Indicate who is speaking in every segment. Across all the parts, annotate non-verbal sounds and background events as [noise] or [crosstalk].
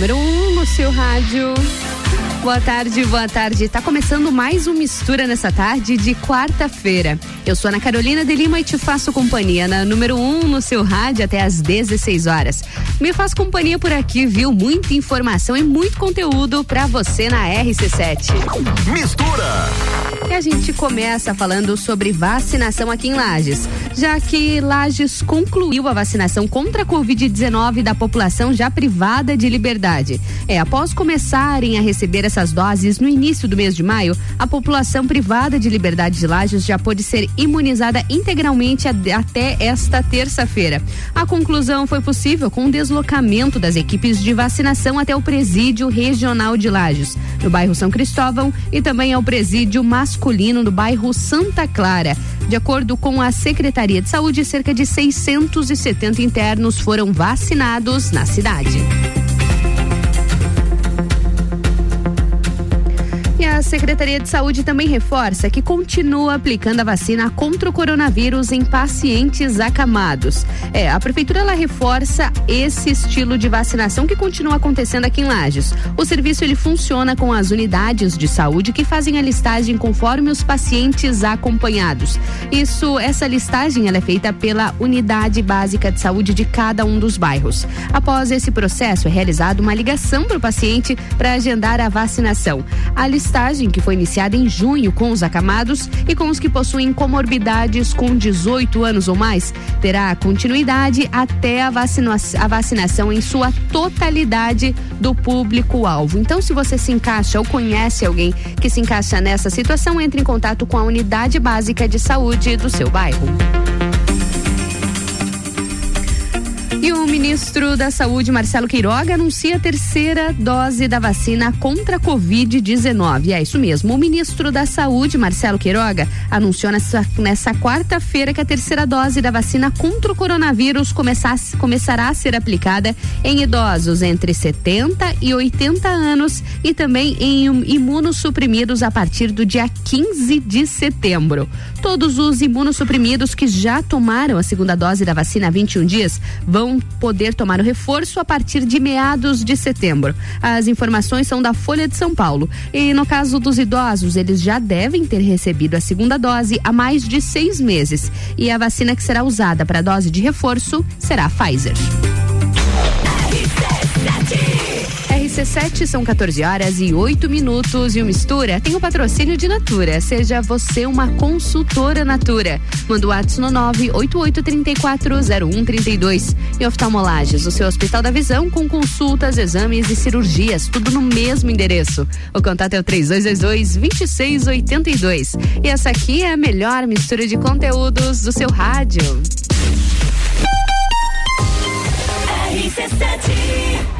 Speaker 1: número 1 um no seu rádio. Boa tarde, boa tarde. Tá começando mais um Mistura nessa tarde de quarta-feira. Eu sou Ana Carolina de Lima e te faço companhia na número 1 um no seu rádio até às 16 horas. Me faz companhia por aqui, viu? Muita informação e muito conteúdo para você na RC7.
Speaker 2: Mistura!
Speaker 1: E a gente começa falando sobre vacinação aqui em Lages, já que Lages concluiu a vacinação contra a Covid-19 da população já privada de liberdade. É, após começarem a receber essas doses no início do mês de maio, a população privada de liberdade de Lages já pôde ser imunizada integralmente até esta terça-feira. A conclusão foi possível com o deslocamento das equipes de vacinação até o presídio regional de Lages, no bairro São Cristóvão, e também ao presídio masculino masculino no bairro Santa Clara. De acordo com a Secretaria de Saúde, cerca de 670 internos foram vacinados na cidade. A Secretaria de Saúde também reforça que continua aplicando a vacina contra o coronavírus em pacientes acamados. É, a prefeitura ela reforça esse estilo de vacinação que continua acontecendo aqui em Lages. O serviço ele funciona com as unidades de saúde que fazem a listagem conforme os pacientes acompanhados. Isso, essa listagem ela é feita pela unidade básica de saúde de cada um dos bairros. Após esse processo é realizada uma ligação para o paciente para agendar a vacinação. A listagem que foi iniciada em junho com os acamados e com os que possuem comorbidades com 18 anos ou mais, terá continuidade até a, vacina a vacinação em sua totalidade do público-alvo. Então, se você se encaixa ou conhece alguém que se encaixa nessa situação, entre em contato com a unidade básica de saúde do seu bairro. E o ministro da Saúde, Marcelo Queiroga, anuncia a terceira dose da vacina contra a Covid-19. É isso mesmo. O ministro da Saúde, Marcelo Queiroga, anunciou nessa, nessa quarta-feira que a terceira dose da vacina contra o coronavírus começar, começará a ser aplicada em idosos entre 70 e 80 anos e também em imunossuprimidos a partir do dia 15 de setembro. Todos os imunossuprimidos que já tomaram a segunda dose da vacina há 21 dias vão vão poder tomar o reforço a partir de meados de setembro. As informações são da Folha de São Paulo. E no caso dos idosos, eles já devem ter recebido a segunda dose há mais de seis meses. E a vacina que será usada para a dose de reforço será a Pfizer. RC7 são 14 horas e 8 minutos e o Mistura tem o patrocínio de Natura. Seja você uma consultora Natura. Manda o WhatsApp no 988340132. E oftalmolages, o seu Hospital da Visão com consultas, exames e cirurgias, tudo no mesmo endereço. O contato é o 3222-2682. E essa aqui é a melhor mistura de conteúdos do seu rádio.
Speaker 3: RC7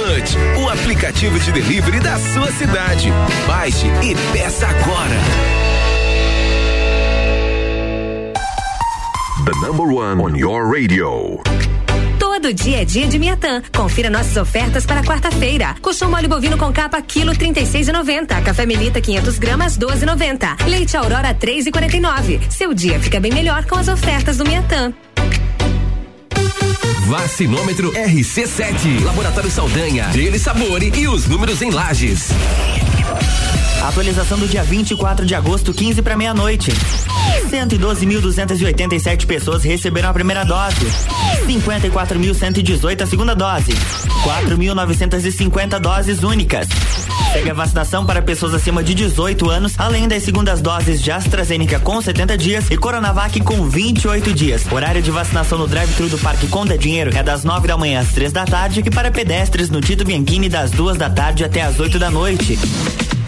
Speaker 2: Munch, o aplicativo de delivery da sua cidade. Baixe e peça agora.
Speaker 4: The number one on your radio Todo dia é dia de Miatã. Confira nossas ofertas para quarta-feira. Colchão mole bovino com capa, quilo 36,90. Café Melita 500 gramas, 12,90. Leite Aurora 3,49. Seu dia fica bem melhor com as ofertas do Miatã.
Speaker 2: Vacinômetro RC7. Laboratório Saldanha. Dele Sabore e os números em lajes.
Speaker 5: Atualização do dia 24 de agosto, 15 para meia-noite. 112.287 pessoas receberam a primeira dose. 54.118 a segunda dose. 4.950 doses únicas. Segue a vacinação para pessoas acima de 18 anos, além das segundas doses de AstraZeneca com 70 dias e Coronavac com 28 dias. Horário de vacinação no drive-thru do Parque Conda Dinheiro é das 9 da manhã às 3 da tarde e para pedestres no Tito Bianchini das 2 da tarde até às 8 da noite.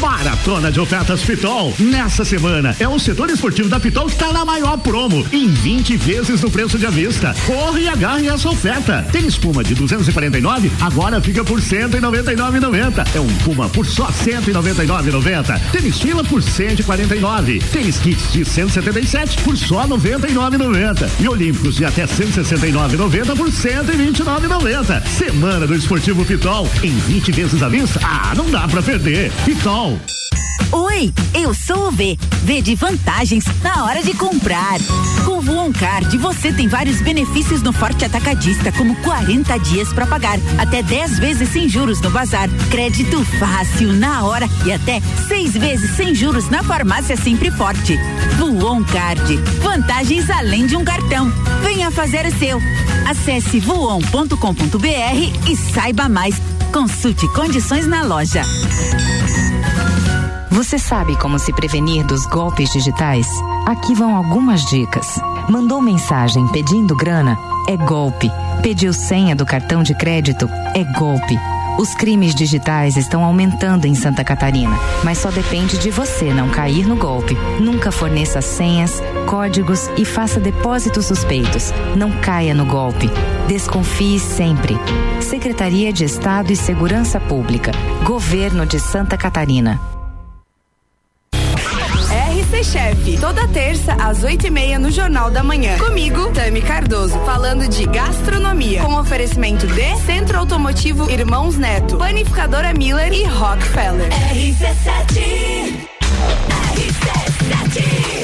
Speaker 6: Maratona de ofertas Pitol. Nessa semana é o setor esportivo da Pitol que está na maior promo, em 20 vezes no preço de avista. Corre e agarre essa oferta. Tem espuma de 249, agora fica por 199,90. É um Puma por só 199,90. Tênis fila por 149. Tênis kits de 177 por só 99,90. E Olímpicos de até 169,90 por 129,90. Semana do Esportivo Pitol em 20 vezes à vista. Ah, não dá para perder. Pitol
Speaker 7: Oi, eu sou o V. V de vantagens na hora de comprar. Com o Card, você tem vários benefícios no Forte Atacadista, como 40 dias para pagar, até 10 vezes sem juros no bazar, crédito fácil na hora e até seis vezes sem juros na farmácia Sempre Forte. Voon Card, vantagens além de um cartão. Venha fazer o seu. Acesse voon.com.br e saiba mais. Consulte condições na loja.
Speaker 8: Você sabe como se prevenir dos golpes digitais? Aqui vão algumas dicas. Mandou mensagem pedindo grana? É golpe. Pediu senha do cartão de crédito? É golpe. Os crimes digitais estão aumentando em Santa Catarina, mas só depende de você não cair no golpe. Nunca forneça senhas, códigos e faça depósitos suspeitos. Não caia no golpe. Desconfie sempre. Secretaria de Estado e Segurança Pública. Governo de Santa Catarina.
Speaker 9: Chefe, toda terça às oito e meia no Jornal da Manhã. Comigo, Tami Cardoso, falando de gastronomia, com oferecimento de Centro Automotivo Irmãos Neto, Panificadora Miller e Rockefeller. RC7
Speaker 1: RC7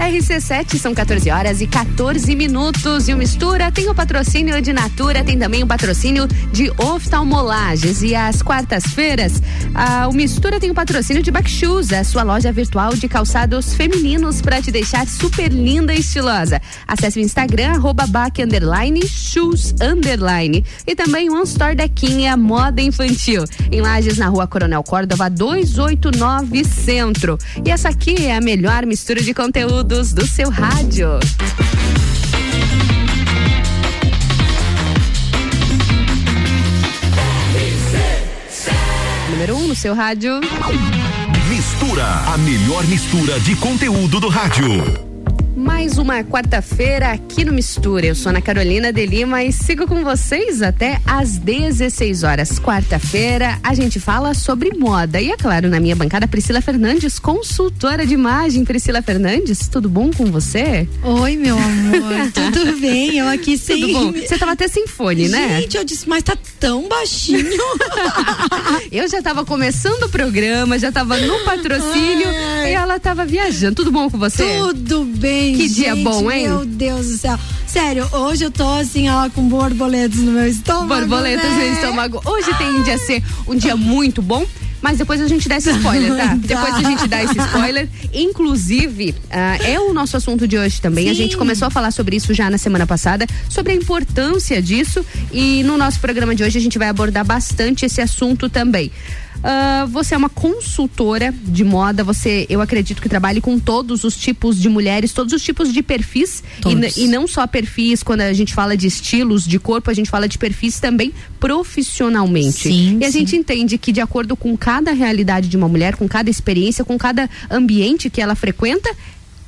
Speaker 1: RC7 são 14 horas e 14 minutos. E o Mistura tem o patrocínio de Natura, tem também o patrocínio de oftalmolages. E às quartas-feiras, o Mistura tem o patrocínio de Backshoes, a sua loja virtual de calçados femininos para te deixar super linda e estilosa. Acesse o Instagram, arroba back, underline, shoes, underline. E também o Store Dequinha Moda Infantil. Em Lages, na rua Coronel Córdova, 289 Centro. E essa aqui é a melhor mistura de conteúdo do seu rádio. Número 1 um no seu rádio.
Speaker 10: Mistura, a melhor mistura de conteúdo do rádio.
Speaker 1: Mais uma quarta-feira aqui no Mistura. Eu sou Ana Carolina de Lima e sigo com vocês até às 16 horas. Quarta-feira a gente fala sobre moda. E é claro, na minha bancada, Priscila Fernandes, consultora de imagem. Priscila Fernandes, tudo bom com você?
Speaker 11: Oi, meu amor. [laughs] tudo bem? Eu aqui sem.
Speaker 1: Tudo bom? Você tava até sem fone, né?
Speaker 11: Gente, eu disse, mas tá tão baixinho. [laughs]
Speaker 1: eu já tava começando o programa, já tava no patrocínio Ai. e ela tava viajando. Tudo bom com você?
Speaker 11: Tudo bem que
Speaker 1: gente, dia bom, hein?
Speaker 11: Meu Deus do céu. Sério, hoje eu tô assim, ó, com borboletas no meu estômago.
Speaker 1: Borboletas
Speaker 11: né?
Speaker 1: no estômago. Hoje tem de ser um dia muito bom Mas depois a gente dá esse spoiler, tá? [laughs] depois a gente dá esse spoiler. Inclusive, uh, é o nosso assunto de hoje também. Sim. A gente começou a falar sobre isso já na semana passada, sobre a importância disso. E no nosso programa de hoje a gente vai abordar bastante esse assunto também. Uh, você é uma consultora de moda, você, eu acredito que trabalhe com todos os tipos de mulheres, todos os tipos de perfis e, e, não só perfis, quando a gente fala de estilos de corpo, a gente fala de perfis também profissionalmente.
Speaker 11: Sim,
Speaker 1: e a
Speaker 11: sim.
Speaker 1: gente entende que de acordo com cada realidade de uma mulher, com cada experiência, com cada ambiente que ela frequenta,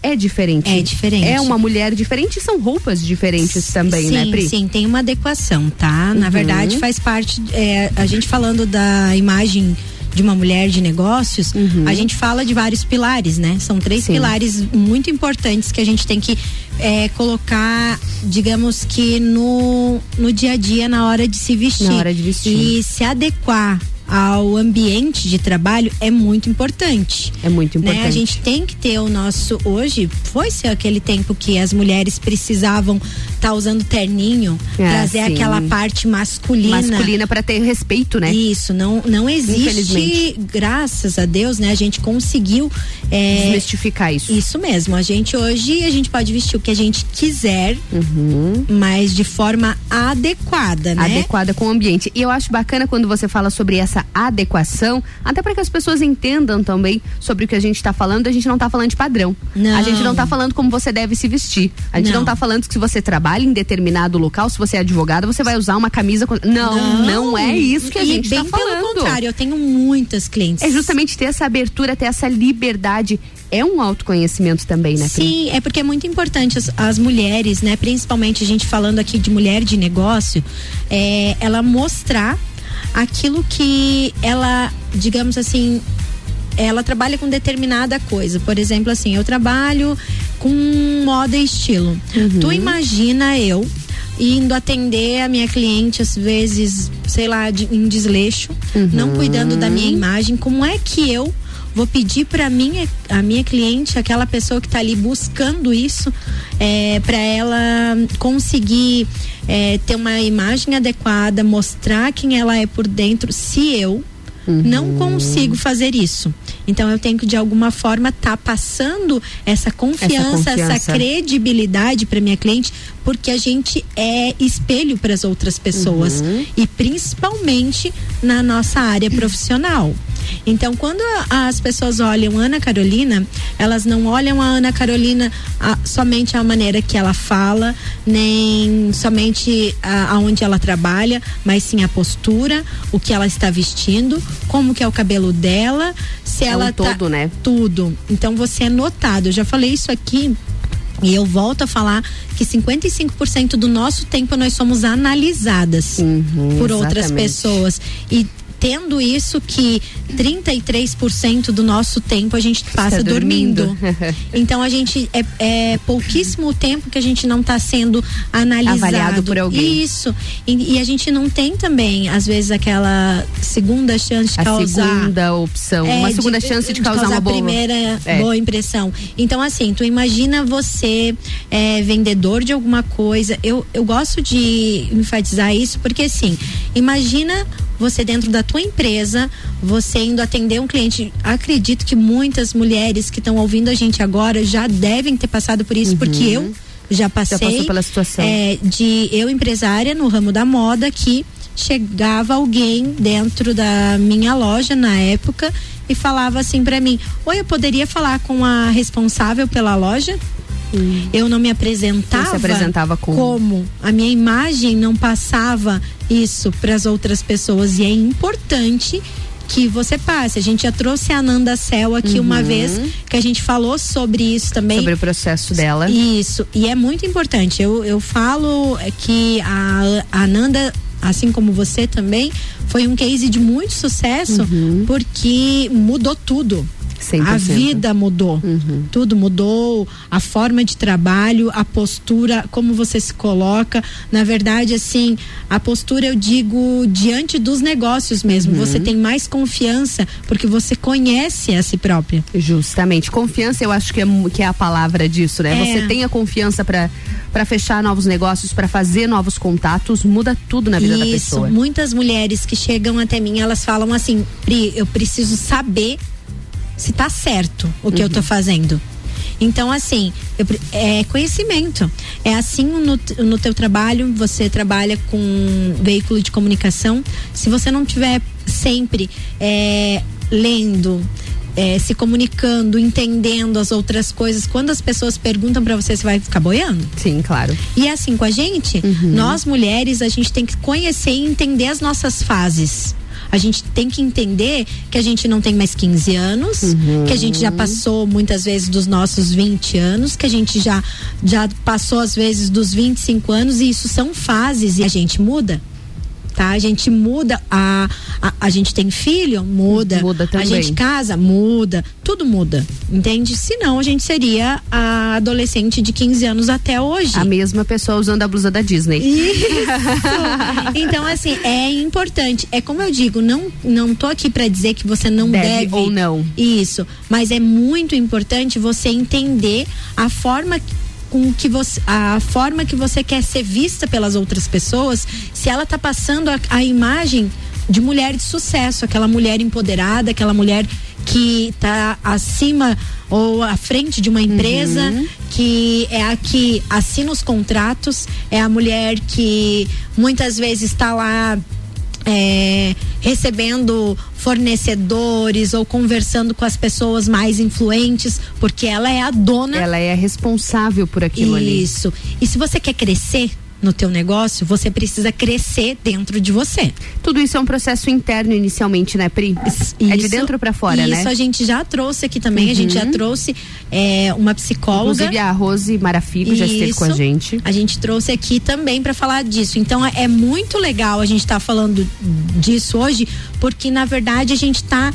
Speaker 1: é diferente.
Speaker 11: É diferente.
Speaker 1: É uma mulher diferente e são roupas diferentes também,
Speaker 11: sim,
Speaker 1: né, Pri?
Speaker 11: Sim, tem uma adequação, tá? Na
Speaker 1: Uhum.
Speaker 11: verdade, faz parte. é, a gente falando da imagem de uma mulher de negócios, a gente fala de vários pilares, né? São três
Speaker 1: Uhum. Sim.
Speaker 11: pilares muito importantes que a gente tem que é, colocar, digamos que no, no dia a dia, na hora de se vestir.
Speaker 1: Na hora de vestir.
Speaker 11: E se adequar ao ambiente de trabalho é muito importante.
Speaker 1: É muito
Speaker 11: Né?
Speaker 1: importante.
Speaker 11: A gente tem que ter o nosso. Hoje, foi ser aquele tempo que as mulheres precisavam estar usando terninho,
Speaker 1: É,
Speaker 11: trazer
Speaker 1: sim.
Speaker 11: aquela parte masculina.
Speaker 1: Masculina para ter respeito, né?
Speaker 11: Isso, não, não existe, graças a Deus, né? A gente conseguiu é,
Speaker 1: Desmistificar isso.
Speaker 11: Isso mesmo. A gente hoje, a gente pode vestir o que a gente quiser,
Speaker 1: Uhum.
Speaker 11: mas de forma adequada, né?
Speaker 1: adequada com o ambiente. E eu acho bacana quando você fala sobre essa adequação, até para que as pessoas entendam também sobre o que a gente está falando. A gente não está falando de padrão.
Speaker 11: Não.
Speaker 1: A gente não está falando como você deve se vestir. A gente não,
Speaker 11: Não.
Speaker 1: está falando que se você trabalha em determinado local, se você é advogada, você vai usar uma camisa. Com... Não, não, é isso que a gente está
Speaker 11: bem
Speaker 1: falando.
Speaker 11: pelo contrário, eu tenho muitas clientes.
Speaker 1: É justamente ter essa abertura, ter essa liberdade. É um autoconhecimento também, né, Pri?
Speaker 11: Sim, é porque é muito importante as, as mulheres, né? Principalmente a gente falando aqui de mulher de negócio, é, ela mostrar aquilo que ela, digamos assim, ela trabalha com determinada coisa. Por exemplo, assim, eu trabalho com moda e estilo. Tu imagina eu indo atender a minha cliente às vezes, sei lá, de, em desleixo, não cuidando da minha imagem, como é que eu vou pedir para minha a minha cliente, aquela pessoa que está ali buscando isso, é, para ela conseguir é, ter uma imagem adequada, mostrar quem ela é por dentro, se eu não consigo fazer isso. Então eu tenho que de alguma forma estar passando essa confiança, essa,
Speaker 1: confiança.
Speaker 11: credibilidade para minha cliente, porque a gente é espelho para as outras pessoas
Speaker 1: Uhum.
Speaker 11: e principalmente na nossa área profissional. Então, quando as pessoas olham Ana Carolina, elas não olham a Ana Carolina a- somente a maneira que ela fala, nem somente aonde ela trabalha, mas sim a postura, o que ela está vestindo, como que é o cabelo dela, se
Speaker 1: É
Speaker 11: ela
Speaker 1: um
Speaker 11: tá
Speaker 1: todo, né?
Speaker 11: tudo. Então você é notado. Eu já falei isso aqui e eu volto a falar que 55% do nosso tempo nós somos analisadas por outras
Speaker 1: exatamente.
Speaker 11: pessoas. E tendo isso que 33% do nosso tempo a gente passa
Speaker 1: dormindo.
Speaker 11: dormindo. [laughs] [laughs] então a gente é, é pouquíssimo tempo que a gente não está sendo analisado.
Speaker 1: Avaliado por alguém.
Speaker 11: Isso. E, e a gente não tem também, às vezes, aquela segunda chance de
Speaker 1: A
Speaker 11: causar
Speaker 1: segunda opção,
Speaker 11: é,
Speaker 1: uma segunda chance de, causar, uma
Speaker 11: a
Speaker 1: boa
Speaker 11: primeira
Speaker 1: É.
Speaker 11: boa impressão. Então, assim, tu imagina você é, vendedor de alguma coisa. Eu, eu gosto de enfatizar isso porque, assim, imagina você dentro da tua empresa, você indo atender um cliente. Acredito que muitas mulheres que estão ouvindo a gente agora já devem ter passado por isso, porque eu já passei.
Speaker 1: Uhum. passou pela situação.
Speaker 11: é, de eu empresária no ramo da moda que chegava alguém dentro da minha loja na época e falava assim pra mim: "Oi, eu poderia falar com a responsável pela loja?" Eu não me apresentava,
Speaker 1: Não apresentava como?
Speaker 11: como a minha imagem não passava isso para as outras pessoas e é importante que você passe. A gente já trouxe a Ananda Cel aqui uma vez que a gente falou sobre isso também.
Speaker 1: Sobre o processo dela.
Speaker 11: Isso, e é muito importante. Eu, eu falo que a, a Ananda, assim como você também, foi um case de muito sucesso
Speaker 1: Uhum.
Speaker 11: porque mudou tudo. A vida mudou.
Speaker 1: Uhum.
Speaker 11: Tudo mudou, a forma de trabalho, a postura, como você se coloca. Na verdade, assim, a postura eu digo diante dos negócios mesmo.
Speaker 1: Uhum.
Speaker 11: Você tem mais confiança porque você conhece a si própria.
Speaker 1: Justamente. Confiança, eu acho que é, que é a palavra disso, né?
Speaker 11: É.
Speaker 1: Você tem a confiança para para fechar novos negócios, para fazer novos contatos, muda tudo na vida da
Speaker 11: Isso,
Speaker 1: pessoa.
Speaker 11: muitas mulheres que chegam até mim, elas falam assim, Pri, eu preciso saber se tá certo o que eu
Speaker 1: Uhum.
Speaker 11: tô fazendo. Então, assim, eu é conhecimento. É assim no, no teu trabalho, você trabalha com veículo de comunicação. Se você não tiver sempre é, lendo, é, se comunicando, entendendo as outras coisas, quando as pessoas perguntam pra você, você vai ficar boiando?
Speaker 1: Sim, claro.
Speaker 11: E é assim com a gente, nós mulheres, a gente tem que conhecer e entender as nossas fases. A gente tem que entender que a gente não tem mais 15 anos, que a gente já passou muitas vezes dos nossos 20 anos, que a gente já, já passou às vezes dos 25 anos, e isso são fases e a gente muda. Tá? A gente muda, a, a, a gente tem filho, muda.
Speaker 1: Muda
Speaker 11: A
Speaker 1: também.
Speaker 11: gente casa, muda. Tudo muda. Entende? Senão a gente seria a adolescente de 15 anos até hoje.
Speaker 1: A mesma pessoa usando a blusa da Disney.
Speaker 11: Isso. [laughs] Então, assim, é importante. É como eu digo, não, não tô aqui para dizer que você não
Speaker 1: Deve
Speaker 11: deve,
Speaker 1: ou não.
Speaker 11: Isso. Mas é muito importante você entender a forma com que você a forma que você quer ser vista pelas outras pessoas, se ela tá passando a, a imagem de mulher de sucesso, aquela mulher empoderada, aquela mulher que tá acima ou à frente de uma empresa, que é a que assina os contratos, é a mulher que muitas vezes está lá é, recebendo fornecedores ou conversando com as pessoas mais influentes, porque ela é a dona.
Speaker 1: Ela é a responsável por aquilo ali.
Speaker 11: Isso. E se você quer crescer no teu negócio, você precisa crescer dentro de você.
Speaker 1: Tudo isso é um processo interno inicialmente, né, Pri? é de
Speaker 11: Isso-
Speaker 1: dentro pra fora, né?
Speaker 11: Isso a gente já trouxe aqui também, a gente já
Speaker 1: Uhum.
Speaker 11: trouxe é, uma psicóloga.
Speaker 1: Inclusive a Rose Marafilho já esteve com a
Speaker 11: Isso.
Speaker 1: gente.
Speaker 11: A gente trouxe aqui também para falar disso. Então é, é muito legal a gente estar falando disso hoje, porque na verdade a gente está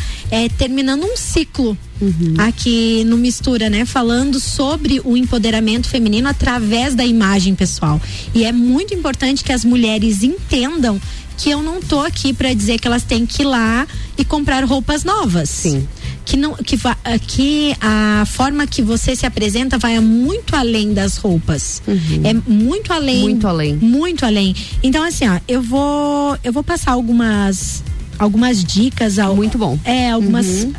Speaker 11: terminando um ciclo
Speaker 1: Uhum.
Speaker 11: aqui no Mistura, né? Falando sobre o empoderamento feminino através da imagem pessoal. E é muito importante que as mulheres entendam que eu não tô aqui para dizer que elas têm que ir lá e comprar roupas novas.
Speaker 1: Sim.
Speaker 11: Que não que, que a forma que você se apresenta vai muito além das roupas. É muito além.
Speaker 1: Uhum. Muito além.
Speaker 11: Muito além. Então assim, ó, eu vou eu vou passar algumas algumas dicas ao,
Speaker 1: Muito bom.
Speaker 11: É, algumas
Speaker 1: Uhum.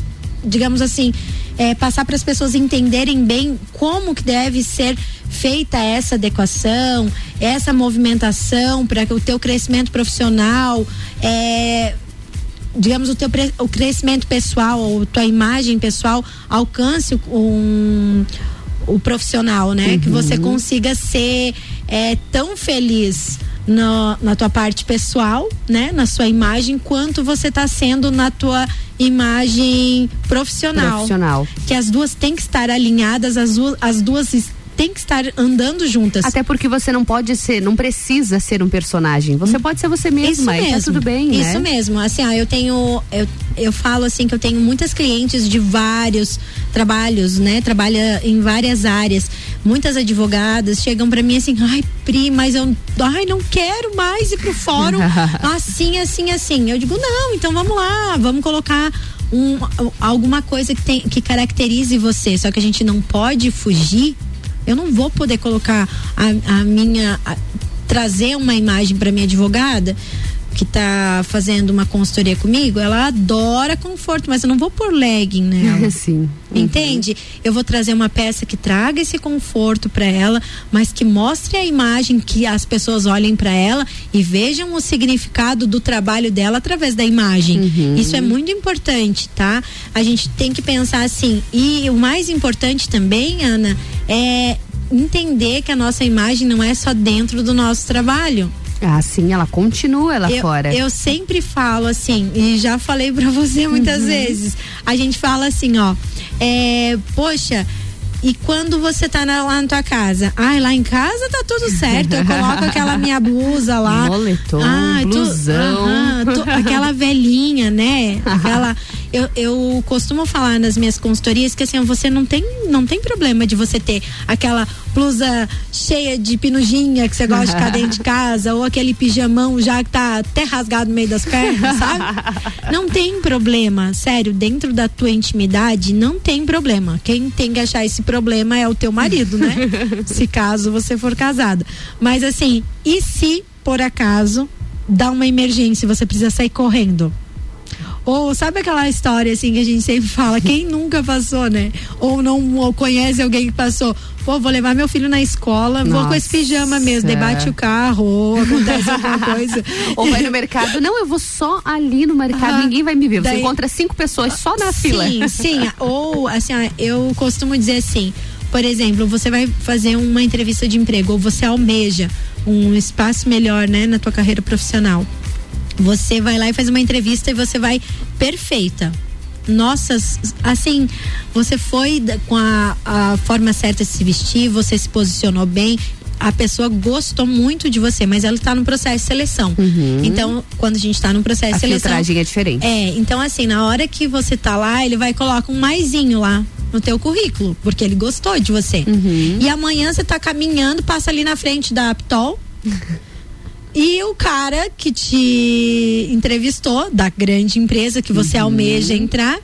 Speaker 11: Digamos assim, é, passar para as pessoas entenderem bem como que deve ser feita essa adequação, essa movimentação para que o teu crescimento profissional, é, digamos o teu o crescimento pessoal ou tua imagem pessoal alcance o- um o profissional, né? Que você consiga ser é, tão feliz no- na tua parte pessoal, né? Na sua imagem, quanto você está sendo na tua imagem profissional.
Speaker 1: Profissional.
Speaker 11: Que as duas têm que estar alinhadas, as, du- as duas têm que estar andando juntas.
Speaker 1: Até porque você não pode ser, não precisa ser um personagem. Você pode ser você mesma
Speaker 11: Isso
Speaker 1: tá
Speaker 11: mesmo.
Speaker 1: tudo bem, né?
Speaker 11: Isso mesmo. Assim, ó, eu tenho. Eu, eu falo assim que eu tenho muitas clientes de vários trabalhos, né? Trabalha em várias áreas. Muitas advogadas chegam pra mim assim, ai, Pri, mas eu ai, não quero mais ir pro fórum. [laughs] assim, assim, assim. Eu digo, não, então vamos lá, vamos colocar. Um, alguma coisa que, tem, que caracterize você, só que a gente não pode fugir eu não vou poder colocar a, a minha. a- trazer uma imagem para minha advogada que tá fazendo uma consultoria comigo, ela adora conforto, mas eu não vou pôr legging nela. [laughs]
Speaker 1: Sim.
Speaker 11: Entende? Eu vou trazer uma peça que traga esse conforto para ela, mas que mostre a imagem que as pessoas olhem para ela e vejam o significado do trabalho dela através da imagem. Isso é muito importante, tá? A gente tem que pensar assim. E o mais importante também, Ana, é entender que a nossa imagem não é só dentro do nosso trabalho.
Speaker 1: Ah, sim, ela continua lá
Speaker 11: eu,
Speaker 1: fora.
Speaker 11: Eu sempre falo assim, e já falei pra você muitas
Speaker 1: Uhum.
Speaker 11: vezes. A gente fala assim, ó, é, poxa, e quando você tá na- lá na tua casa? Ai, lá em casa tá tudo certo. Eu coloco aquela minha blusa lá. [laughs]
Speaker 1: Moletom,
Speaker 11: tu-
Speaker 1: blusão.
Speaker 11: aham, tu- aquela velhinha, né? [laughs] Aquela. Eu, eu costumo falar nas minhas consultorias que assim, você não tem, não tem problema de você ter aquela blusa cheia de pinuginha que você gosta de ficar dentro de casa, ou aquele pijamão já que tá até rasgado no meio das pernas, sabe? [laughs] Não tem problema, sério, dentro da tua intimidade não tem problema. Quem tem que achar esse problema é o teu marido, né? [laughs] se caso você for casada. Mas assim, e se por acaso dá uma emergência e você precisa sair correndo? Ou sabe aquela história assim que a gente sempre fala, quem nunca passou, né? Ou não ou conhece alguém que passou. Pô, vou levar meu filho na escola, Nossa. vou com esse pijama mesmo, debate o carro, ou acontece alguma [laughs] coisa.
Speaker 1: ou vai no mercado, não, eu vou só ali no mercado, ninguém vai me ver. Você Daí, encontra cinco pessoas só na
Speaker 11: sim,
Speaker 1: fila.
Speaker 11: Sim, sim. [laughs] ou assim, eu costumo dizer assim, por exemplo, você vai fazer uma entrevista de emprego ou você almeja um espaço melhor, né, na tua carreira profissional. Você vai lá e faz uma entrevista e você vai perfeita. Nossa, assim, você foi com a, a forma certa de se vestir, você se posicionou bem, a pessoa gostou muito de você, mas ela está no processo de seleção. Uhum. Então, quando a gente está no processo a de seleção.
Speaker 1: A é diferente.
Speaker 11: É, então assim, na hora que você tá lá, ele vai colocar um maisinho lá no teu currículo, porque ele gostou de você. Uhum. E amanhã você tá caminhando, passa ali na frente da Aptol. E o cara que te entrevistou, da grande empresa que você uhum. almeja entrar,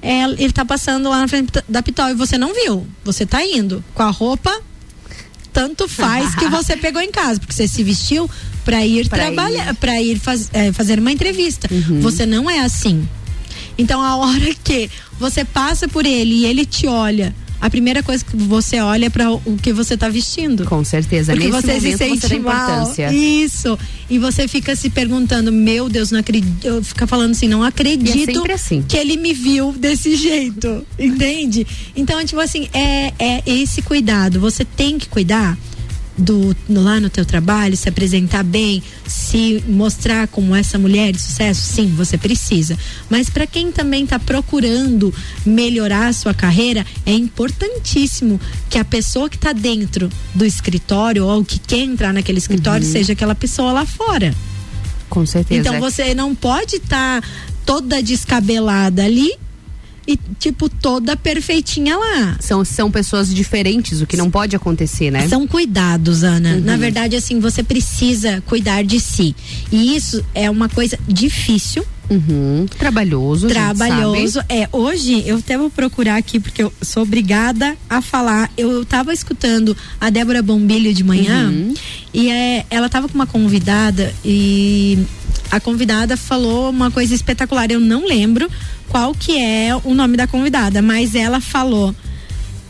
Speaker 11: é, ele tá passando lá na frente da Pitol e você não viu. Você tá indo com a roupa, tanto faz que você pegou em casa, porque você se vestiu para ir trabalhar, para ir faz, é, fazer uma entrevista. Uhum. Você não é assim. Então a hora que você passa por ele e ele te olha a primeira coisa que você olha é para o que você está vestindo.
Speaker 1: Com certeza.
Speaker 11: Porque
Speaker 1: Nesse
Speaker 11: você se sente
Speaker 1: você
Speaker 11: mal. Isso. E você fica se perguntando, meu Deus, não acredito. Fica falando assim, não acredito
Speaker 1: é assim.
Speaker 11: que ele me viu desse jeito. Entende? Então, tipo assim, é, é esse cuidado. Você tem que cuidar do lá no teu trabalho, se apresentar bem, se mostrar como essa mulher de sucesso, sim, você precisa. Mas para quem também está procurando melhorar a sua carreira, é importantíssimo que a pessoa que está dentro do escritório ou que quer entrar naquele escritório uhum. seja aquela pessoa lá fora.
Speaker 1: Com certeza.
Speaker 11: Então você não pode estar tá toda descabelada ali e, tipo, toda perfeitinha lá.
Speaker 1: São, são pessoas diferentes, o que não pode acontecer, né?
Speaker 11: São cuidados, Ana. Uhum. Na verdade, assim, você precisa cuidar de si. E isso é uma coisa difícil.
Speaker 1: Uhum. Trabalhoso.
Speaker 11: Trabalhoso. É, hoje eu até vou procurar aqui, porque eu sou obrigada a falar. Eu estava escutando a Débora Bombilho de manhã uhum. e é, ela estava com uma convidada e a convidada falou uma coisa espetacular. Eu não lembro, qual que é o nome da convidada, mas ela falou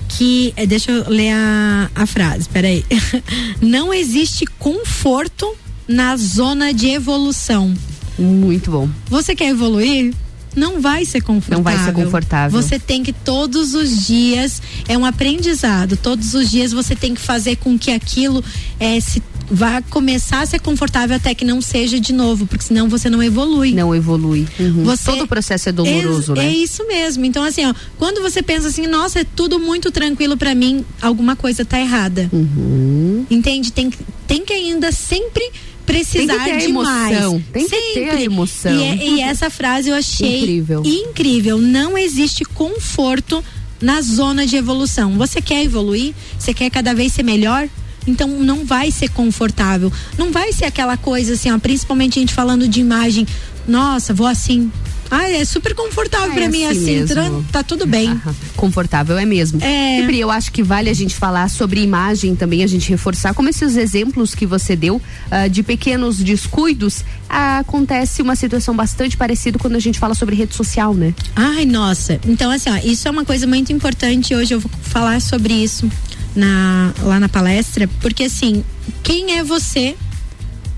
Speaker 11: que, eh, deixa eu ler a, a frase, peraí. [laughs] Não existe conforto na zona de evolução.
Speaker 1: Muito bom.
Speaker 11: Você quer evoluir? não vai ser confortável.
Speaker 1: Não vai ser confortável.
Speaker 11: Você tem que todos os dias é um aprendizado. Todos os dias você tem que fazer com que aquilo é, se vá começar a ser confortável até que não seja de novo, porque senão você não evolui.
Speaker 1: Não evolui. Uhum. Você, Todo o processo é doloroso,
Speaker 11: é,
Speaker 1: né?
Speaker 11: É isso mesmo. Então, assim, ó, quando você pensa assim, nossa, é tudo muito tranquilo para mim, alguma coisa tá errada.
Speaker 1: Uhum.
Speaker 11: Entende? Tem, tem que ainda sempre precisar
Speaker 1: tem que ter
Speaker 11: de mais.
Speaker 1: Emoção. Tem Sempre. que ter a emoção.
Speaker 11: E, é, e, essa frase eu achei incrível. incrível. Não existe conforto na zona de evolução. Você quer evoluir? Você quer cada vez ser melhor? Então não vai ser confortável. Não vai ser aquela coisa assim, ó, principalmente a gente falando de imagem. Nossa, vou assim, ah, é super confortável ah, para é mim assim, assim tá tudo bem.
Speaker 1: confortável é mesmo.
Speaker 11: É.
Speaker 1: E eu acho que vale a gente falar sobre imagem também, a gente reforçar como esses exemplos que você deu uh, de pequenos descuidos, uh, acontece uma situação bastante parecida quando a gente fala sobre rede social, né?
Speaker 11: Ai, nossa. Então assim, ó, isso é uma coisa muito importante, hoje eu vou falar sobre isso na lá na palestra, porque assim, quem é você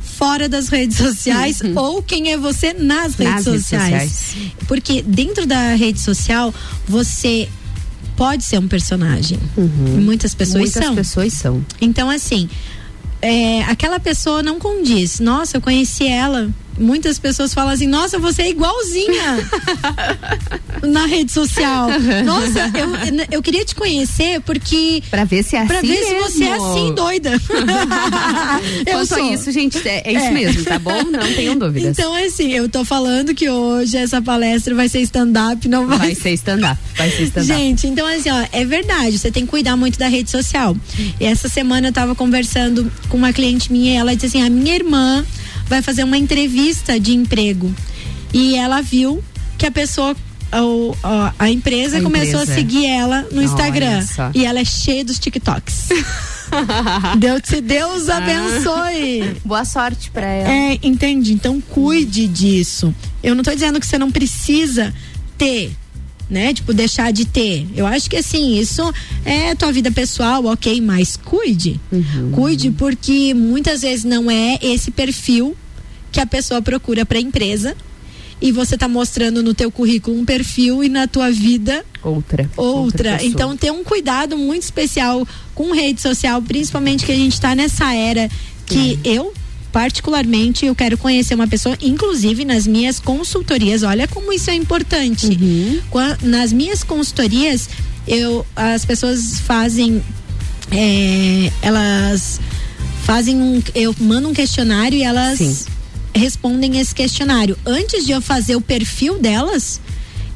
Speaker 11: fora das redes sociais uhum. ou quem é você nas, nas redes, sociais. redes sociais. Porque dentro da rede social, você pode ser um personagem. Uhum. Muitas pessoas
Speaker 1: Muitas
Speaker 11: são.
Speaker 1: pessoas são.
Speaker 11: Então, assim, é, aquela pessoa não condiz. Nossa, eu conheci ela, muitas pessoas falam assim: nossa, você é igualzinha [laughs] na rede social. Nossa, eu, eu queria te conhecer porque.
Speaker 1: Pra ver se é
Speaker 11: pra
Speaker 1: assim.
Speaker 11: ver se
Speaker 1: mesmo.
Speaker 11: você é assim, doida. [laughs] eu
Speaker 1: Quanto
Speaker 11: sou.
Speaker 1: a isso, gente, é, é isso
Speaker 11: É.
Speaker 1: mesmo, tá bom? Não tenham dúvidas.
Speaker 11: Então, é assim, eu tô falando que hoje essa palestra vai ser stand-up, não vai,
Speaker 1: Vai ser stand-up. Vai ser stand-up.
Speaker 11: Gente, então assim, ó, é verdade, você tem que cuidar muito da rede social. E essa semana eu tava conversando com uma cliente minha e ela disse assim: a minha irmã vai fazer uma entrevista de emprego. E ela viu que a pessoa. o- a, a empresa
Speaker 1: A
Speaker 11: começou a
Speaker 1: empresa.
Speaker 11: seguir ela no
Speaker 1: Olha
Speaker 11: Instagram.
Speaker 1: só.
Speaker 11: E ela é cheia dos TikToks. [laughs] Deus, te- Deus abençoe.
Speaker 1: Boa sorte pra ela.
Speaker 11: É, entende? Então cuide disso. Eu não tô dizendo que você não precisa ter, né? Tipo, deixar de ter. Eu acho que assim, isso é tua vida pessoal, ok, mas cuide. Cuide porque muitas vezes não é esse perfil que a pessoa procura pra empresa. E você tá mostrando no teu currículo um perfil e na tua vida
Speaker 1: Outra.
Speaker 11: outra.
Speaker 1: pessoa.
Speaker 11: então ter um cuidado muito especial com rede social, principalmente que a gente está nessa era que eu particularmente eu quero conhecer uma pessoa, inclusive nas minhas consultorias. Olha como isso é importante. Qua- Nas minhas consultorias, eu as pessoas fazem é, elas fazem um eu mando um questionário e elas respondem esse questionário. Antes de eu fazer o perfil delas,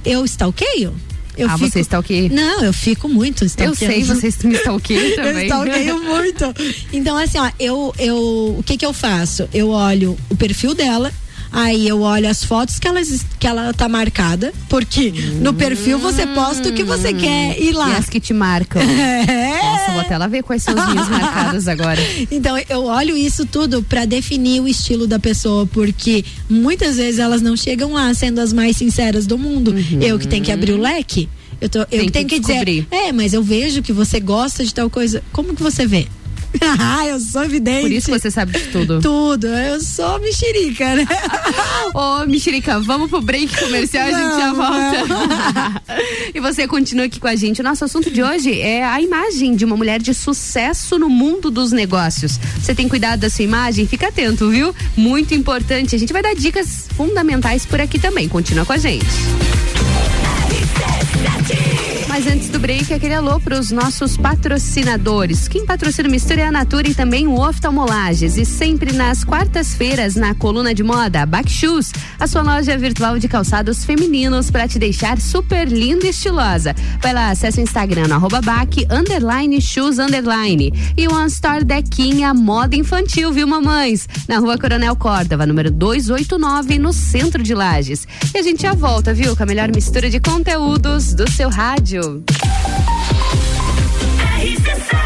Speaker 11: eu stalkeio. Eu
Speaker 1: Ah, você stalkeia?
Speaker 11: Não, eu fico muito
Speaker 1: Eu sei, você me [laughs]
Speaker 11: Eu
Speaker 1: também.
Speaker 11: stalkeio muito. Então, assim, ó, eu, eu, o que que eu faço? Eu olho o perfil dela, aí eu olho as fotos que ela, que ela tá marcada, porque no perfil você posta o que você quer ir lá.
Speaker 1: E as que te marcam. [laughs]
Speaker 11: É.
Speaker 1: Nossa, vou até lá ver quais são as minhas marcadas agora. [laughs]
Speaker 11: Então eu olho isso tudo pra definir o estilo da pessoa, porque muitas vezes elas não chegam lá sendo as mais sinceras do mundo. Eu que tenho que abrir o leque. Eu, tô, eu tenho
Speaker 1: que
Speaker 11: que, dizer, é, mas eu vejo que você gosta de tal coisa. Como que você vê? [laughs] ah, eu sou evidente.
Speaker 1: Por isso você sabe de tudo. [laughs]
Speaker 11: Tudo, eu sou mexerica, né? [laughs]
Speaker 1: Ô, Mexerica, vamos pro break comercial, a gente já volta. e você continua aqui com a gente. O nosso assunto de hoje é a imagem de uma mulher de sucesso no mundo dos negócios. Você tem cuidado da sua imagem? Fica atento, viu? Muito importante. A gente vai dar dicas fundamentais por aqui também. Continua com a gente. Mas antes do break, aquele alô para os nossos patrocinadores. Quem patrocina o Mistura é a Natura e também o Oftalmolages. E sempre nas quartas-feiras, na coluna de moda, Back Shoes, a sua loja virtual de calçados femininos para te deixar super linda e estilosa. Vai lá, acesse o Instagram, no arroba Back, underline shoes, underline. E One Store Dequinha Moda Infantil, viu, mamães? Na rua Coronel Córdova, número 289, no centro de Lages. E a gente já volta, viu, com a melhor mistura de conteúdos do seu rádio. Brasil.
Speaker 12: RC7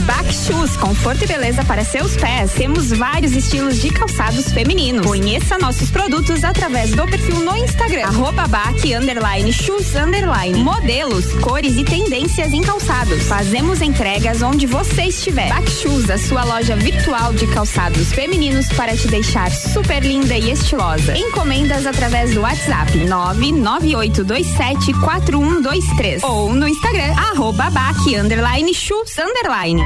Speaker 13: Back Shoes, conforto e beleza para seus pés. Temos vários estilos de calçados femininos. Conheça nossos produtos através do perfil no Instagram, arroba Back, underline, shoes, underline. Modelos, cores e tendências em calçados. Fazemos entregas onde você estiver. Back Shoes, a sua loja virtual de calçados femininos para te deixar super linda e estilosa. Encomendas através do WhatsApp 998274123 ou no Instagram, arroba Back, underline, shoes, underline.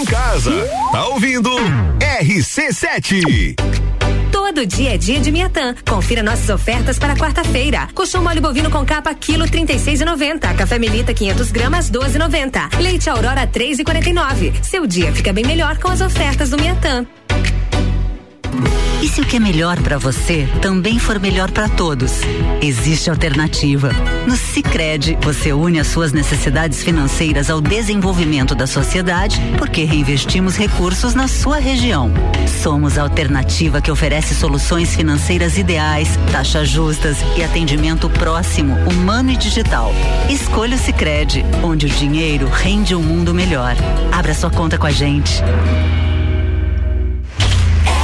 Speaker 10: Em casa, tá ouvindo? RC7.
Speaker 4: Todo dia é dia de Miatã. Confira nossas ofertas para quarta-feira. Colchão mole bovino com capa quilo 36,90. Café Melita 500 gramas 12,90. Leite Aurora 3,49. Seu dia fica bem melhor com as ofertas do Miatã.
Speaker 8: E se o que é melhor para você também for melhor para todos? Existe alternativa. No Sicredi, você une as suas necessidades financeiras ao desenvolvimento da sociedade, porque reinvestimos recursos na sua região. Somos a alternativa que oferece soluções financeiras ideais, taxas justas e atendimento próximo, humano e digital. Escolha o Sicredi, onde o dinheiro rende um mundo melhor. Abra sua conta com a gente.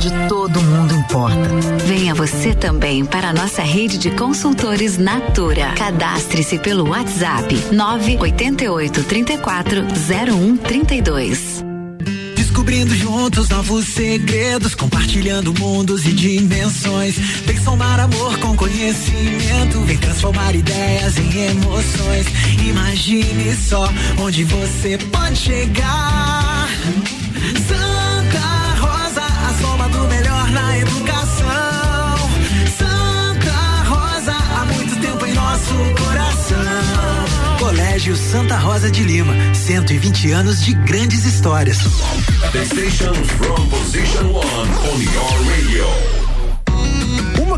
Speaker 14: onde todo mundo importa.
Speaker 8: Venha você também para a nossa rede de consultores Natura. Cadastre-se pelo WhatsApp 988 34 0132.
Speaker 15: Descobrindo juntos novos segredos, compartilhando mundos e dimensões. Vem somar amor com conhecimento, vem transformar ideias em emoções. Imagine só onde você pode chegar. Santa Colégio Santa Rosa de Lima, 120 anos de grandes histórias.
Speaker 10: The station from position one on your radio.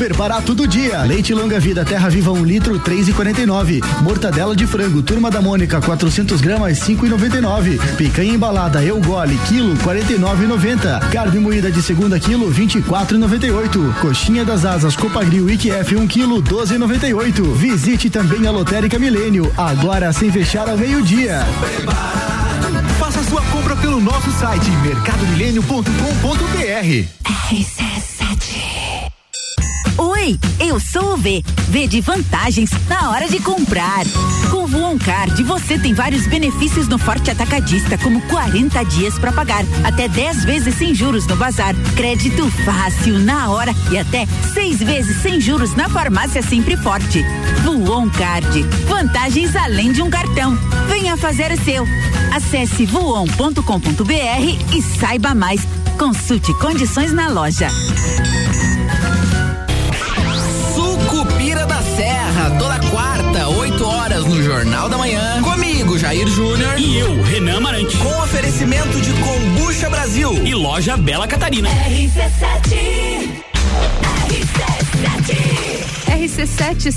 Speaker 16: Super barato do dia. Leite longa vida Terra Viva 1 um litro 3,49. Mortadela de frango Turma da Mônica 400 gramas 5,99. Picanha embalada Eu Gole quilo 49,90. Carne moída de segunda quilo 24,98. Coxinha das Asas Copagril IQF 1 um quilo 12,98. Visite também a Lotérica Milênio agora sem fechar ao meio dia.
Speaker 10: Faça sua compra pelo nosso site mercadomilênio.com.br.
Speaker 7: Oi, eu sou o V. V de vantagens na hora de comprar. Com o Voon Card, você tem vários benefícios no Forte Atacadista, como 40 dias para pagar, até 10 vezes sem juros no bazar, crédito fácil na hora e até seis vezes sem juros na farmácia Sempre Forte. Voon Card, vantagens além de um cartão. Venha fazer o seu. Acesse voon.com.br e saiba mais. Consulte condições na loja.
Speaker 17: Serra, toda quarta, 8 horas no Jornal da Manhã. Comigo, Jair Júnior.
Speaker 18: E eu, Renan Amarante.
Speaker 17: Com oferecimento de Combucha Brasil.
Speaker 18: E loja Bela Catarina.
Speaker 14: RC7
Speaker 1: RC7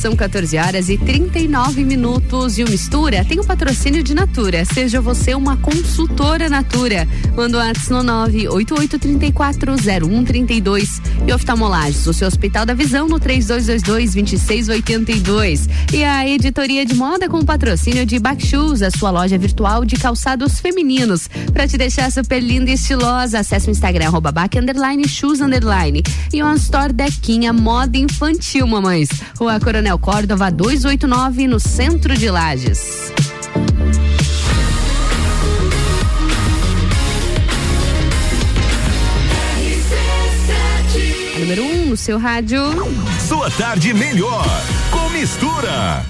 Speaker 1: são 14 horas e 39 minutos e o Mistura tem o um patrocínio de Natura. Seja você uma consultora Natura. Manda o WhatsApp no 988340132 e oftalmolages, o seu Hospital da Visão no 3222-2682. E a editoria de moda com o patrocínio de Backshoes, a sua loja virtual de calçados femininos. Para te deixar super linda e estilosa, acesse o Instagram arroba back, underline, shoes underline. E o Store Dequinha Moda Infantil, mamães. Rua Coronel Córdova 289, no centro de Lages. Número 1 um, no seu rádio.
Speaker 10: sua tarde melhor. Com mistura.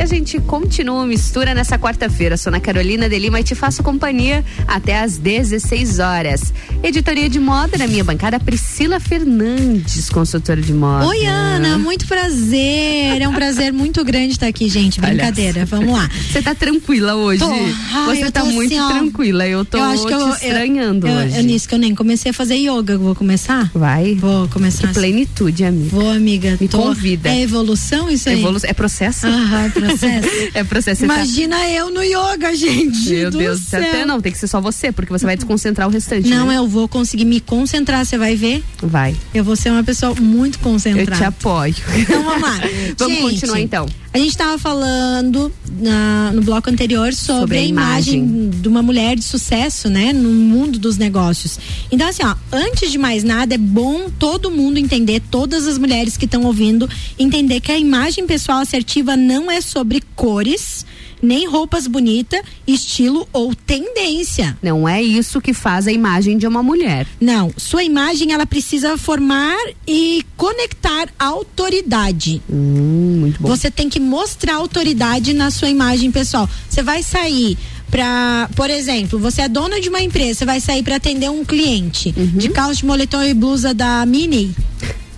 Speaker 1: E a gente continua mistura nessa quarta-feira. Sou Ana Carolina de Lima e te faço companhia até às 16 horas. Editoria de moda na minha bancada, Priscila Fernandes, consultora de moda.
Speaker 11: Oi, Ana, muito prazer. É um prazer muito grande estar aqui, gente. Brincadeira, vamos lá. [laughs]
Speaker 1: Você tá tranquila hoje?
Speaker 11: Tô. Ai,
Speaker 1: Você tá
Speaker 11: tô
Speaker 1: muito
Speaker 11: assim,
Speaker 1: tranquila. Eu tô
Speaker 11: Eu acho que
Speaker 1: te
Speaker 11: eu-
Speaker 1: estranhando
Speaker 11: eu,
Speaker 1: hoje.
Speaker 11: É nisso que eu nem comecei a fazer yoga. Vou começar?
Speaker 1: Vai.
Speaker 11: Vou começar.
Speaker 1: Que plenitude, amiga.
Speaker 11: Vou, amiga.
Speaker 1: Me
Speaker 11: tô-
Speaker 1: convida.
Speaker 11: É evolução isso aí?
Speaker 1: É processo?
Speaker 11: Aham, é processo. [laughs]
Speaker 1: é processo. Tá-
Speaker 11: Imagina eu no yoga, gente.
Speaker 1: Meu Deus do céu. Até não, tem que ser só você, porque você vai desconcentrar o restante.
Speaker 11: Não,
Speaker 1: né?
Speaker 11: eu vou conseguir me concentrar, você vai ver?
Speaker 1: Vai.
Speaker 11: Eu vou ser uma pessoa muito
Speaker 1: Eu
Speaker 11: concentrada.
Speaker 1: te apoio.
Speaker 11: Então vamos lá. [laughs]
Speaker 1: Vamos
Speaker 11: Gente,
Speaker 1: continuar então.
Speaker 11: A gente estava falando na- no bloco anterior sobre,
Speaker 1: Sobre a
Speaker 11: a imagem, de uma mulher de sucesso, né, no mundo dos negócios. Então, assim, ó, antes de mais nada, é bom todo mundo entender, todas as mulheres que estão ouvindo, entender que a imagem pessoal assertiva não é sobre cores, nem roupas bonitas, estilo ou tendência.
Speaker 1: Não é isso que faz a imagem de uma mulher.
Speaker 11: Não, sua imagem ela precisa formar e conectar autoridade.
Speaker 1: Hum, muito bom.
Speaker 11: Você tem que mostrar autoridade na sua imagem pessoal. Você vai sair para, por exemplo, você é dona de uma empresa, você vai sair para atender um cliente
Speaker 1: Uhum.
Speaker 11: de calça de moletom e blusa da Mini.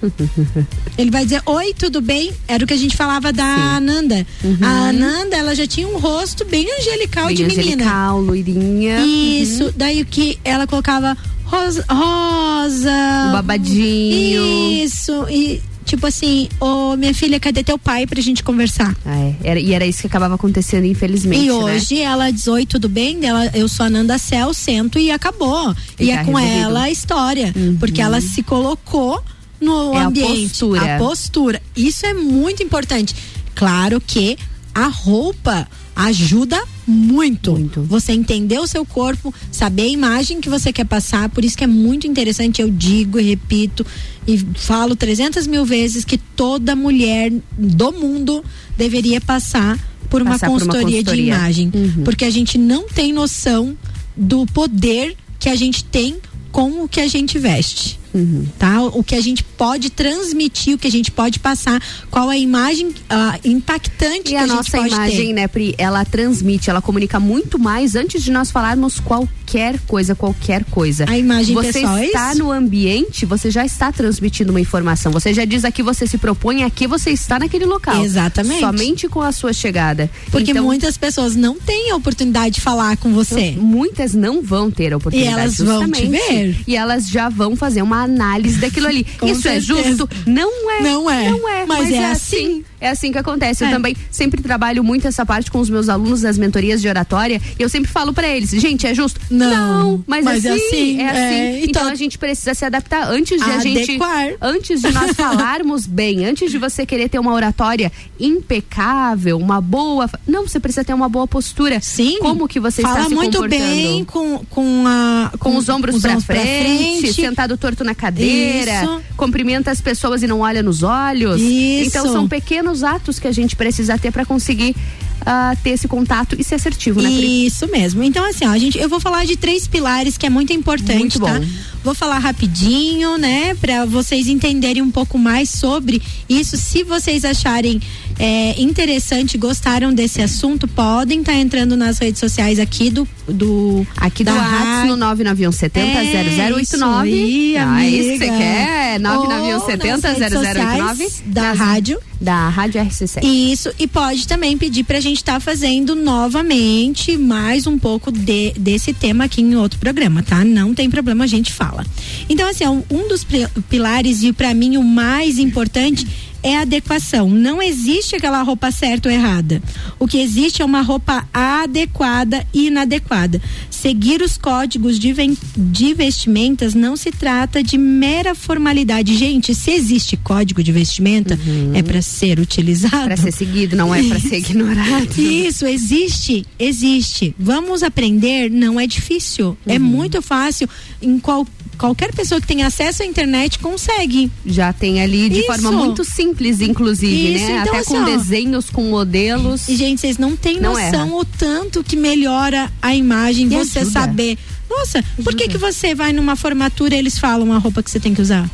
Speaker 11: [laughs] Ele vai dizer, oi, tudo bem? Era o que a gente falava da Ananda. A Ananda, ela já tinha um rosto bem angelical
Speaker 1: Bem
Speaker 11: de menina.
Speaker 1: angelical, loirinha.
Speaker 11: Isso, daí o que ela colocava rosa, rosa
Speaker 1: Um babadinho.
Speaker 11: Isso, e tipo assim, ô minha filha, cadê teu pai pra gente conversar?
Speaker 1: Ah, é. Era- e era isso que acabava acontecendo, infelizmente.
Speaker 11: E
Speaker 1: né?
Speaker 11: hoje ela diz oi, tudo bem? Ela, eu sou a Nanda Cel, sento e acabou.
Speaker 1: E
Speaker 11: E,
Speaker 1: tá
Speaker 11: é com
Speaker 1: resolvido.
Speaker 11: ela a história. Porque ela se colocou no
Speaker 1: É a
Speaker 11: ambiente.
Speaker 1: postura.
Speaker 11: A postura. Isso é muito importante. Claro que a roupa ajuda muito. Você entender o seu corpo, saber a imagem que você quer passar, por isso que é muito interessante, eu digo e repito e falo 300 mil vezes que toda mulher do mundo deveria passar por uma,
Speaker 1: Passar por uma
Speaker 11: consultoria, de
Speaker 1: consultoria.
Speaker 11: imagem.
Speaker 1: Uhum.
Speaker 11: Porque a gente não tem noção do poder que a gente tem com o que a gente veste.
Speaker 1: Uhum.
Speaker 11: Tá? O que a gente pode transmitir, o que a gente pode passar, qual a imagem ah, impactante
Speaker 1: E
Speaker 11: que
Speaker 1: a,
Speaker 11: a,
Speaker 1: nossa imagem,
Speaker 11: ter.
Speaker 1: né, Pri, ela transmite, ela comunica muito mais antes de nós falarmos qualquer coisa, qualquer coisa.
Speaker 11: A imagem
Speaker 1: você
Speaker 11: pessoal é
Speaker 1: está no ambiente, você já está transmitindo uma informação. Você já diz aqui, você se propõe aqui, você está naquele local.
Speaker 11: Exatamente.
Speaker 1: Somente com a sua chegada.
Speaker 11: Porque
Speaker 1: Então,
Speaker 11: muitas pessoas não têm a oportunidade de falar com você.
Speaker 1: Muitas não vão ter a oportunidade.
Speaker 11: E elas vão te ver.
Speaker 1: E elas já vão fazer uma análise daquilo ali. Isso é
Speaker 11: certeza.
Speaker 1: justo? Não é.
Speaker 11: Não é.
Speaker 1: Não é.
Speaker 11: Mas é
Speaker 1: assim. É assim que acontece. Eu
Speaker 11: É.
Speaker 1: também sempre trabalho muito essa parte com os meus alunos das mentorias de oratória. E eu sempre falo pra eles, gente, é justo?
Speaker 11: Não,
Speaker 1: mas,
Speaker 11: mas é
Speaker 1: assim,
Speaker 11: assim,
Speaker 1: é assim.
Speaker 11: é.
Speaker 1: Então,
Speaker 11: Então,
Speaker 1: a gente precisa se adaptar antes de a gente.
Speaker 11: Adequar.
Speaker 1: Antes de nós [laughs] falarmos bem, antes de você querer ter uma oratória impecável, uma boa. Não, você precisa ter uma boa postura.
Speaker 11: Sim.
Speaker 1: Como que você
Speaker 11: Fala
Speaker 1: está se
Speaker 11: muito
Speaker 1: comportando?
Speaker 11: bem com, com, a,
Speaker 1: com os ombros, pra,
Speaker 11: ombros
Speaker 1: frente,
Speaker 11: frente.
Speaker 1: sentado torto na cadeira,
Speaker 11: Isso.
Speaker 1: cumprimenta as pessoas e não olha nos olhos.
Speaker 11: Isso.
Speaker 1: Então são pequenos atos que a gente precisa ter para conseguir ah, ter esse contato e ser assertivo, né? Pri?
Speaker 11: Isso mesmo. Então, assim, ó, a gente, eu vou falar de três pilares que é muito importante,
Speaker 1: Muito
Speaker 11: tá? Vou falar rapidinho, né, para vocês entenderem um pouco mais sobre isso. Se vocês acharem é, interessante, gostaram desse assunto, podem estar entrando nas redes sociais aqui do do
Speaker 1: Aqui do
Speaker 11: da
Speaker 1: WhatsApp
Speaker 11: rádio.
Speaker 1: no 99170
Speaker 11: É,
Speaker 1: 0089.
Speaker 11: isso aí,
Speaker 1: ah, isso que você quer?
Speaker 11: Ou
Speaker 1: 99170
Speaker 11: nas redes
Speaker 1: 0089
Speaker 11: sociais da rádio.
Speaker 1: Da Rádio RC7.
Speaker 11: Isso, e pode também pedir pra gente estar fazendo novamente mais um pouco de- desse tema aqui em outro programa, tá? Não tem problema, a gente fala. Então, assim, ó, um dos pilares e pra mim o mais importante é a adequação. Não existe aquela roupa certa ou errada. O que existe é uma roupa adequada e inadequada. Seguir os códigos de, de vestimentas não se trata de mera formalidade. Gente, se existe código de vestimenta, é para ser utilizado.
Speaker 1: Para ser seguido, não é para ser ignorado.
Speaker 11: Isso, existe, existe. Vamos aprender, não é difícil. É
Speaker 1: Uhum.
Speaker 11: muito fácil. Em qual, qualquer pessoa que tem acesso à internet consegue.
Speaker 1: Já tem ali de
Speaker 11: Isso.
Speaker 1: forma muito simples, inclusive,
Speaker 11: Isso,
Speaker 1: né?
Speaker 11: então,
Speaker 1: Até
Speaker 11: assim,
Speaker 1: com
Speaker 11: ó,
Speaker 1: desenhos, com modelos.
Speaker 11: E, gente, vocês não têm
Speaker 1: Não
Speaker 11: noção
Speaker 1: erra.
Speaker 11: o tanto que melhora a imagem,
Speaker 1: E
Speaker 11: você
Speaker 1: ajuda.
Speaker 11: saber. Nossa, por que que você vai numa formatura e eles falam a roupa que você tem que usar?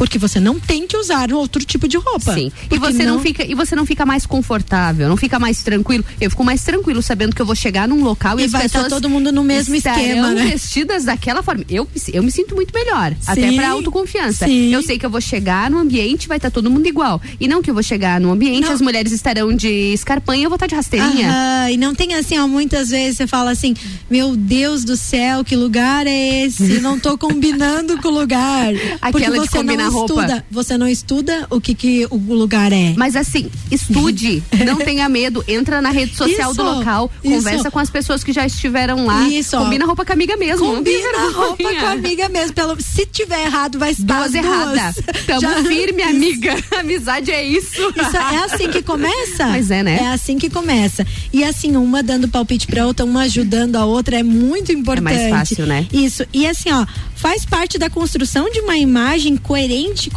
Speaker 11: Porque você não tem que usar outro tipo de roupa.
Speaker 1: Sim. E
Speaker 11: Porque
Speaker 1: você não... fica e você não fica mais confortável, não fica mais tranquilo. Eu fico mais tranquilo sabendo que eu vou chegar num local e,
Speaker 11: E
Speaker 1: as
Speaker 11: vai tá
Speaker 1: pessoas
Speaker 11: todo mundo no mesmo esquema, né?
Speaker 1: vestidas daquela forma. Eu, eu me sinto muito melhor, até
Speaker 11: Sim.
Speaker 1: pra autoconfiança.
Speaker 11: Sim.
Speaker 1: Eu sei que eu vou chegar no ambiente vai estar todo mundo igual. E não que eu vou chegar no ambiente as mulheres estarão de escarpanha eu vou estar de rasteirinha.
Speaker 11: Aham, e não tem assim, ó, muitas vezes você fala assim, meu Deus do céu, que lugar é esse? Não tô combinando com o lugar. [laughs] Porque
Speaker 1: Aquela de
Speaker 11: você
Speaker 1: combinar roupa.
Speaker 11: estuda, você não estuda o que que o lugar é.
Speaker 1: Mas assim, estude, [laughs] não tenha medo, entra na rede social do
Speaker 11: Isso,
Speaker 1: local,
Speaker 11: isso.
Speaker 1: conversa com as pessoas que já estiveram lá,
Speaker 11: Isso, ó.
Speaker 1: combina roupa com a amiga mesmo.
Speaker 11: Combina a roupa com a amiga mesmo. Pelo, se tiver errado, vai estar
Speaker 1: Duas
Speaker 11: duas.
Speaker 1: Tamo
Speaker 11: Já-
Speaker 1: firme, amiga. [laughs] Amizade é isso.
Speaker 11: Isso é assim que começa?
Speaker 1: Mas é, né?
Speaker 11: É assim que começa. E assim, uma dando palpite pra outra, uma ajudando a outra, é muito importante.
Speaker 1: mais fácil, né?
Speaker 11: Isso. E assim, ó, faz parte da construção de uma imagem coerente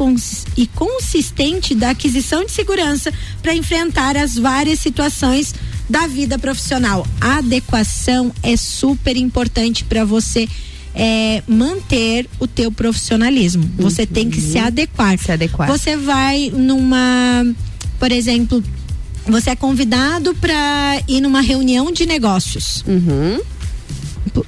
Speaker 11: e consistente da aquisição de segurança para enfrentar as várias situações da vida profissional. A adequação é super importante para você é, manter o teu profissionalismo. Você tem que se adequar.
Speaker 1: Se adequar.
Speaker 11: Você vai numa, por exemplo, você é convidado para ir numa reunião de negócios.
Speaker 1: Uhum.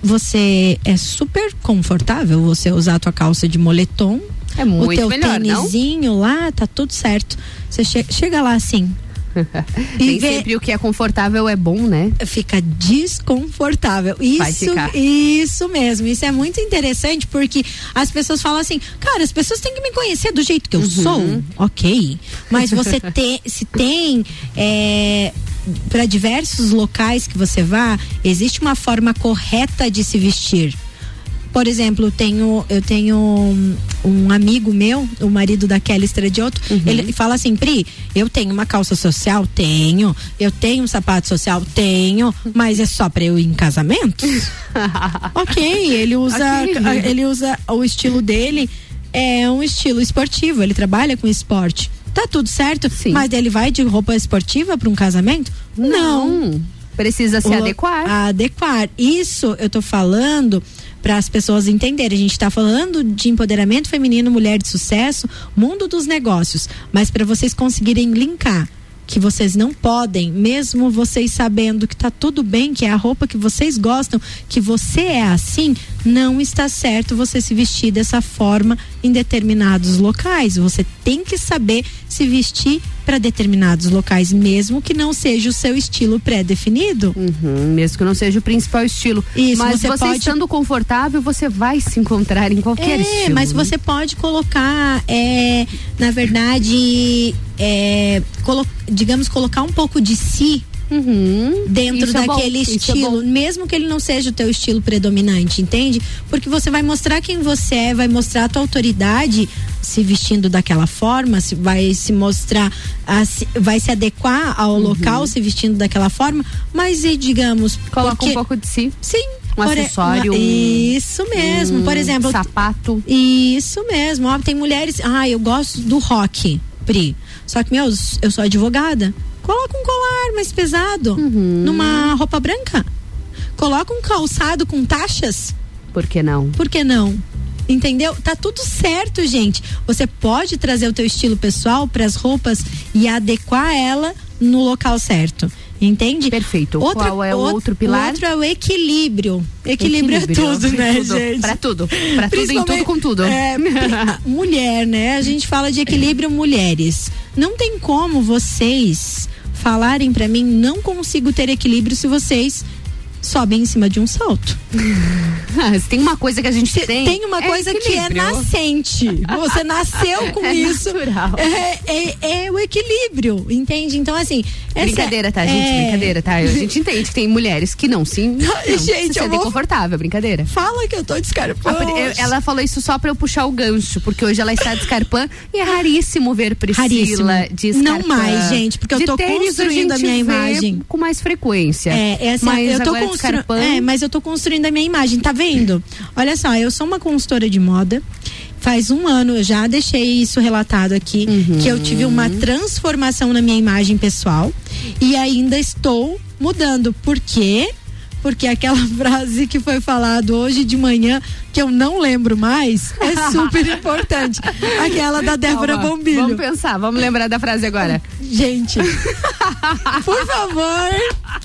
Speaker 11: Você é super confortável você usar a tua calça de moletom.
Speaker 1: É muito
Speaker 11: o teu
Speaker 1: melhor,
Speaker 11: tênisinho lá, tá tudo certo. Você che- chega lá assim, [laughs]
Speaker 1: Nem sempre o que é confortável é bom, né?
Speaker 11: fica desconfortável. Isso, isso mesmo. Isso é muito interessante porque as pessoas falam assim, cara, as pessoas têm que me conhecer do jeito que eu
Speaker 1: Uhum.
Speaker 11: sou, ok. Mas você [laughs] tem, se tem é, para diversos locais que você vá, existe uma forma correta de se vestir. Por exemplo, eu tenho, eu tenho um, um amigo meu, o marido da Kelly Estradioto,
Speaker 1: Uhum.
Speaker 11: ele fala assim, Pri, eu tenho uma calça social? Tenho. Eu tenho um sapato social? Tenho. Mas é só pra eu ir em casamento? [laughs] ok, ele usa,
Speaker 1: Ok.
Speaker 11: ele usa o estilo dele, é um estilo esportivo, ele trabalha com esporte. Tá tudo certo? Mas ele vai de roupa esportiva para um casamento? Não.
Speaker 1: Precisa se
Speaker 11: O-
Speaker 1: adequar.
Speaker 11: Adequar. Isso eu tô falando para as pessoas entenderem. A gente está falando de empoderamento feminino, mulher de sucesso, mundo dos negócios. Mas para vocês conseguirem linkar que vocês não podem, mesmo vocês sabendo que tá tudo bem, que é a roupa que vocês gostam, que você é assim, não está certo você se vestir dessa forma em determinados locais. Você tem que saber se vestir para determinados locais, mesmo que não seja o seu estilo pré-definido.
Speaker 1: Uhum, mesmo que não seja o principal estilo.
Speaker 11: Isso,
Speaker 1: mas
Speaker 11: você
Speaker 1: você,
Speaker 11: pode-
Speaker 1: estando confortável, você vai se encontrar em qualquer
Speaker 11: é,
Speaker 1: estilo.
Speaker 11: mas você pode colocar, é, na verdade, é, colo- digamos, colocar um pouco de si dentro
Speaker 1: Isso é
Speaker 11: daquele
Speaker 1: é
Speaker 11: estilo, mesmo que ele não seja o teu estilo predominante, entende? Porque você vai mostrar quem você é, vai mostrar a tua autoridade se vestindo daquela forma, se vai se mostrar, a vai se adequar ao local se vestindo daquela forma, mas e digamos,
Speaker 1: Coloca
Speaker 11: porque-
Speaker 1: um pouco de si.
Speaker 11: Sim.
Speaker 1: Um
Speaker 11: Por
Speaker 1: acessório,
Speaker 11: uma-
Speaker 1: um-
Speaker 11: Isso mesmo.
Speaker 1: um
Speaker 11: Por exemplo.
Speaker 1: sapato.
Speaker 11: Isso mesmo. Ó, tem mulheres. Ah, eu gosto do rock, Pri. Só que, meu, eu sou advogada. Coloca um colar mais pesado
Speaker 1: Uhum.
Speaker 11: numa roupa branca. Coloca um calçado com taxas.
Speaker 1: Por que não?
Speaker 11: Por que não? Entendeu? Tá tudo certo, gente. Você pode trazer o teu estilo pessoal para as roupas e adequar ela no local certo. Entende?
Speaker 1: Perfeito. Qual é o outro pilar?
Speaker 11: O outro é o equilíbrio. Equilíbrio, é tudo, né,
Speaker 1: Tudo.
Speaker 11: gente?
Speaker 1: Pra tudo. Pra tudo, em tudo com tudo.
Speaker 11: É, [laughs] mulher, né? A gente fala de equilíbrio mulheres. Não tem como vocês falarem pra mim, não consigo ter equilíbrio se vocês sobem em cima de um salto. [laughs]
Speaker 1: Ah, tem uma coisa que a gente tem.
Speaker 11: Tem uma
Speaker 1: é
Speaker 11: coisa que é
Speaker 1: equilíbrio.
Speaker 11: nascente. Você [laughs] nasceu com
Speaker 1: É
Speaker 11: isso. É, é- é o equilíbrio, entende? Então, assim.
Speaker 1: Brincadeira, tá, gente?
Speaker 11: é-
Speaker 1: Brincadeira, tá? A gente entende que tem mulheres que não sim. [laughs] Não,
Speaker 11: gente,
Speaker 1: se
Speaker 11: eu vou-
Speaker 1: confortável, brincadeira.
Speaker 11: Fala que eu tô descarpando.
Speaker 1: A eu- Ela falou isso só pra eu puxar o gancho, porque hoje ela está descarpando e é raríssimo ver Priscila
Speaker 11: Raríssimo.
Speaker 1: de
Speaker 11: Não
Speaker 1: escarpã.
Speaker 11: mais, gente, porque eu
Speaker 1: De
Speaker 11: tô
Speaker 1: tênis
Speaker 11: construindo a
Speaker 1: gente
Speaker 11: minha imagem.
Speaker 1: com mais frequência.
Speaker 11: É, essa,
Speaker 1: mas
Speaker 11: eu tô
Speaker 1: agora
Speaker 11: constru...
Speaker 1: descarpando.
Speaker 11: é, mas eu tô construindo a minha imagem, tá vendo? Olha só, eu sou uma consultora de moda. Faz um ano, eu já deixei isso relatado aqui,
Speaker 1: Uhum.
Speaker 11: que eu tive uma transformação na minha imagem pessoal e ainda estou mudando. Por quê? porque aquela [laughs] frase que foi falado hoje de manhã, que eu não lembro mais, é [laughs] super importante. Aquela da Débora
Speaker 1: Calma,
Speaker 11: Bombilho.
Speaker 1: Vamos pensar, vamos lembrar da frase agora.
Speaker 11: Gente, [laughs] por favor,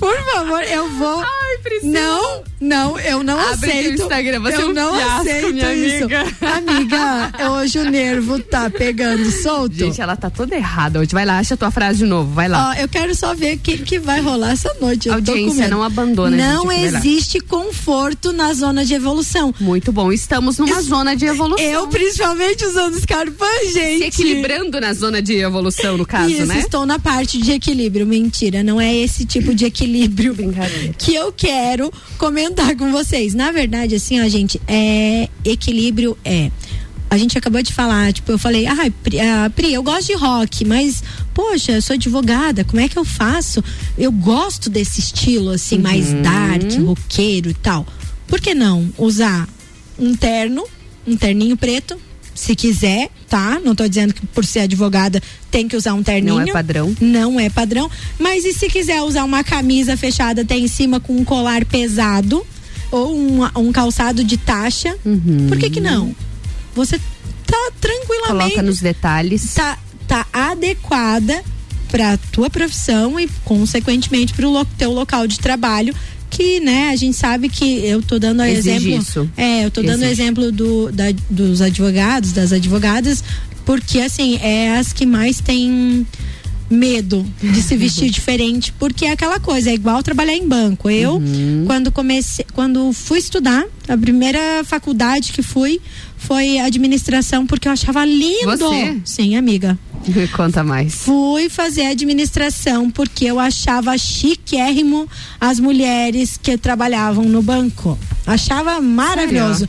Speaker 11: por favor, eu vou.
Speaker 1: Ai, Priscila.
Speaker 11: Não, não, eu não
Speaker 1: Abre
Speaker 11: aceito.
Speaker 1: Instagram, você é
Speaker 11: eu
Speaker 1: um
Speaker 11: não
Speaker 1: fiasco,
Speaker 11: aceito
Speaker 1: minha
Speaker 11: isso.
Speaker 1: amiga.
Speaker 11: Amiga, hoje o nervo tá pegando solto.
Speaker 1: Gente, ela tá toda errada hoje. Vai lá, acha a tua frase de novo, vai lá.
Speaker 11: Ó, eu quero só ver o que, que vai rolar essa noite. Eu
Speaker 1: Audiência, não abandona,
Speaker 11: Não
Speaker 1: gente,
Speaker 11: existe conforto na zona de evolução.
Speaker 1: Muito bom, estamos numa zona de evolução.
Speaker 11: Eu, principalmente, usando Scarpa, gente.
Speaker 1: Se equilibrando na zona de evolução, no caso,
Speaker 11: Isso,
Speaker 1: né?
Speaker 11: estou na parte de equilíbrio. Mentira, não é esse tipo de equilíbrio que eu quero comentar com vocês. Na verdade, assim, ó, gente, é equilíbrio é. A gente acabou de falar, tipo, eu falei, ah, Pri, ah, Pri, eu gosto de rock, mas, poxa, eu sou advogada, como é que eu faço? Eu gosto desse estilo, assim, mais
Speaker 1: Uhum.
Speaker 11: dark, roqueiro e tal. Por que não usar um terno, um terninho preto, se quiser, tá? Não tô dizendo que por ser advogada tem que usar um terninho.
Speaker 1: Não é padrão.
Speaker 11: Não é padrão. Mas e se quiser usar uma camisa fechada até em cima com um colar pesado ou um, um calçado de taxa? Por que que não? Você tá tranquilamente.
Speaker 1: Coloca nos detalhes.
Speaker 11: Tá, tá adequada pra tua profissão e, consequentemente, pro lo, teu local de trabalho. Que, né, a gente sabe que eu tô dando
Speaker 1: Exige
Speaker 11: exemplo.
Speaker 1: isso.
Speaker 11: É, eu tô dando
Speaker 1: Exige.
Speaker 11: exemplo do, da- dos advogados, das advogadas, porque assim, é as que mais têm medo de se vestir [laughs] diferente, porque é aquela coisa, é igual trabalhar em banco. Eu,
Speaker 1: Uhum.
Speaker 11: quando comecei, quando fui estudar, a primeira faculdade que fui foi administração, porque eu achava lindo.
Speaker 1: Você?
Speaker 11: Sim, amiga.
Speaker 1: Conta mais.
Speaker 11: Fui fazer administração porque eu achava chiquérrimo as mulheres que trabalhavam no banco. Achava maravilhoso.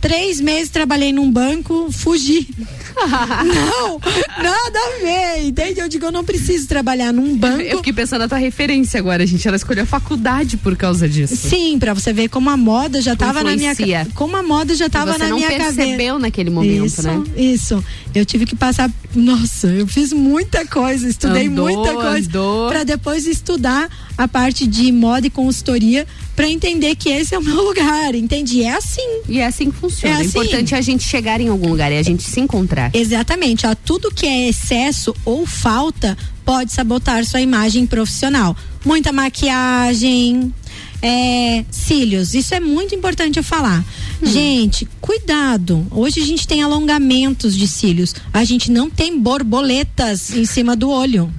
Speaker 11: Três meses trabalhei num banco, fugi. Não, nada a ver, entende? Eu digo, eu não preciso trabalhar num banco.
Speaker 1: Eu fiquei pensando na tua referência agora, gente. Ela escolheu a faculdade por causa disso.
Speaker 11: Sim, pra você ver como a moda já
Speaker 1: Como
Speaker 11: tava na minha
Speaker 1: influencia.
Speaker 11: como a moda já tava
Speaker 1: você
Speaker 11: na
Speaker 1: não
Speaker 11: minha cabeça.
Speaker 1: percebeu naquele momento,
Speaker 11: isso,
Speaker 1: né?
Speaker 11: Isso. Eu tive que passar, nossa, eu fiz muita coisa, estudei
Speaker 1: Andou,
Speaker 11: muita coisa para depois estudar a parte de moda e consultoria para entender que esse é o meu [laughs] lugar, entende? É assim.
Speaker 1: E é assim que funciona.
Speaker 11: É assim.
Speaker 1: importante é a gente chegar em algum lugar, é a gente se encontrar.
Speaker 11: Exatamente, ó, tudo que é excesso ou falta pode sabotar sua imagem profissional. Muita maquiagem, é, cílios, isso é muito importante eu falar. Gente, cuidado. Hoje a gente tem alongamentos de cílios. A gente não tem borboletas em cima do olho.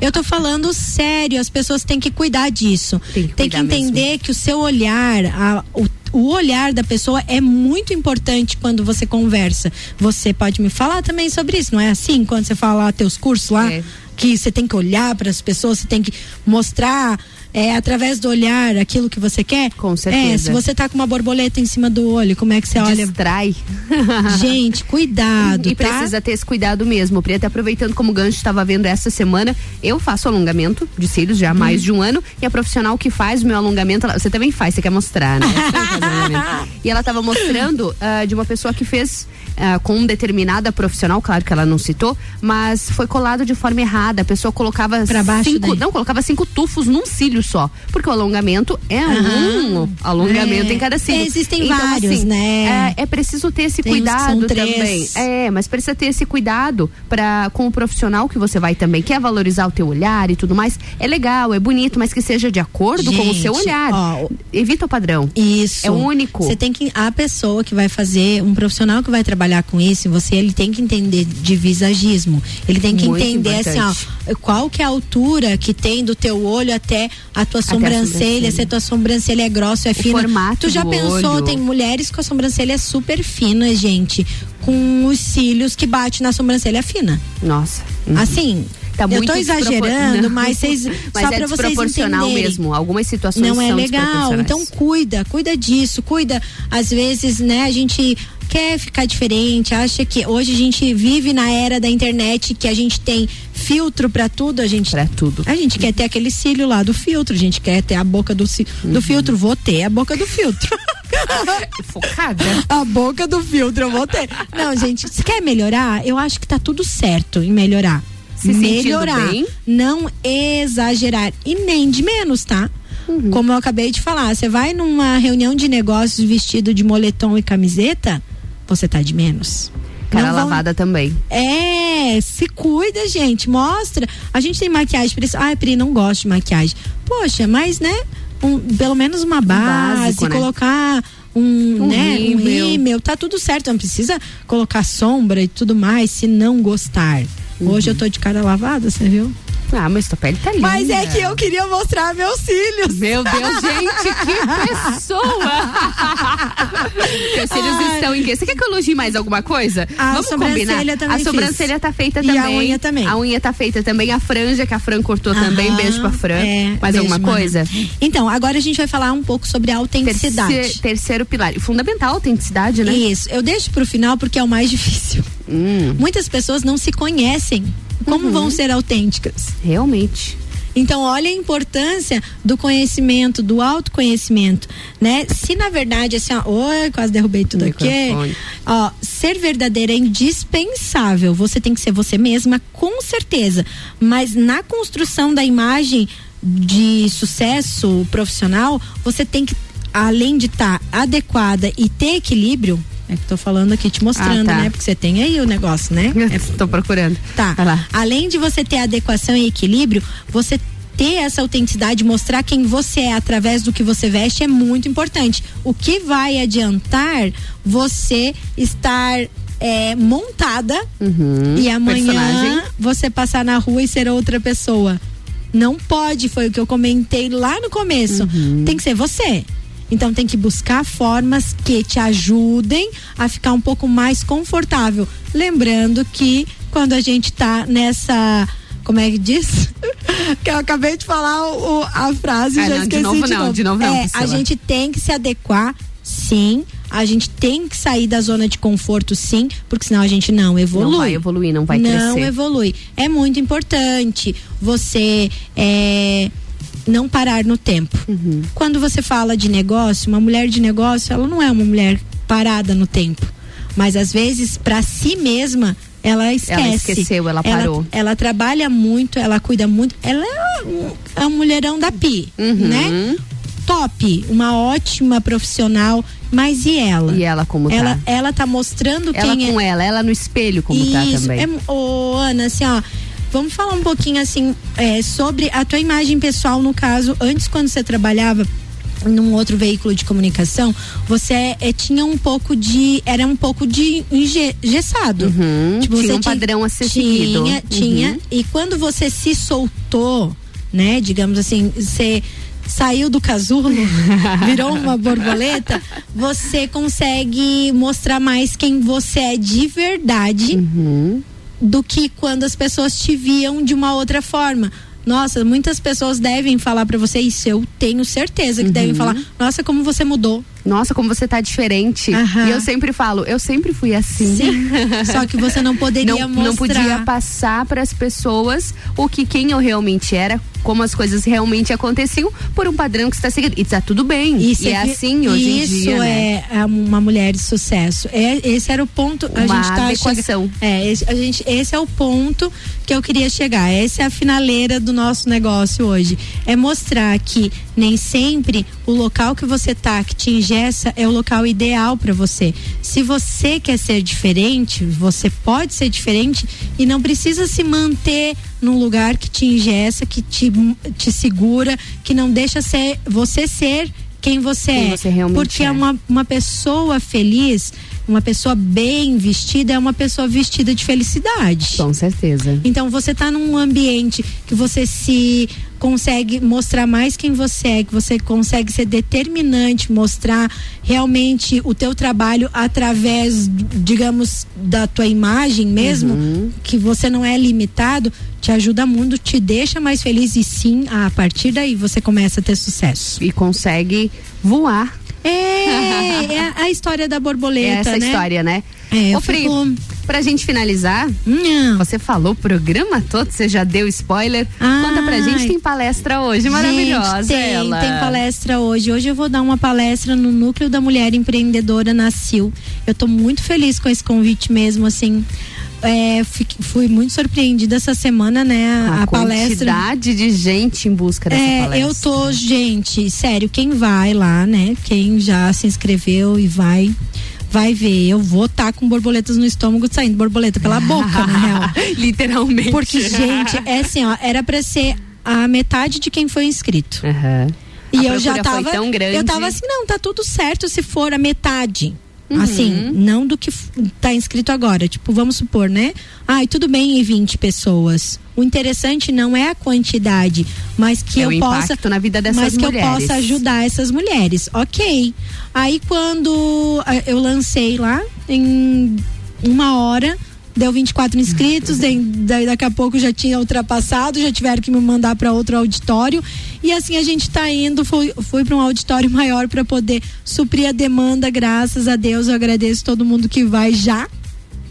Speaker 11: Eu tô falando sério, as pessoas têm que cuidar disso. Tem que,
Speaker 1: cuidar mesmo.
Speaker 11: entender que o seu olhar, a- o, o olhar da pessoa é muito importante quando você conversa. Você pode me falar também sobre isso, não é assim? Quando você fala lá teus cursos lá,
Speaker 1: É.
Speaker 11: que você tem que olhar para as pessoas, você tem que mostrar é, através do olhar aquilo que você quer.
Speaker 1: Com certeza.
Speaker 11: É, se você tá com uma borboleta em cima do olho, como é que você olha?
Speaker 1: Distrai. [laughs] [laughs]
Speaker 11: Gente, cuidado,
Speaker 1: E
Speaker 11: tá?
Speaker 1: precisa ter esse cuidado mesmo. Até aproveitando como o gancho estava vendo essa semana, eu faço alongamento de cílios já há mais
Speaker 11: Hum.
Speaker 1: de um ano. E a profissional que faz o meu alongamento, ela- você também faz, você quer mostrar, né? [laughs] E ela estava mostrando ah, de uma pessoa que fez ah, com um determinada profissional, claro que ela não citou, mas foi colado de forma errada. A pessoa colocava
Speaker 11: Pra baixo
Speaker 1: cinco,
Speaker 11: daí.
Speaker 1: não, colocava cinco tufos num cílio só. Porque o alongamento é
Speaker 11: Aham.
Speaker 1: um alongamento
Speaker 11: É.
Speaker 1: em cada cílio.
Speaker 11: Existem
Speaker 1: Então,
Speaker 11: vários,
Speaker 1: assim,
Speaker 11: né?
Speaker 1: É, é preciso ter esse
Speaker 11: Tem
Speaker 1: cuidado também. É, mas precisa ter esse cuidado para com o profissional que você vai também. Quer valorizar o teu olhar e tudo mais? É legal, é bonito, mas que seja de acordo com o seu
Speaker 11: Gente,
Speaker 1: olhar.
Speaker 11: ó,
Speaker 1: Evita o padrão.
Speaker 11: Isso.
Speaker 1: É único.
Speaker 11: Você tem que a pessoa que vai fazer, um profissional que vai trabalhar com isso, você ele tem que entender de visagismo. Ele tem que
Speaker 1: Muito
Speaker 11: entender assim, ó, qual que é a altura que tem do teu olho até a tua
Speaker 1: a
Speaker 11: sobrancelha,
Speaker 1: sobrancelha.
Speaker 11: se a tua sobrancelha é grossa ou é fina.
Speaker 1: formato
Speaker 11: tu já pensou,
Speaker 1: olho.
Speaker 11: tem mulheres com a sobrancelha super fina, gente, com os cílios que bate na sobrancelha fina.
Speaker 1: Nossa. Uhum.
Speaker 11: Assim,
Speaker 1: Tá
Speaker 11: eu
Speaker 1: despropor-
Speaker 11: exagerando,
Speaker 1: Não.
Speaker 11: mas vocês [laughs]
Speaker 1: Mas
Speaker 11: só
Speaker 1: é
Speaker 11: pra vocês entenderem.
Speaker 1: mesmo. Algumas situações
Speaker 11: Não é legal. Então cuida, cuida disso, cuida. Às vezes, né, a gente quer ficar diferente, acha que hoje a gente vive na era da internet que a gente tem filtro pra tudo, a gente
Speaker 1: Pra tudo.
Speaker 11: A gente quer ter aquele cílio lá do filtro, a gente quer ter a boca do, ci-
Speaker 1: Uhum.
Speaker 11: do filtro, vou ter a boca do filtro. [laughs]
Speaker 1: Focada.
Speaker 11: A boca do filtro eu vou ter. Não, gente, se quer melhorar, eu acho que tá tudo certo em melhorar.
Speaker 1: Se
Speaker 11: melhorar, não exagerar e nem de menos, tá? Como eu acabei de falar, você vai numa reunião de negócios vestido de moletom e camiseta, você tá de menos.
Speaker 1: Cara
Speaker 11: vão-
Speaker 1: lavada também.
Speaker 11: É, se cuida, gente. Mostra. A gente tem maquiagem pra isso. Ai, Pri, não gosto de maquiagem. Poxa, mas, né? um- pelo menos uma base,
Speaker 1: básico, né?
Speaker 11: colocar um,
Speaker 1: Um
Speaker 11: né, um
Speaker 1: rímel.
Speaker 11: rímel, tá tudo certo. Não precisa colocar sombra e tudo mais se não gostar. Hoje eu tô de cara lavada, você viu?
Speaker 1: Ah, mas tua pele tá linda.
Speaker 11: Mas é que eu queria mostrar meus cílios.
Speaker 1: Meu Deus, gente, que [laughs] pessoa! Teus cílios
Speaker 11: Ai.
Speaker 1: estão em quê? Você quer que eu elogie mais alguma coisa?
Speaker 11: A
Speaker 1: Vamos
Speaker 11: sobrancelha
Speaker 1: combinar.
Speaker 11: também
Speaker 1: a sobrancelha
Speaker 11: fiz.
Speaker 1: tá feita
Speaker 11: E a
Speaker 1: também.
Speaker 11: unha também.
Speaker 1: A unha tá feita também. A franja que a Fran cortou também.
Speaker 11: Aham,
Speaker 1: Beijo pra Fran.
Speaker 11: é,
Speaker 1: mais alguma
Speaker 11: mana.
Speaker 1: coisa?
Speaker 11: Então, agora a gente vai falar um pouco sobre a autenticidade.
Speaker 1: Terceiro, terceiro pilar. Fundamental a autenticidade, né?
Speaker 11: Isso, eu deixo pro final porque é o mais [laughs] difícil.
Speaker 1: Hum.
Speaker 11: Muitas pessoas não se conhecem. Como
Speaker 1: Uhum.
Speaker 11: vão ser autênticas?
Speaker 1: Realmente.
Speaker 11: Então, olha a importância do conhecimento, do autoconhecimento, né? Se na verdade, assim, ó, oi, quase derrubei tudo aqui. Ó, ser verdadeira é indispensável. Você tem que ser você mesma, com certeza. Mas na construção da imagem de sucesso profissional, você tem que, além de estar adequada e ter equilíbrio, é que tô falando aqui te mostrando,
Speaker 1: Ah, tá.
Speaker 11: né? Porque você tem aí o negócio, né? [laughs] É
Speaker 1: Tô procurando.
Speaker 11: Tá. Além de você ter adequação e equilíbrio, você ter essa autenticidade, mostrar quem você é através do que você veste é muito importante. O que vai adiantar você estar é, montada e amanhã
Speaker 1: Uhum. Personagem.
Speaker 11: você passar na rua e ser outra pessoa. Não pode, foi o que eu comentei lá no começo.
Speaker 1: Uhum.
Speaker 11: Tem que ser você. Então tem que buscar formas que te ajudem a ficar um pouco mais confortável. Lembrando que quando a gente tá nessa. Como é que diz? [laughs] que eu acabei de falar o- a frase,
Speaker 1: Ah,
Speaker 11: já
Speaker 1: não, de
Speaker 11: esqueci
Speaker 1: novo não, de novo não,
Speaker 11: É, a gente tem que se adequar, sim. A gente tem que sair da zona de conforto, sim, porque senão a gente não evolui.
Speaker 1: Não vai evoluir, não vai
Speaker 11: não
Speaker 1: crescer.
Speaker 11: evolui. É muito importante você é, não parar no tempo.
Speaker 1: Uhum.
Speaker 11: Quando você fala de negócio, uma mulher de negócio, ela não é uma mulher parada no tempo. Mas às vezes, para si mesma, ela esquece.
Speaker 1: esqueceu, ela parou.
Speaker 11: Ela, trabalha muito, ela cuida muito. Ela é um, é mulherão da Pi,
Speaker 1: Uhum.
Speaker 11: né? Top, uma ótima profissional. Mas e ela?
Speaker 1: E ela como tá?
Speaker 11: ela, ela tá mostrando
Speaker 1: Ela
Speaker 11: quem
Speaker 1: com
Speaker 11: é.
Speaker 1: ela, ela no espelho como tá
Speaker 11: Isso,
Speaker 1: também.
Speaker 11: É, ô, Ana, assim, ó. Vamos falar um pouquinho assim é, sobre a tua imagem pessoal, no caso, antes quando você trabalhava num outro veículo de comunicação, você é, tinha um pouco de. Era um pouco de enge- engessado.
Speaker 1: Uhum,
Speaker 11: Tipo,
Speaker 1: tinha
Speaker 11: você
Speaker 1: um padrão a ser.
Speaker 11: Tinha, tinha.
Speaker 1: Uhum.
Speaker 11: E quando você se soltou, né, digamos assim, você saiu do casulo, [laughs] virou uma borboleta, você consegue mostrar mais quem você é de verdade
Speaker 1: Uhum.
Speaker 11: Do que quando as pessoas te viam de uma outra forma. Nossa, muitas pessoas devem falar pra você isso, eu tenho certeza que devem
Speaker 1: Uhum.
Speaker 11: falar. Nossa, como você mudou.
Speaker 1: Nossa, como você tá diferente.
Speaker 11: Aham.
Speaker 1: E eu sempre falo, eu sempre fui assim.
Speaker 11: Sim. [laughs] Só que você não poderia
Speaker 1: não, não
Speaker 11: mostrar.
Speaker 1: podia passar para as pessoas o que quem eu realmente era, como as coisas realmente aconteciam por um padrão que está seguindo. E tá tudo bem.
Speaker 11: Isso
Speaker 1: e é
Speaker 11: vi-
Speaker 1: assim hoje em
Speaker 11: isso
Speaker 1: dia, né?
Speaker 11: é é uma mulher de sucesso. É, esse era o ponto. a
Speaker 1: Uma
Speaker 11: gente tá
Speaker 1: adequação.
Speaker 11: chega- é, esse, a gente, esse é o ponto que eu queria chegar. Essa é a finaleira do nosso negócio hoje. É mostrar que nem sempre o local que você tá, que te ingessa, é o local ideal para você. Se você quer ser diferente, você pode ser diferente e não precisa se manter num lugar que te ingessa, que te, te segura, que não deixa ser você ser quem você
Speaker 1: Quem
Speaker 11: é.
Speaker 1: você realmente
Speaker 11: Porque
Speaker 1: é.
Speaker 11: uma, uma pessoa feliz, uma pessoa bem vestida, é uma pessoa vestida de felicidade.
Speaker 1: Com certeza.
Speaker 11: Então você tá num ambiente que você se consegue mostrar mais quem você é, que você consegue ser determinante, mostrar realmente o teu trabalho através, digamos, da tua imagem mesmo,
Speaker 1: Uhum.
Speaker 11: que você não é limitado, te ajuda muito, te deixa mais feliz e sim, a partir daí você começa a ter sucesso.
Speaker 1: E consegue voar.
Speaker 11: É, é a- a história da borboleta,
Speaker 1: É essa
Speaker 11: né?
Speaker 1: história, né?
Speaker 11: É,
Speaker 1: Ô, Pri,
Speaker 11: fico-
Speaker 1: pra gente finalizar, você falou o programa todo, você já deu spoiler. Conta pra gente, tem palestra hoje, maravilhosa
Speaker 11: Gente, tem,
Speaker 1: ela.
Speaker 11: tem palestra hoje. Hoje eu vou dar uma palestra no Núcleo da Mulher Empreendedora na CIL. Eu tô muito feliz com esse convite mesmo, assim. é, fui, fui muito surpreendida essa semana, né? A,
Speaker 1: A,
Speaker 11: palestra.
Speaker 1: quantidade de gente em busca dessa
Speaker 11: É,
Speaker 1: palestra.
Speaker 11: eu tô, gente, sério, quem vai lá, né? Quem já se inscreveu e vai, vai ver. Eu vou estar com borboletas no estômago saindo borboleta pela boca, [laughs] na real.
Speaker 1: Literalmente.
Speaker 11: Porque, gente, é assim, ó, era pra ser a metade de quem foi inscrito. E
Speaker 1: A
Speaker 11: eu já tava.
Speaker 1: tão grande.
Speaker 11: Eu tava assim, não, tá tudo certo se for a metade.
Speaker 1: Uhum.
Speaker 11: Assim, não do que f- tá inscrito agora. Tipo, vamos supor, né? Ai, tudo bem em 20 pessoas. O interessante não é a quantidade, mas que
Speaker 1: É
Speaker 11: eu possa.
Speaker 1: na vida dessas
Speaker 11: mas que eu
Speaker 1: mulheres.
Speaker 11: possa ajudar essas mulheres. Ok. Aí quando ah, eu lancei lá, em uma hora. Deu 24 inscritos, daí, daí daqui a pouco já tinha ultrapassado, já tiveram que me mandar para outro auditório. E assim a gente tá indo, fui, fui para um auditório [laughs] maior para poder suprir a demanda, graças a Deus. Eu agradeço todo mundo que vai já,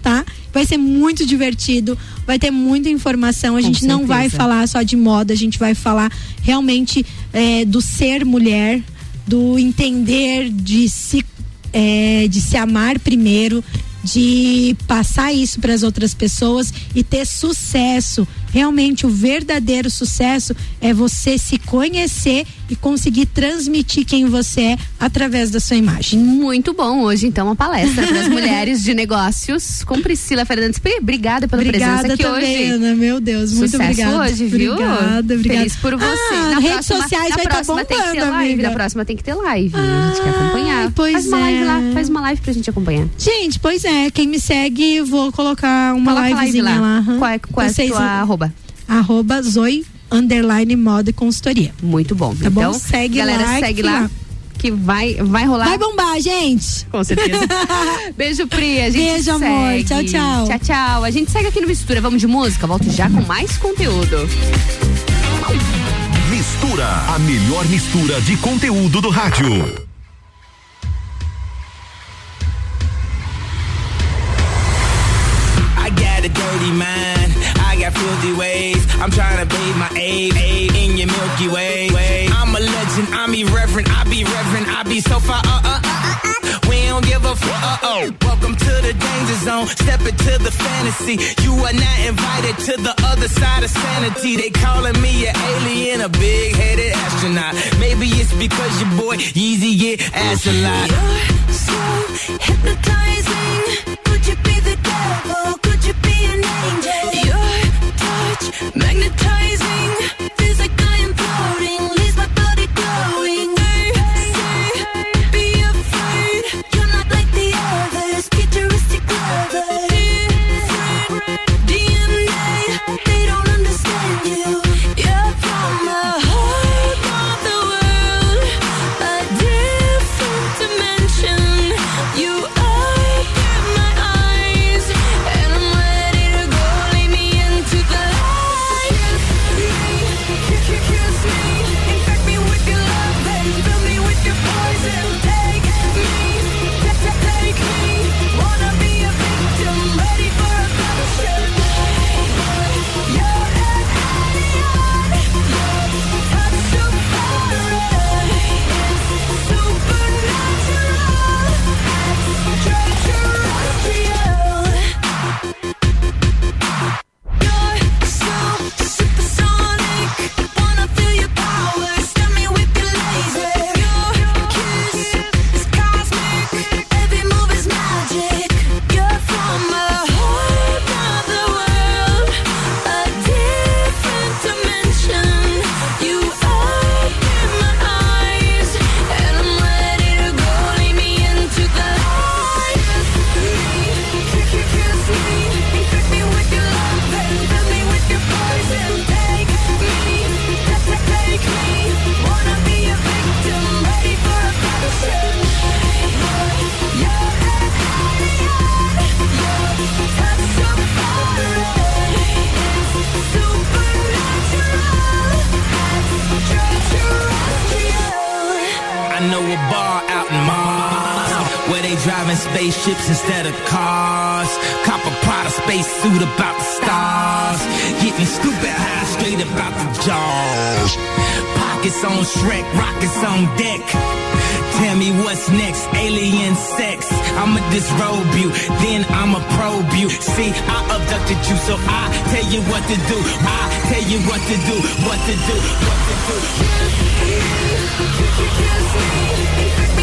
Speaker 11: tá? Vai ser muito divertido, vai ter muita informação. A
Speaker 1: Com
Speaker 11: gente não vai
Speaker 1: certeza.
Speaker 11: falar só de moda, a gente vai falar realmente é, do ser mulher, do entender de se, é, de se amar primeiro, de passar isso para as outras pessoas e ter sucesso. Realmente, o verdadeiro sucesso é você se conhecer e conseguir transmitir quem você é através da sua imagem.
Speaker 1: Muito bom hoje, então, uma palestra para as [laughs] mulheres de negócios com Priscila Fernandes. Obrigada pela
Speaker 11: Obrigada
Speaker 1: presença aqui
Speaker 11: também,
Speaker 1: hoje.
Speaker 11: Ana. Meu Deus, muito
Speaker 1: Sucesso
Speaker 11: obrigada.
Speaker 1: hoje, viu?
Speaker 11: Obrigada, obrigada.
Speaker 1: Feliz por você.
Speaker 11: Ah,
Speaker 1: na
Speaker 11: redes
Speaker 1: próxima,
Speaker 11: sociais
Speaker 1: na
Speaker 11: vai tá
Speaker 1: próxima tem que ter
Speaker 11: bombando,
Speaker 1: live.
Speaker 11: amiga.
Speaker 1: Na próxima tem que ter live. a gente quer acompanhar.
Speaker 11: pois
Speaker 1: faz uma live
Speaker 11: é.
Speaker 1: lá, faz uma live pra gente acompanhar.
Speaker 11: Gente, pois é, quem me segue, vou colocar uma
Speaker 1: Coloca a live
Speaker 11: livezinha
Speaker 1: lá.
Speaker 11: lá.
Speaker 1: Qual é- qual é a
Speaker 11: vão-
Speaker 1: arroba?
Speaker 11: Arroba Zoe underline moda e consultoria.
Speaker 1: Muito bom.
Speaker 11: Tá
Speaker 1: então,
Speaker 11: bom? Segue
Speaker 1: galera,
Speaker 11: lá.
Speaker 1: segue
Speaker 11: que
Speaker 1: lá. Que vai, vai rolar.
Speaker 11: Vai bombar, gente.
Speaker 1: Com certeza. [laughs] Beijo, Pri. A gente
Speaker 11: Beijo, amor.
Speaker 1: segue.
Speaker 11: Tchau, tchau.
Speaker 1: Tchau, tchau. A gente segue aqui no Mistura. Vamos de música. Volto já com mais conteúdo.
Speaker 10: Mistura, a melhor mistura de conteúdo do rádio.
Speaker 19: I got a dirty mind. Got filthy ways. I'm trying to bathe my aid in your Milky Way. I'm a legend. I'm irreverent. I be reverent. I be so far. Uh, uh, uh, uh, uh. We don't give a fuck. Uh, oh. Welcome to the danger zone. Step into the fantasy. You are not invited to the other side of sanity. They calling me an alien, a big headed astronaut. Maybe it's because your boy Yeezy get ass a lot.
Speaker 20: You're so hypnotizing. Could you be the devil? Could you be an angel? Your touch magnetizing. Feels like I am
Speaker 19: instead of cars. Cop a pot of space suit about the stars. Getting stupid high straight about the jaws. Pockets on Shrek, rockets on deck. Tell me what's next, alien sex. I'ma disrobe you, then I'ma probe you. See, I abducted you, so I tell you what to do. I tell you what to do, what to do, what to do. Kiss me, kiss me.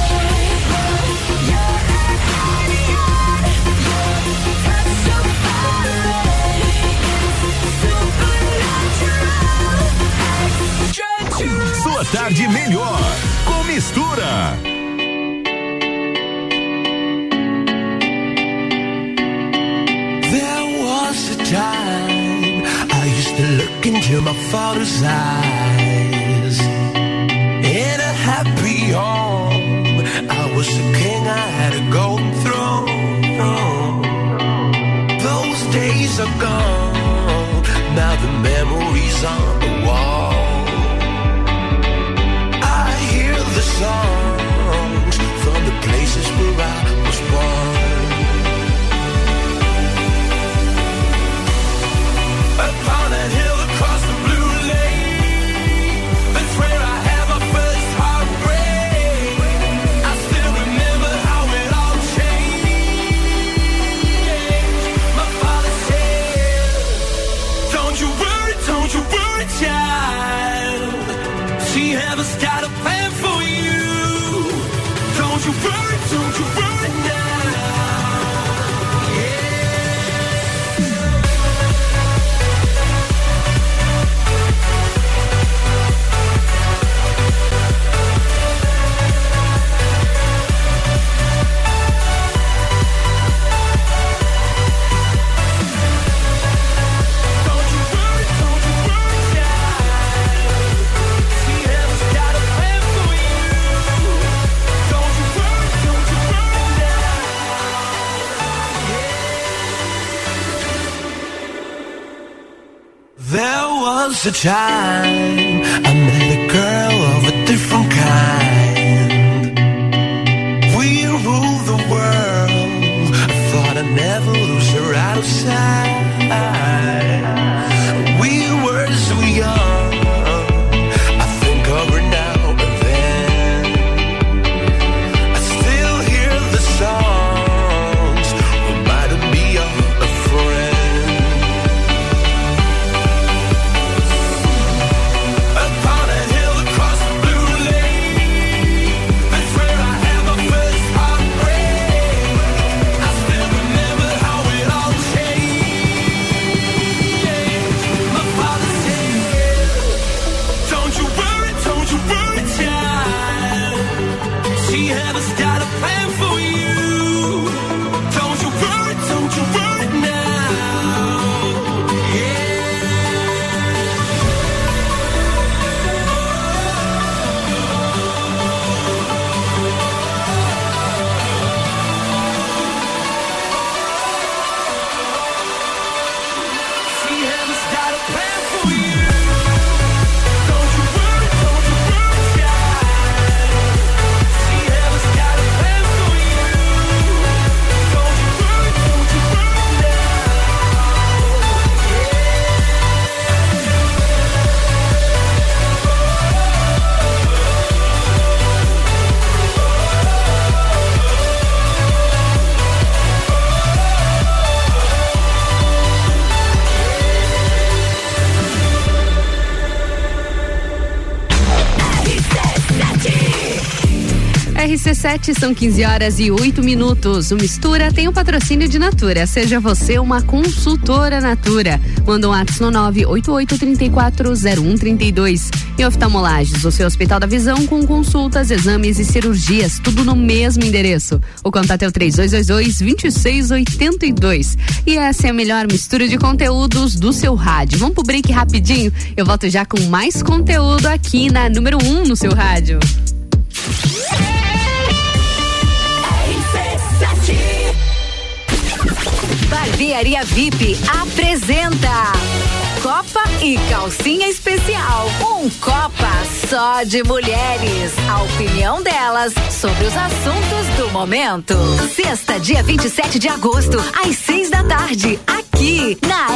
Speaker 10: sua tarde melhor com mistura.
Speaker 21: There was a time I used to look into my father's eyes. In a happy home, I was a king, I had a golden throne. Those days are gone, now the memories are. song. the time.
Speaker 1: RC7 são 15 horas e 8 minutos. O Mistura tem o patrocínio de Natura. Seja você uma consultora Natura. Manda um ato no 988340132. E oftalmolages, o seu Hospital da Visão com consultas, exames e cirurgias, tudo no mesmo endereço. O contato é o 3222-2682. E essa é a melhor mistura de conteúdos do seu rádio. Vamos pro break rapidinho? Eu volto já com mais conteúdo aqui na número 1 um no seu rádio.
Speaker 4: Barbearia VIP apresenta Copa e Calcinha Especial. Um Copa só de mulheres. A opinião delas sobre os assuntos do momento. Sexta, dia 27 de agosto, às seis da tarde, aqui na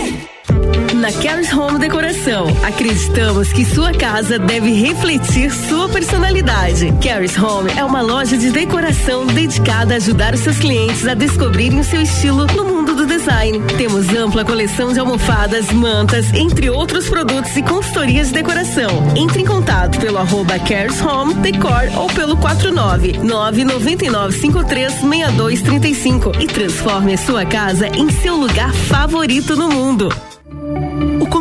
Speaker 22: na Caris Home Decoração, acreditamos que sua casa deve refletir sua personalidade. Caris Home é uma loja de decoração dedicada a ajudar os seus clientes a descobrirem o seu estilo no do design. Temos ampla coleção de almofadas, mantas, entre outros produtos e consultorias de decoração. Entre em contato pelo arroba Caris Home Decor ou pelo 49 999 53 6235 e transforme a sua casa em seu lugar favorito no mundo.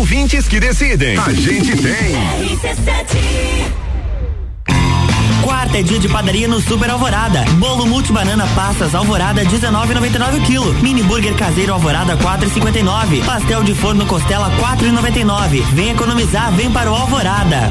Speaker 10: Ouvintes que decidem. A gente tem.
Speaker 5: Quarta é dia de padaria no Super Alvorada. Bolo multibanana passas Alvorada 19,99 o quilo. Mini burger caseiro Alvorada 4,59. Pastel de forno costela 4,99. Vem economizar, vem para o Alvorada.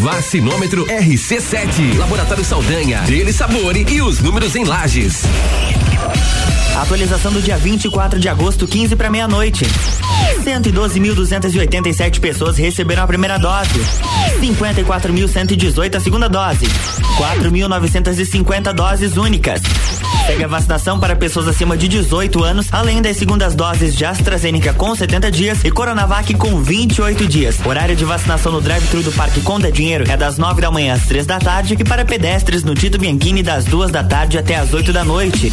Speaker 15: Vacinômetro RC7. Laboratório Saldanha. Dele Sabore e os números em lajes.
Speaker 5: Atualização do dia 24 de agosto, 15 para meia-noite. 112.287 pessoas receberam a primeira dose. 54.118 a segunda dose. 4.950 doses únicas. Segue a vacinação para pessoas acima de 18 anos, além das segundas doses de AstraZeneca com 70 dias e Coronavac com 28 dias. Horário de vacinação no drive-thru do Parque Conda Dinheiro é das 9 da manhã às 3 da tarde e para pedestres no Tito Bianchini das 2 da tarde até às 8 da noite.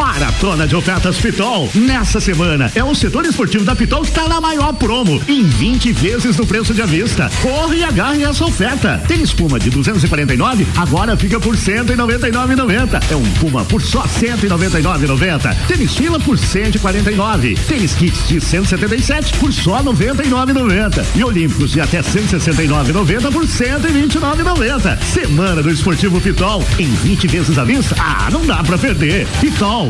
Speaker 6: Maratona de ofertas Pitol. Nessa semana é o setor esportivo da Pitol que está na maior promo, em 20 vezes no preço de avista. Corre e agarre essa oferta. Tem espuma de 249, agora fica por 199,90. É um Puma por só 199,90. Tênis fila por 149. Tênis kits de 177 por só 99,90. E Olímpicos de até 169,90 por 129,90. Semana do Esportivo Pitol em 20 vezes à vista. Ah, não dá pra perder. Pitol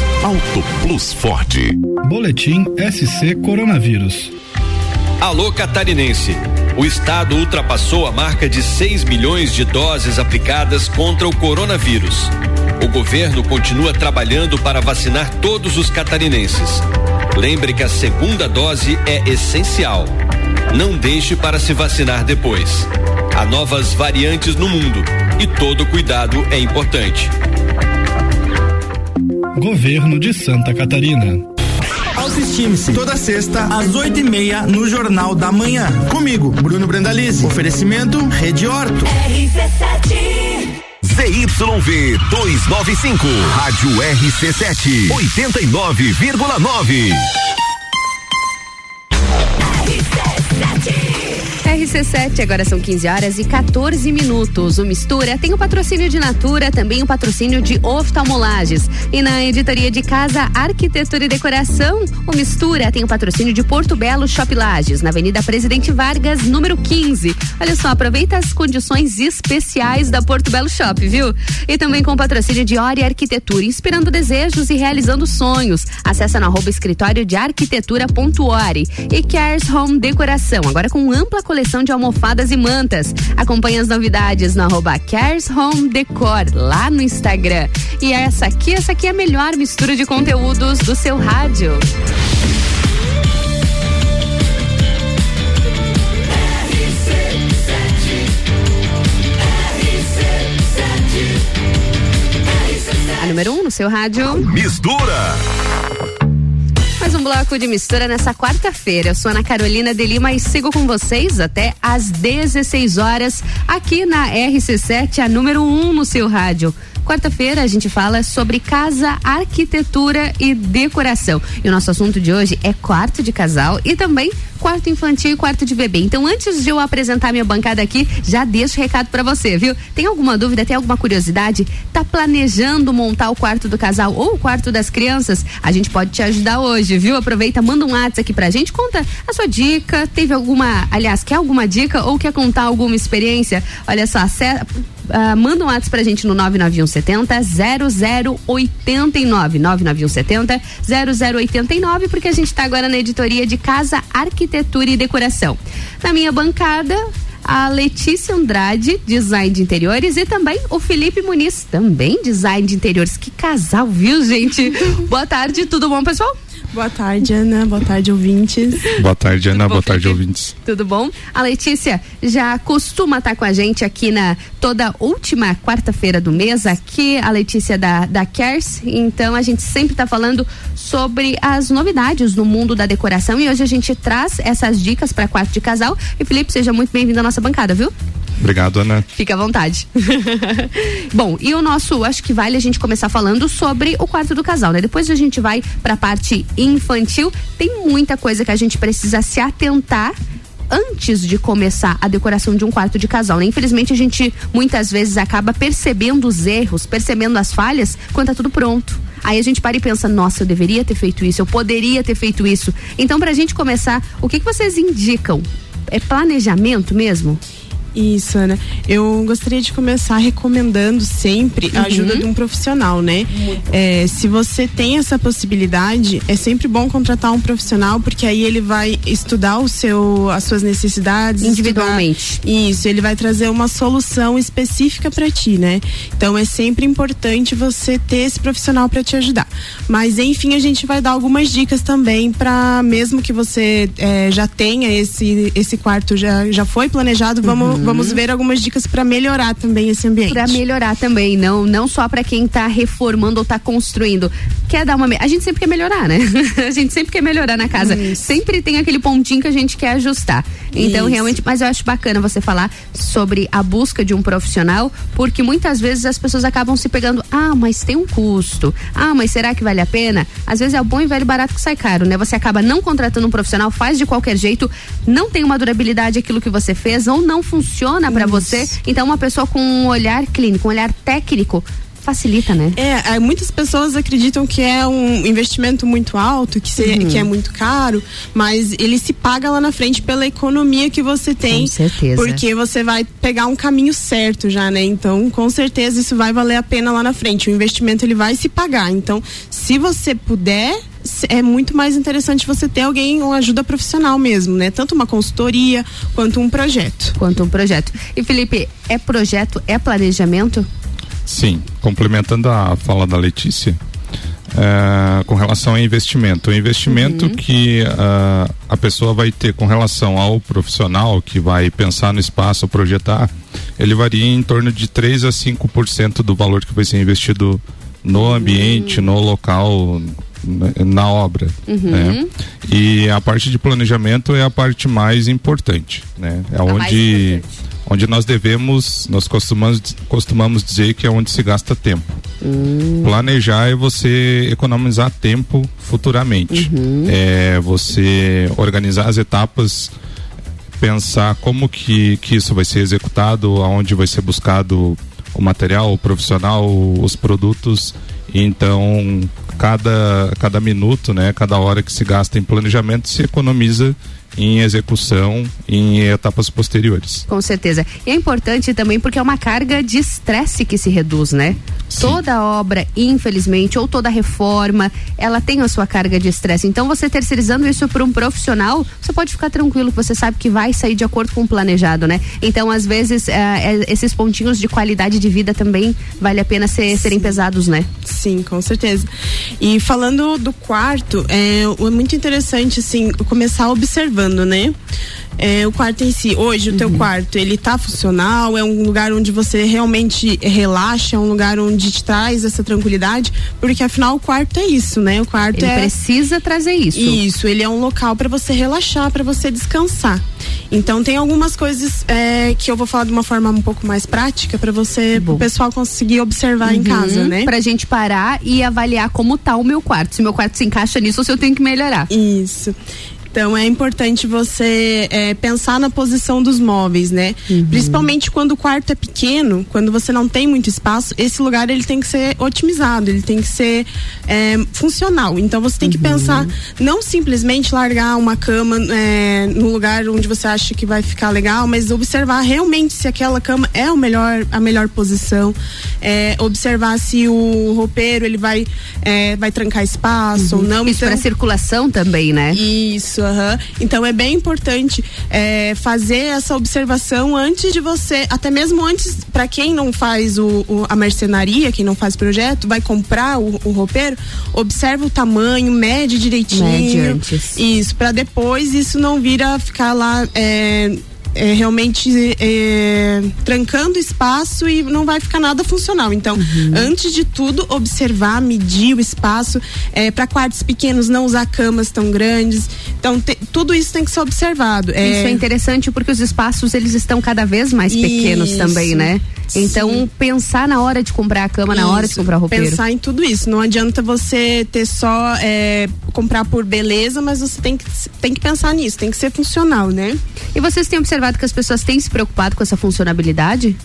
Speaker 23: Auto Plus Ford.
Speaker 24: Boletim SC Coronavírus.
Speaker 25: Alô Catarinense. O estado ultrapassou a marca de 6 milhões de doses aplicadas contra o coronavírus. O governo continua trabalhando para vacinar todos os catarinenses. Lembre que a segunda dose é essencial. Não deixe para se vacinar depois. Há novas variantes no mundo e todo cuidado é importante.
Speaker 24: Governo de Santa Catarina.
Speaker 18: Autoestime-se. Toda sexta, às oito e meia, no Jornal da Manhã. Comigo, Bruno Brandalize. Oferecimento Rede Horto.
Speaker 23: ZYV 295, Rádio RC7, 89,9.
Speaker 1: RC7, agora são 15 horas e 14 minutos. O Mistura tem o patrocínio de Natura, também o patrocínio de oftalmolages. E na editoria de Casa, Arquitetura e Decoração, o Mistura tem o patrocínio de Porto Belo Shop Lages, na Avenida Presidente Vargas, número 15. Olha só, aproveita as condições especiais da Porto Belo Shop, viu? E também com o patrocínio de Ori Arquitetura, inspirando desejos e realizando sonhos. Acesse no arroba escritório de arquitetura.ori. E Cares Home Decoração, agora com ampla coleção de almofadas e mantas. Acompanhe as novidades no arroba Cares Home Decor, lá no Instagram. E essa aqui, essa aqui é a melhor mistura de conteúdos do seu rádio. A número 1 um no seu rádio.
Speaker 23: Mistura.
Speaker 1: Mais um bloco de mistura nessa quarta-feira. Eu sou Ana Carolina de Lima e sigo com vocês até às 16 horas aqui na RC7, a número 1 um no seu rádio. Quarta-feira a gente fala sobre casa, arquitetura e decoração. E o nosso assunto de hoje é quarto de casal e também quarto infantil e quarto de bebê. Então, antes de eu apresentar minha bancada aqui, já deixo recado para você, viu? Tem alguma dúvida, tem alguma curiosidade? Tá planejando montar o quarto do casal ou o quarto das crianças? A gente pode te ajudar hoje, viu? Aproveita, manda um WhatsApp aqui pra gente, conta a sua dica, teve alguma, aliás, quer alguma dica ou quer contar alguma experiência? Olha só, acessa Uh, manda um WhatsApp pra gente no 99170 0089. 99170 0089, porque a gente tá agora na editoria de Casa, Arquitetura e Decoração. Na minha bancada, a Letícia Andrade, design de interiores, e também o Felipe Muniz, também design de interiores. Que casal, viu, gente? [laughs] Boa tarde, tudo bom, pessoal?
Speaker 26: Boa tarde, Ana. Boa tarde, ouvintes.
Speaker 27: Boa tarde, Ana. Boa tarde,
Speaker 1: Felipe?
Speaker 27: ouvintes.
Speaker 1: Tudo bom? A Letícia já costuma estar com a gente aqui na toda última quarta-feira do mês, aqui a Letícia da, da Cares. Então a gente sempre está falando sobre as novidades no mundo da decoração e hoje a gente traz essas dicas para quarto de casal. E Felipe, seja muito bem-vindo à nossa bancada, viu?
Speaker 27: Obrigado, Ana.
Speaker 1: Fica à vontade. [laughs] Bom, e o nosso, acho que vale a gente começar falando sobre o quarto do casal, né? Depois a gente vai para a parte infantil. Tem muita coisa que a gente precisa se atentar antes de começar a decoração de um quarto de casal, né? Infelizmente a gente muitas vezes acaba percebendo os erros, percebendo as falhas quando tá tudo pronto. Aí a gente para e pensa, nossa, eu deveria ter feito isso, eu poderia ter feito isso. Então, pra gente começar, o que, que vocês indicam? É planejamento mesmo?
Speaker 26: Isso, Ana. Eu gostaria de começar recomendando sempre a
Speaker 1: Uhum.
Speaker 26: ajuda de um profissional, né? É, se você tem essa possibilidade, é sempre bom contratar um profissional, porque aí ele vai estudar o seu, as suas necessidades.
Speaker 1: Individualmente.
Speaker 26: estudar- isso, ele vai trazer uma solução específica para ti, né? Então é sempre importante você ter esse profissional para te ajudar. Mas enfim, a gente vai dar algumas dicas também para mesmo que você é, já tenha esse esse quarto já já foi planejado, vamos vamos ver algumas dicas para melhorar também esse ambiente.
Speaker 1: Pra melhorar também, não, não só pra quem tá reformando ou tá construindo. Quer dar uma. A gente sempre quer melhorar, né? [laughs] a gente sempre quer melhorar na casa. Sempre tem aquele pontinho que a gente quer ajustar. Então,
Speaker 26: Isso.
Speaker 1: realmente, mas eu acho bacana você falar sobre a busca de um profissional, porque muitas vezes as pessoas acabam se pegando, ah, mas tem um custo. Ah, mas será que vale a pena? Às vezes é o bom e velho barato que sai caro, né? Você acaba não contratando um profissional, faz de qualquer jeito, não tem uma durabilidade aquilo que você fez ou não funciona pra você. Então, uma pessoa com um olhar clínico, um olhar técnico, facilita, né?
Speaker 26: É, é, muitas pessoas acreditam que é um investimento muito alto, que, se-
Speaker 1: Uhum.
Speaker 26: que é muito caro, mas ele se paga lá na frente pela economia que você tem.
Speaker 1: Com certeza.
Speaker 26: Porque você vai pegar um caminho certo já, né? Então, com certeza isso vai valer a pena lá na frente. O investimento ele vai se pagar. Então, se você puder, é muito mais interessante você ter alguém, uma ajuda profissional mesmo, né? Tanto uma consultoria quanto um projeto.
Speaker 1: Quanto um projeto. E Felipe, é projeto, é planejamento?
Speaker 27: Sim, complementando a fala da Letícia, é, com relação ao investimento. O investimento que ah, a pessoa vai ter com relação ao profissional que vai pensar no espaço, projetar, ele varia em torno de 3 a 5% do valor que vai ser investido no ambiente, no local, na, obra.
Speaker 3: Uhum.
Speaker 27: né? E a parte de planejamento é a parte mais importante, né? É onde onde nós devemos, nós costumamos costumamos dizer que é onde se gasta tempo. Planejar é você economizar tempo futuramente. É você organizar as etapas, pensar como que, que isso vai ser executado, aonde vai ser buscado o material, o profissional, os produtos. Então, cada, cada minuto, né, cada hora que se gasta em planejamento se economiza em execução em etapas posteriores.
Speaker 1: Com certeza. E é importante também porque é uma carga de estresse que se reduz, né? Toda obra, infelizmente, ou toda reforma, ela tem a sua carga de estresse. Então, você terceirizando isso para um profissional, você pode ficar tranquilo, você sabe que vai sair de acordo com o planejado, né? Então, às vezes, eh, eh, esses pontinhos de qualidade de vida também vale a pena ser- serem pesados, né?
Speaker 26: Sim, com certeza. E falando do quarto, é, é muito interessante, assim, começar observando, né? É, o quarto em si, hoje o teu
Speaker 1: Uhum.
Speaker 26: quarto, ele tá funcional? É um lugar onde você realmente relaxa? É um lugar onde te traz essa tranquilidade? Porque afinal o quarto é isso, né? O quarto
Speaker 1: Ele
Speaker 26: é
Speaker 1: precisa trazer isso.
Speaker 26: Isso, ele é um local para você relaxar, para você descansar. Então tem algumas coisas é, que eu vou falar de uma forma um pouco mais prática para você, o pessoal conseguir observar em casa,
Speaker 1: Uhum,
Speaker 26: né?
Speaker 1: Pra gente parar e avaliar como tá o meu quarto. Se meu quarto se encaixa nisso ou se eu tenho que melhorar.
Speaker 26: Isso. Então é importante você é, pensar na posição dos móveis, né? Principalmente quando o quarto é pequeno, quando você não tem muito espaço, esse lugar ele tem que ser otimizado, ele tem que ser é, funcional. Então você tem que pensar, não simplesmente largar uma cama é, no lugar onde você acha que vai ficar legal, mas observar realmente se aquela cama é o melhor, a melhor posição, é, observar se o roupeiro ele vai, é, vai trancar espaço ou não.
Speaker 1: Isso
Speaker 26: Então-
Speaker 1: pra circulação também, né?
Speaker 26: isso, aham. Então é bem importante é, fazer essa observação antes de você, até mesmo antes, para quem não faz o, o- a marcenaria, quem não faz projeto, vai comprar o, o roupeiro, observa o tamanho, mede direitinho.
Speaker 1: Mede antes.
Speaker 26: Isso, para depois isso não vira ficar lá. é, é, realmente é, trancando espaço e não vai ficar nada funcional. Então,
Speaker 1: Uhum.
Speaker 26: antes de tudo, observar, medir o espaço. para quartos pequenos, não usar camas tão grandes. Então, te- tudo isso tem que ser observado.
Speaker 1: Isso é interessante porque os espaços eles estão cada vez mais pequenos
Speaker 26: Isso.
Speaker 1: também, né? Então,
Speaker 26: Sim.
Speaker 1: pensar na hora de comprar a cama, na hora de
Speaker 26: Isso,
Speaker 1: comprar roupeiro.
Speaker 26: Pensar em tudo isso. Não adianta você ter só é, comprar por beleza, mas você tem que, tem que pensar nisso, tem que ser funcional, né?
Speaker 1: E vocês têm observado que as pessoas têm se preocupado com essa funcionabilidade?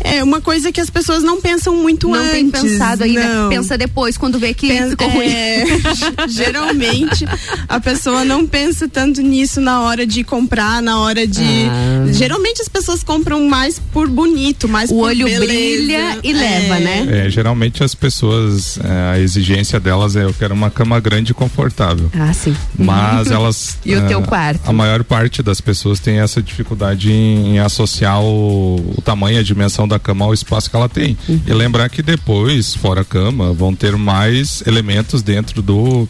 Speaker 26: É uma coisa que as pessoas não pensam muito
Speaker 1: Não
Speaker 26: antes.
Speaker 1: tem pensado ainda,
Speaker 26: não.
Speaker 1: pensa depois, quando vê que
Speaker 26: Pen-
Speaker 1: ficou ruim.
Speaker 26: é, [laughs] geralmente a pessoa não pensa tanto nisso na hora de comprar, na hora de.
Speaker 1: Ah.
Speaker 26: Geralmente as pessoas compram mais por bonito, mais
Speaker 1: O
Speaker 26: por
Speaker 1: olho
Speaker 26: beleza.
Speaker 1: brilha e leva, né?
Speaker 27: É, geralmente as pessoas, é, a exigência delas é eu quero uma cama grande e confortável.
Speaker 1: Ah, sim.
Speaker 27: Mas [laughs] elas.
Speaker 1: E o
Speaker 27: é,
Speaker 1: teu quarto?
Speaker 27: A maior parte das pessoas tem essa dificuldade em, em associar o, o tamanho, a dimensão da cama ao espaço que ela tem.
Speaker 1: Uhum.
Speaker 27: E lembrar que depois, fora a cama, vão ter mais elementos dentro do.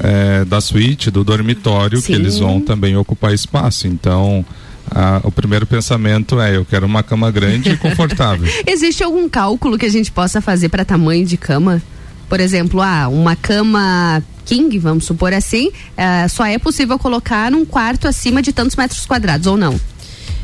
Speaker 27: é, da suíte, do dormitório, que
Speaker 1: Sim.
Speaker 27: eles vão também ocupar espaço. Então, o primeiro pensamento é eu quero uma cama grande e [laughs] confortável.
Speaker 1: Existe algum cálculo que a gente possa fazer para tamanho de cama? Por exemplo, ah, uma cama king, vamos supor assim, ah, só é possível colocar num quarto acima de tantos metros quadrados ou não?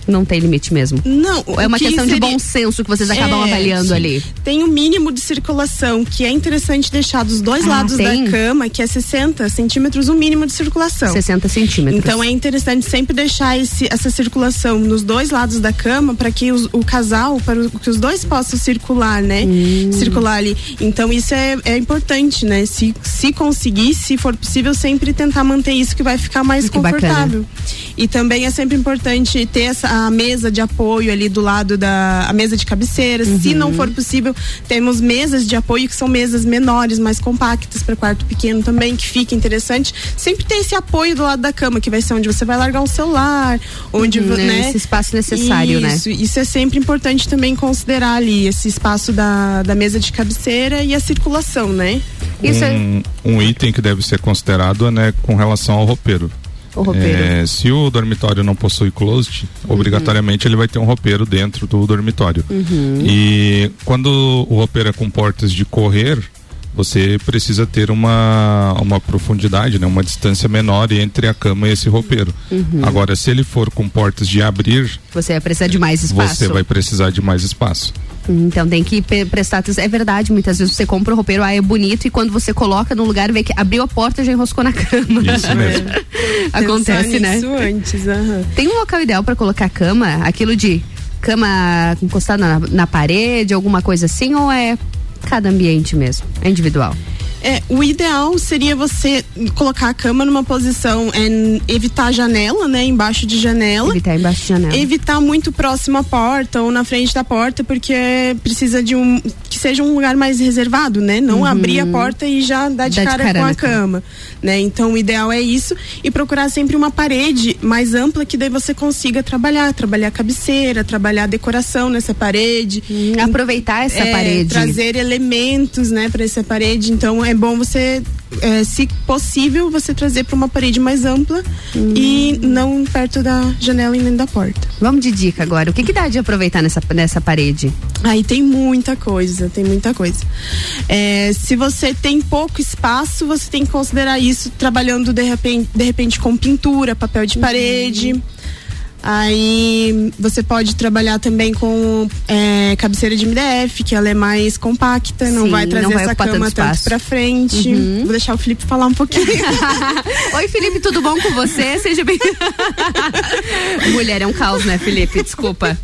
Speaker 1: Não tem limite mesmo.
Speaker 26: Não.
Speaker 1: É
Speaker 26: o
Speaker 1: uma
Speaker 26: que
Speaker 1: questão de bom senso que vocês acabam
Speaker 26: É,
Speaker 1: avaliando
Speaker 26: sim.
Speaker 1: ali.
Speaker 26: Tem um mínimo de circulação que é interessante deixar dos dois
Speaker 1: Ah,
Speaker 26: lados
Speaker 1: tem?
Speaker 26: da cama, que é 60 centímetros o mínimo de circulação.
Speaker 1: 60 centímetros.
Speaker 26: Então é interessante sempre deixar esse- essa circulação nos dois lados da cama para que os- o casal, para o- que os dois possam circular, né?
Speaker 1: Hum.
Speaker 26: Circular ali. Então isso é, é importante, né? Se, se conseguir, se for possível, sempre tentar manter isso que vai ficar mais
Speaker 1: Que bacana.
Speaker 26: confortável. E também é sempre importante ter essa a mesa de apoio ali do lado da a mesa de cabeceira. Se
Speaker 1: Uhum.
Speaker 26: não for possível, temos mesas de apoio que são mesas menores, mais compactas para quarto pequeno também, que fica interessante. Sempre ter esse apoio do lado da cama, que vai ser onde você vai largar um celular, onde
Speaker 1: Uhum, né?
Speaker 26: né?
Speaker 1: Esse espaço necessário, né?
Speaker 26: isso, Isso é sempre importante também considerar ali esse espaço da, da mesa de cabeceira e a circulação, né?
Speaker 27: um, um item que deve ser considerado é né, com relação ao roupeiro.
Speaker 1: O roupeiro.
Speaker 27: É, se o dormitório não possui closet, obrigatoriamente ele vai ter um roupeiro dentro do dormitório.
Speaker 1: Uhum.
Speaker 27: E quando o roupeiro é com portas de correr, você precisa ter uma, uma profundidade, né, uma distância menor entre a cama e esse roupeiro.
Speaker 1: Uhum.
Speaker 27: Agora, se ele for com portas de abrir,
Speaker 1: Você vai precisar de mais espaço.
Speaker 27: você vai precisar de mais espaço.
Speaker 1: Então tem que prestar atenção. É verdade, muitas vezes você compra o roupeiro, ah, é bonito, e quando você coloca no lugar, vê que abriu a porta e já enroscou na [laughs] cama.
Speaker 27: Isso mesmo. [laughs]
Speaker 1: Acontece, né?
Speaker 26: nisso antes, aham.
Speaker 1: Tem um local ideal para colocar cama? Aquilo de cama encostada na, na parede, alguma coisa assim, ou é cada ambiente mesmo? É individual?
Speaker 26: É, o ideal seria você colocar a cama numa posição, é, evitar a janela, né? Embaixo de janela.
Speaker 1: Evitar embaixo de janela.
Speaker 26: Evitar muito próximo à porta ou na frente da porta, porque precisa de um. que seja um lugar mais reservado, né? Não
Speaker 1: Uhum.
Speaker 26: abrir a porta e já dar de
Speaker 1: Dar de
Speaker 26: cara,
Speaker 1: cara
Speaker 26: com a cama. Né? Então o ideal é isso. E procurar sempre uma parede mais ampla que daí você consiga trabalhar. Trabalhar cabeceira, trabalhar decoração nessa parede.
Speaker 1: aproveitar essa
Speaker 26: É,
Speaker 1: parede.
Speaker 26: Trazer elementos, né, para essa parede. Então é bom você, é, se possível, você trazer para uma parede mais ampla e não perto da janela e nem da porta.
Speaker 1: Vamos de dica agora. O que, que dá de aproveitar nessa, nessa parede?
Speaker 26: Aí tem muita coisa, tem muita coisa. É, se você tem pouco espaço, você tem que considerar isso trabalhando de repente, de repente com pintura, papel de parede. Aí você pode trabalhar também com é, cabeceira de MDF, que ela é mais compacta, não
Speaker 1: Sim,
Speaker 26: vai trazer
Speaker 1: não vai
Speaker 26: essa cama
Speaker 1: tanto
Speaker 26: tanto pra frente.
Speaker 1: Uhum.
Speaker 26: Vou deixar o Felipe falar um pouquinho. [laughs]
Speaker 1: Oi, Felipe, tudo bom com você? Seja bem. [laughs] Mulher é um caos, né, Felipe? Desculpa.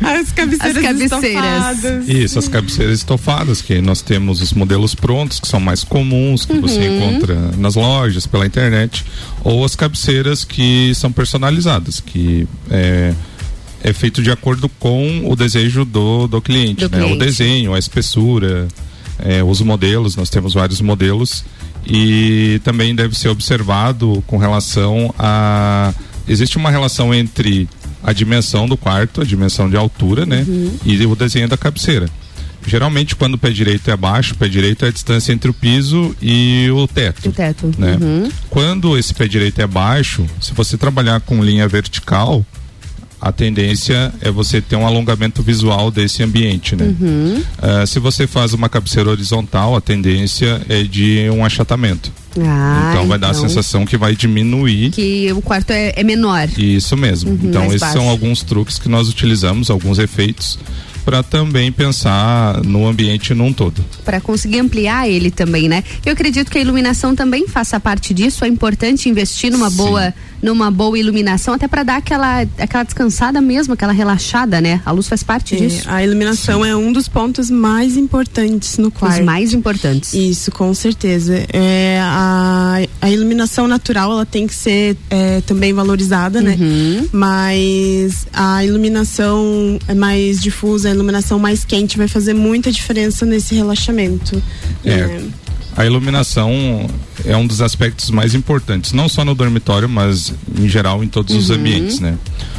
Speaker 26: As cabeceiras,
Speaker 1: As cabeceiras.
Speaker 26: estofadas.
Speaker 27: Isso, as cabeceiras estofadas, que nós temos os modelos prontos, que são mais comuns, que você
Speaker 1: Uhum.
Speaker 27: encontra nas lojas, pela internet, ou as cabeceiras que são personalizadas, que é, é feito de acordo com o desejo do, do cliente,
Speaker 1: Do
Speaker 27: né? O
Speaker 1: cliente.
Speaker 27: desenho, a espessura, é, os modelos, nós temos vários modelos e também deve ser observado com relação a existe uma relação entre a dimensão do quarto, a dimensão de altura, né,
Speaker 1: Uhum.
Speaker 27: e o desenho da cabeceira. Geralmente, quando o pé direito é baixo, o pé direito é a distância entre o piso e o teto.
Speaker 1: O teto.
Speaker 27: Né?
Speaker 1: Uhum.
Speaker 27: Quando esse pé direito é baixo, se você trabalhar com linha vertical, a tendência é você ter um alongamento visual desse ambiente, né?
Speaker 1: Uhum.
Speaker 27: Ah, se você faz uma cabeceira horizontal, a tendência é de um achatamento.
Speaker 1: Ah,
Speaker 27: então vai dar a
Speaker 1: então
Speaker 27: sensação que vai diminuir.
Speaker 1: Que o quarto é, é menor.
Speaker 27: Isso mesmo.
Speaker 1: Uhum,
Speaker 27: então esses
Speaker 1: baixo.
Speaker 27: são alguns truques que nós utilizamos, alguns efeitos para também pensar no ambiente num todo.
Speaker 1: Para conseguir ampliar ele também, né? Eu acredito que a iluminação também faça parte disso. É importante investir numa boa, numa boa iluminação, até para dar aquela, aquela descansada mesmo, aquela relaxada, né? A luz faz parte
Speaker 26: É,
Speaker 1: disso.
Speaker 26: a iluminação é um dos pontos mais importantes no quarto.
Speaker 1: Os mais importantes.
Speaker 26: Isso, com certeza. É, a, a iluminação natural ela tem que ser é, também valorizada, né?
Speaker 1: Uhum.
Speaker 26: Mas a iluminação é mais difusa, a iluminação mais quente vai fazer muita diferença nesse relaxamento.
Speaker 27: É. A iluminação é um dos aspectos mais importantes, não só no dormitório, mas em geral em todos os
Speaker 1: Uhum.
Speaker 27: ambientes, né?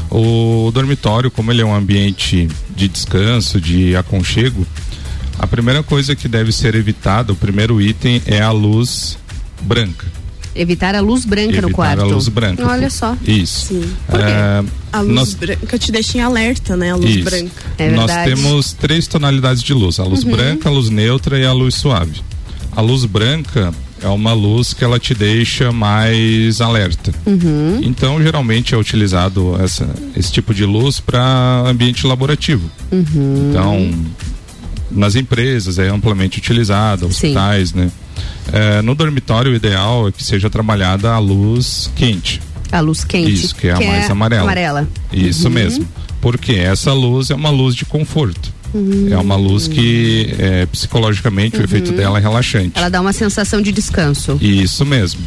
Speaker 27: O dormitório, como ele é um ambiente de descanso, de aconchego, a primeira coisa que deve ser evitada, o primeiro item é a luz branca.
Speaker 1: Evitar a luz branca
Speaker 27: Evitar
Speaker 1: no quarto.
Speaker 27: a luz branca.
Speaker 1: Olha só.
Speaker 27: Isso.
Speaker 26: Por quê?
Speaker 27: É,
Speaker 26: A luz
Speaker 27: nós-
Speaker 26: branca te deixa em alerta, né? A luz
Speaker 27: Isso.
Speaker 26: branca.
Speaker 27: Nós temos três tonalidades de luz: a luz
Speaker 26: Uhum.
Speaker 27: branca, a luz neutra e a luz suave. A luz branca é uma luz que ela te deixa mais alerta.
Speaker 1: Uhum.
Speaker 27: Então, geralmente é utilizado essa, esse tipo de luz para ambiente laborativo.
Speaker 1: Uhum.
Speaker 27: Então, nas empresas é amplamente utilizada, hospitais, né? É, no dormitório, o ideal é que seja trabalhada a luz quente.
Speaker 1: A luz quente.
Speaker 27: Isso, que é a mais amarela.
Speaker 1: Amarela.
Speaker 27: Isso
Speaker 1: Uhum.
Speaker 27: mesmo. Porque essa luz é uma luz de conforto.
Speaker 1: Uhum.
Speaker 27: É uma luz que é, psicologicamente o efeito
Speaker 1: Uhum.
Speaker 27: dela é relaxante.
Speaker 1: Ela dá uma sensação de descanso.
Speaker 27: Isso mesmo.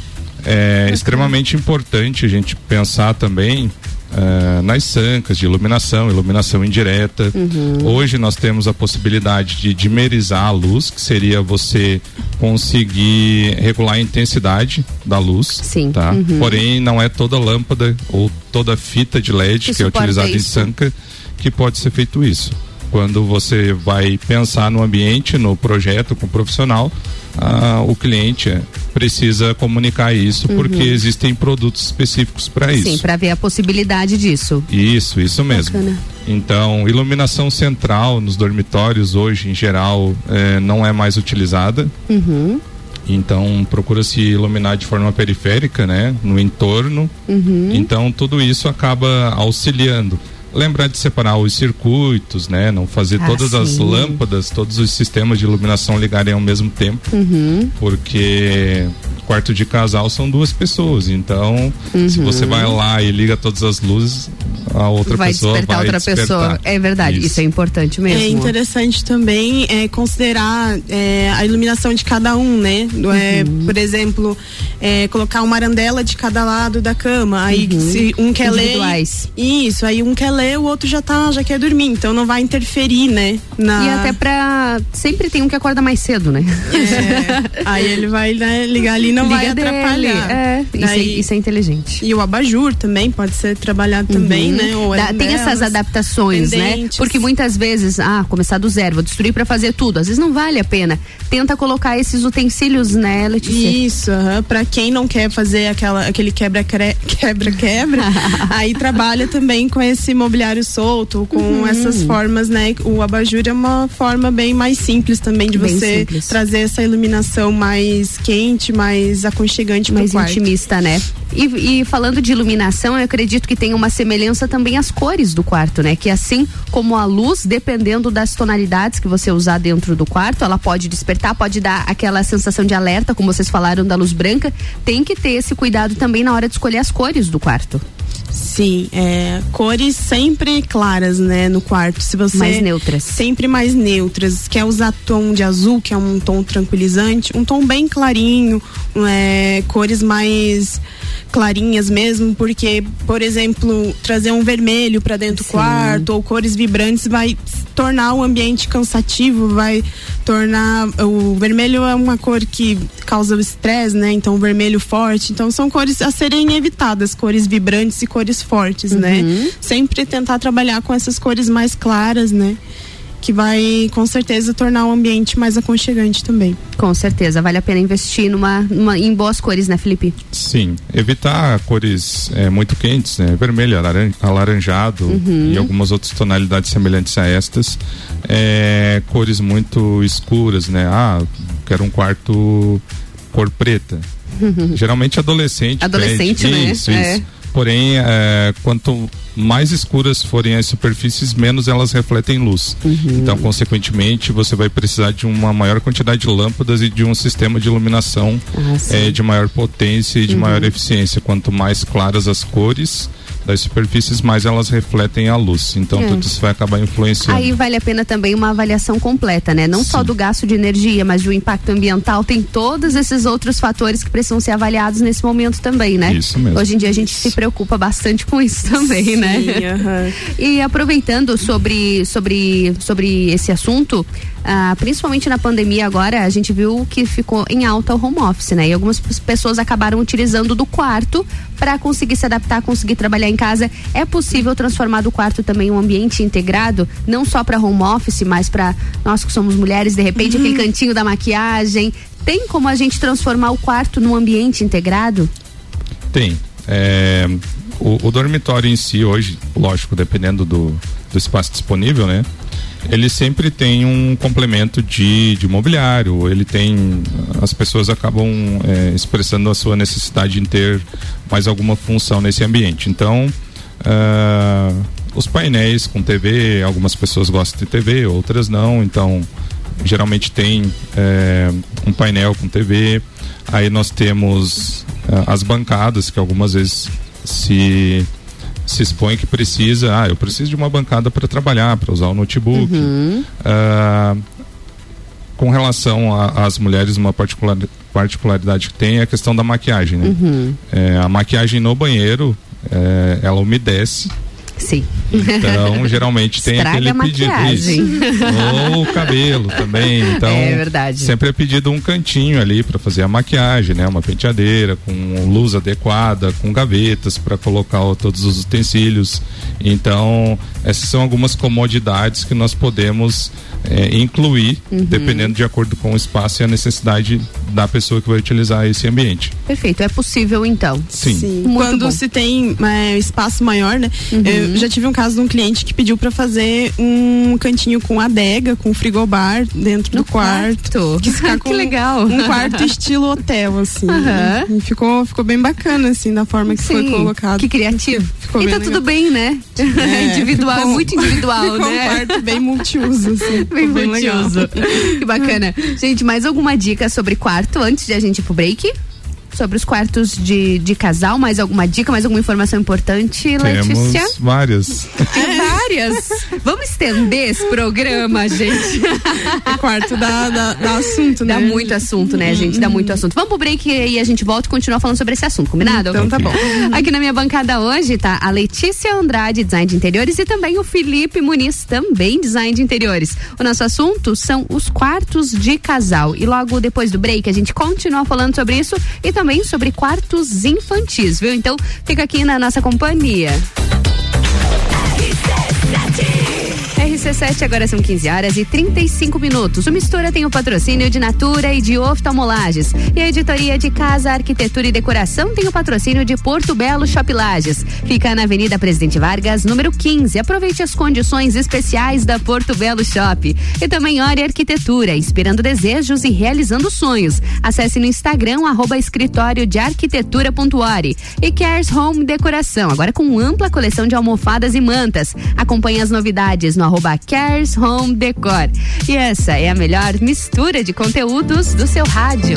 Speaker 27: É extremamente importante a gente pensar também eh, nas sancas de iluminação, iluminação indireta.
Speaker 1: Uhum.
Speaker 27: Hoje nós temos a possibilidade de dimerizar a luz, que seria você conseguir regular a intensidade da luz.
Speaker 1: Sim.
Speaker 27: Tá?
Speaker 1: Uhum.
Speaker 27: Porém, não é toda lâmpada ou toda fita de LED
Speaker 1: Que
Speaker 27: que, é utilizada em
Speaker 1: isso.
Speaker 27: sanca que pode ser feito isso. Quando você vai pensar no ambiente, no projeto com o profissional, ah, o cliente precisa comunicar isso porque
Speaker 1: Uhum.
Speaker 27: existem produtos específicos para isso.
Speaker 1: Sim, para ver a possibilidade disso.
Speaker 27: Isso, isso mesmo.
Speaker 1: Bacana.
Speaker 27: Então, iluminação central nos dormitórios hoje, em geral, eh, não é mais utilizada.
Speaker 1: Uhum.
Speaker 27: Então, procura-se iluminar de forma periférica, né? No entorno.
Speaker 1: Uhum.
Speaker 27: Então, tudo isso acaba auxiliando. Lembrar de separar os circuitos, né? Não fazer
Speaker 1: Ah,
Speaker 27: todas as
Speaker 1: sim.
Speaker 27: lâmpadas, todos os sistemas de iluminação ligarem ao mesmo tempo
Speaker 1: Uhum.
Speaker 27: porque quarto de casal são duas pessoas. Então, se
Speaker 1: Uhum.
Speaker 27: você vai lá e liga todas as luzes, a outra
Speaker 1: vai
Speaker 27: pessoa
Speaker 1: despertar
Speaker 27: vai
Speaker 1: outra
Speaker 27: despertar.
Speaker 1: pessoa. É verdade, isso. é importante mesmo.
Speaker 26: É interessante também é, considerar é, a iluminação de cada um, né? É,
Speaker 1: Uhum.
Speaker 26: Por exemplo, é, colocar uma arandela de cada lado da cama. Aí
Speaker 1: Uhum.
Speaker 26: se um quer ler. Isso, aí um quer ler, o outro já tá, já quer dormir. Então não vai interferir, né? Na...
Speaker 1: E até pra. Sempre tem um que acorda mais cedo, né?
Speaker 26: É, aí ele vai né, ligar ali não
Speaker 1: Liga
Speaker 26: vai
Speaker 1: dele,
Speaker 26: atrapalhar.
Speaker 1: é, isso é- isso é inteligente.
Speaker 26: E o abajur também pode ser trabalhado também,
Speaker 1: Uhum.
Speaker 26: né? Ou
Speaker 1: Dá- tem essas adaptações, né? Porque muitas vezes, ah, começar do zero, vou destruir pra fazer tudo. Às vezes não vale a pena. Tenta colocar esses utensílios, né, Letícia?
Speaker 26: Isso, aham. pra quem não quer fazer aquela, aquele [laughs] quebra-quebra, [laughs] aí trabalha também com esse mobiliário solto, com
Speaker 1: Uhum.
Speaker 26: essas formas, né? O abajur é uma forma bem mais simples também de
Speaker 1: Bem
Speaker 26: você
Speaker 1: simples.
Speaker 26: trazer essa iluminação mais quente, mais aconchegante
Speaker 1: mais
Speaker 26: quarto.
Speaker 1: intimista, né? E, e falando de iluminação, eu acredito que tem uma semelhança também às cores do quarto, né? Que assim como a luz, dependendo das tonalidades que você usar dentro do quarto, ela pode despertar, pode dar aquela sensação de alerta, como vocês falaram da luz branca. Tem que ter esse cuidado também na hora de escolher as cores do quarto.
Speaker 26: Sim, é, cores sempre claras, né, no quarto. Se você
Speaker 1: Mais neutras.
Speaker 26: Sempre mais neutras. Quer usar tom de azul, que é um tom tranquilizante, um tom bem clarinho, é, cores mais clarinhas mesmo, porque, por exemplo, trazer um vermelho para dentro do quarto ou cores vibrantes vai tornar o ambiente cansativo, vai tornar o vermelho é uma cor que causa o estresse, né? Então, o vermelho forte. Então, são cores a serem evitadas, cores vibrantes e cores fortes, né? Sempre tentar trabalhar com essas cores mais claras, né? Que vai com certeza tornar o ambiente mais aconchegante também.
Speaker 1: Com certeza, vale a pena investir numa, numa- em boas cores, né, Felipe?
Speaker 27: Sim, evitar cores eh, muito quentes, né? Vermelho, alaran- alaranjado
Speaker 1: Uhum.
Speaker 27: e algumas outras tonalidades semelhantes a estas. Eh, cores muito escuras, né? Ah, quero um quarto cor preta. Geralmente adolescente.
Speaker 1: Adolescente,
Speaker 27: pede.
Speaker 1: né?
Speaker 27: Isso,
Speaker 1: É.
Speaker 27: isso. Porém, eh, quanto mais escuras forem as superfícies, menos elas refletem luz.
Speaker 1: Uhum.
Speaker 27: Então, consequentemente, você vai precisar de uma maior quantidade de lâmpadas e de um sistema de iluminação
Speaker 1: Ah, sim.
Speaker 27: eh, de maior potência e de
Speaker 1: Uhum.
Speaker 27: maior eficiência. Quanto mais claras as cores das superfícies, mais elas refletem a luz. Então,
Speaker 1: É.
Speaker 27: tudo isso vai acabar influenciando.
Speaker 1: Aí vale a pena também uma avaliação completa, né? Não só do gasto de energia, mas do impacto ambiental. Tem todos esses outros fatores que precisam ser avaliados nesse momento também, né?
Speaker 27: Isso mesmo.
Speaker 1: Hoje em dia a gente se preocupa bastante com isso também, né?
Speaker 26: Aham.
Speaker 1: E aproveitando sobre, sobre, sobre esse assunto, ah, principalmente na pandemia agora, a gente viu que ficou em alta o home office, né? E algumas pessoas acabaram utilizando do quarto para conseguir se adaptar, conseguir trabalhar em casa. É possível transformar do quarto também um ambiente integrado, não só para home office, mas para nós que somos mulheres, de repente aquele cantinho da maquiagem. Tem como a gente transformar o quarto num ambiente integrado?
Speaker 27: Tem. É, o, o dormitório em si hoje, lógico, dependendo do, do espaço disponível, né? Ele sempre tem um complemento de, de mobiliário, ele tem. As pessoas acabam é, expressando a sua necessidade em ter mais alguma função nesse ambiente. Então, ah, os painéis com TV, algumas pessoas gostam de TV, outras não, então geralmente tem é, um painel com TV. Aí nós temos ah, as bancadas que algumas vezes se se expõe que precisa, ah, eu preciso de uma bancada para trabalhar, para usar o notebook. Ah, com relação às mulheres, uma particular, particularidade que tem é a questão da maquiagem, né?
Speaker 1: Uhum.
Speaker 27: É, a maquiagem no banheiro, é, ela umedece.
Speaker 1: Sim.
Speaker 27: Então, [laughs] geralmente tem
Speaker 1: Estraga
Speaker 27: aquele
Speaker 1: a
Speaker 27: pedido. Ou o cabelo também. Então,
Speaker 1: É verdade.
Speaker 27: sempre é pedido um cantinho ali para fazer a maquiagem, né? Uma penteadeira com luz adequada, com gavetas para colocar todos os utensílios. Então, essas são algumas comodidades que nós podemos é, incluir,
Speaker 1: Uhum.
Speaker 27: dependendo de acordo com o espaço e a necessidade da pessoa que vai utilizar esse ambiente.
Speaker 1: Perfeito, é possível então.
Speaker 27: Sim.
Speaker 1: Muito
Speaker 26: Quando
Speaker 1: bom.
Speaker 26: se tem é, espaço maior, né? Eu já tive um caso de um cliente que pediu pra fazer um cantinho com adega, com frigobar dentro do quarto. Quis ficar [laughs]
Speaker 1: Que
Speaker 26: com
Speaker 1: legal.
Speaker 26: Um quarto estilo hotel, assim. E ficou, ficou bem bacana, assim, da forma que foi
Speaker 1: Sim,
Speaker 26: colocado.
Speaker 1: Que criativo.
Speaker 26: Ficou
Speaker 1: e tá
Speaker 26: legal.
Speaker 1: tudo bem, né?
Speaker 26: É, [laughs]
Speaker 1: individual,
Speaker 26: ficou-
Speaker 1: muito individual, né?
Speaker 26: um quarto bem multiuso, assim. [laughs]
Speaker 1: Bem
Speaker 26: legal.
Speaker 1: multiuso. que bacana. Gente, mais alguma dica sobre quarto antes de a gente ir pro break? Sobre os quartos de, de casal, mais alguma dica, mais alguma informação importante, Letícia?
Speaker 27: Temos várias.
Speaker 1: Tem várias. Vamos estender esse programa, gente. [laughs]
Speaker 26: O quarto dá, dá, dá assunto, né?
Speaker 1: Dá muito assunto, né, gente? Dá muito assunto. Vamos pro break e a gente volta e continua falando sobre esse assunto, combinado?
Speaker 26: Então tá bom.
Speaker 1: Aqui na minha bancada hoje tá a Letícia Andrade, design de interiores, e também o Felipe Muniz, também design de interiores. O nosso assunto são os quartos de casal. E logo depois do break a gente continua falando sobre isso e também sobre quartos infantis, viu? Então fica aqui na nossa companhia. RC7, agora são 15 horas e 35 minutos. O Mistura tem o patrocínio de Natura e de Oftalmolages. E a editoria de Casa, Arquitetura e Decoração tem o patrocínio de Porto Belo Shop Lages. Fica na Avenida Presidente Vargas, número 15. Aproveite as condições especiais da Porto Belo Shop. E também Ore Arquitetura, inspirando desejos e realizando sonhos. Acesse no Instagram, arroba escritório de arquitetura.ore. E Cares Home Decoração, agora com ampla coleção de almofadas e mantas. Acompanhe as novidades no arroba Cares Home Decor. E essa é a melhor mistura de conteúdos do seu rádio.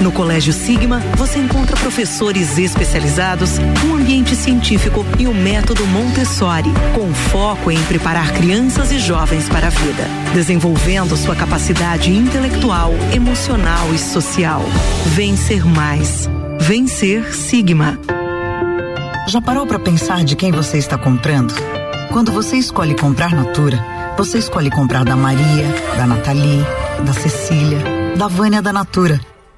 Speaker 28: No Colégio Sigma, você encontra professores especializados, um ambiente científico e o método Montessori, com foco em preparar crianças e jovens para a vida, desenvolvendo sua capacidade intelectual, emocional e social. Vencer mais. Vencer Sigma.
Speaker 14: Já parou para pensar de quem você está comprando? Quando você escolhe comprar Natura, você escolhe comprar da Maria, da Nathalie, da Cecília, da Vânia da Natura.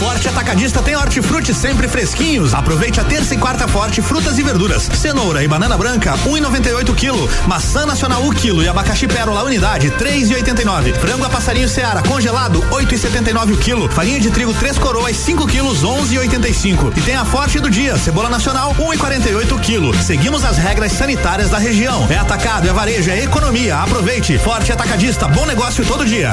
Speaker 18: Forte Atacadista tem hortifruti sempre fresquinhos. Aproveite a terça e quarta forte frutas e verduras. Cenoura e banana branca, 1,98 kg. Maçã nacional 1 kg e abacaxi pérola unidade, 3,89. Frango a passarinho Seara congelado, 8,79 o quilo. Farinha de trigo 3 coroas, 5 quilos, 11,85. E tem a forte do dia, cebola nacional, 1,48 kg. Seguimos as regras sanitárias da região. É atacado, é varejo, é economia. Aproveite. Forte Atacadista, bom negócio todo dia.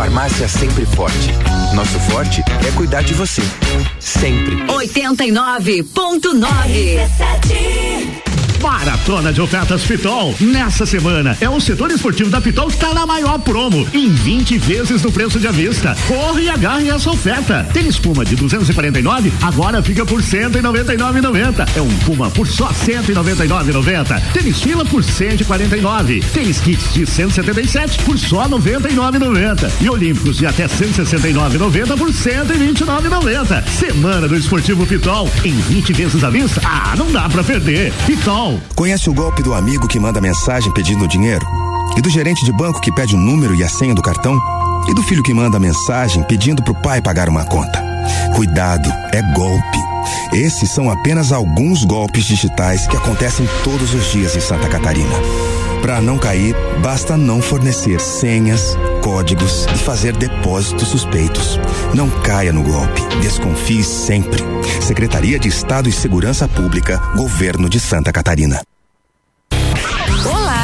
Speaker 29: Farmácia sempre forte. Nosso forte é cuidar de você. Sempre.
Speaker 3: 89.9.
Speaker 6: Maratona de ofertas Pitol. Nessa semana é o setor esportivo da Pitol que está na maior promo, em 20 vezes no preço de avista. Corre e agarre essa oferta. Tênis Puma de 249 agora fica por 199,90. É um Puma por só 199,90. Tênis Fila por 149. Tênis Kits de 177 por só 99,90. E Olímpicos de até 169,90 por 129,90. Semana do Esportivo Pitol em 20 vezes à vista. Ah, não dá pra perder. Pitol.
Speaker 30: Conhece o golpe do amigo que manda mensagem pedindo dinheiro? E do gerente de banco que pede o número e a senha do cartão? E do filho que manda mensagem pedindo pro pai pagar uma conta? Cuidado, é golpe. Esses são apenas alguns golpes digitais que acontecem todos os dias em Santa Catarina. Para não cair, basta não fornecer senhas, códigos e fazer depósitos suspeitos. Não caia no golpe. Desconfie sempre. Secretaria de Estado e Segurança Pública, Governo de Santa Catarina.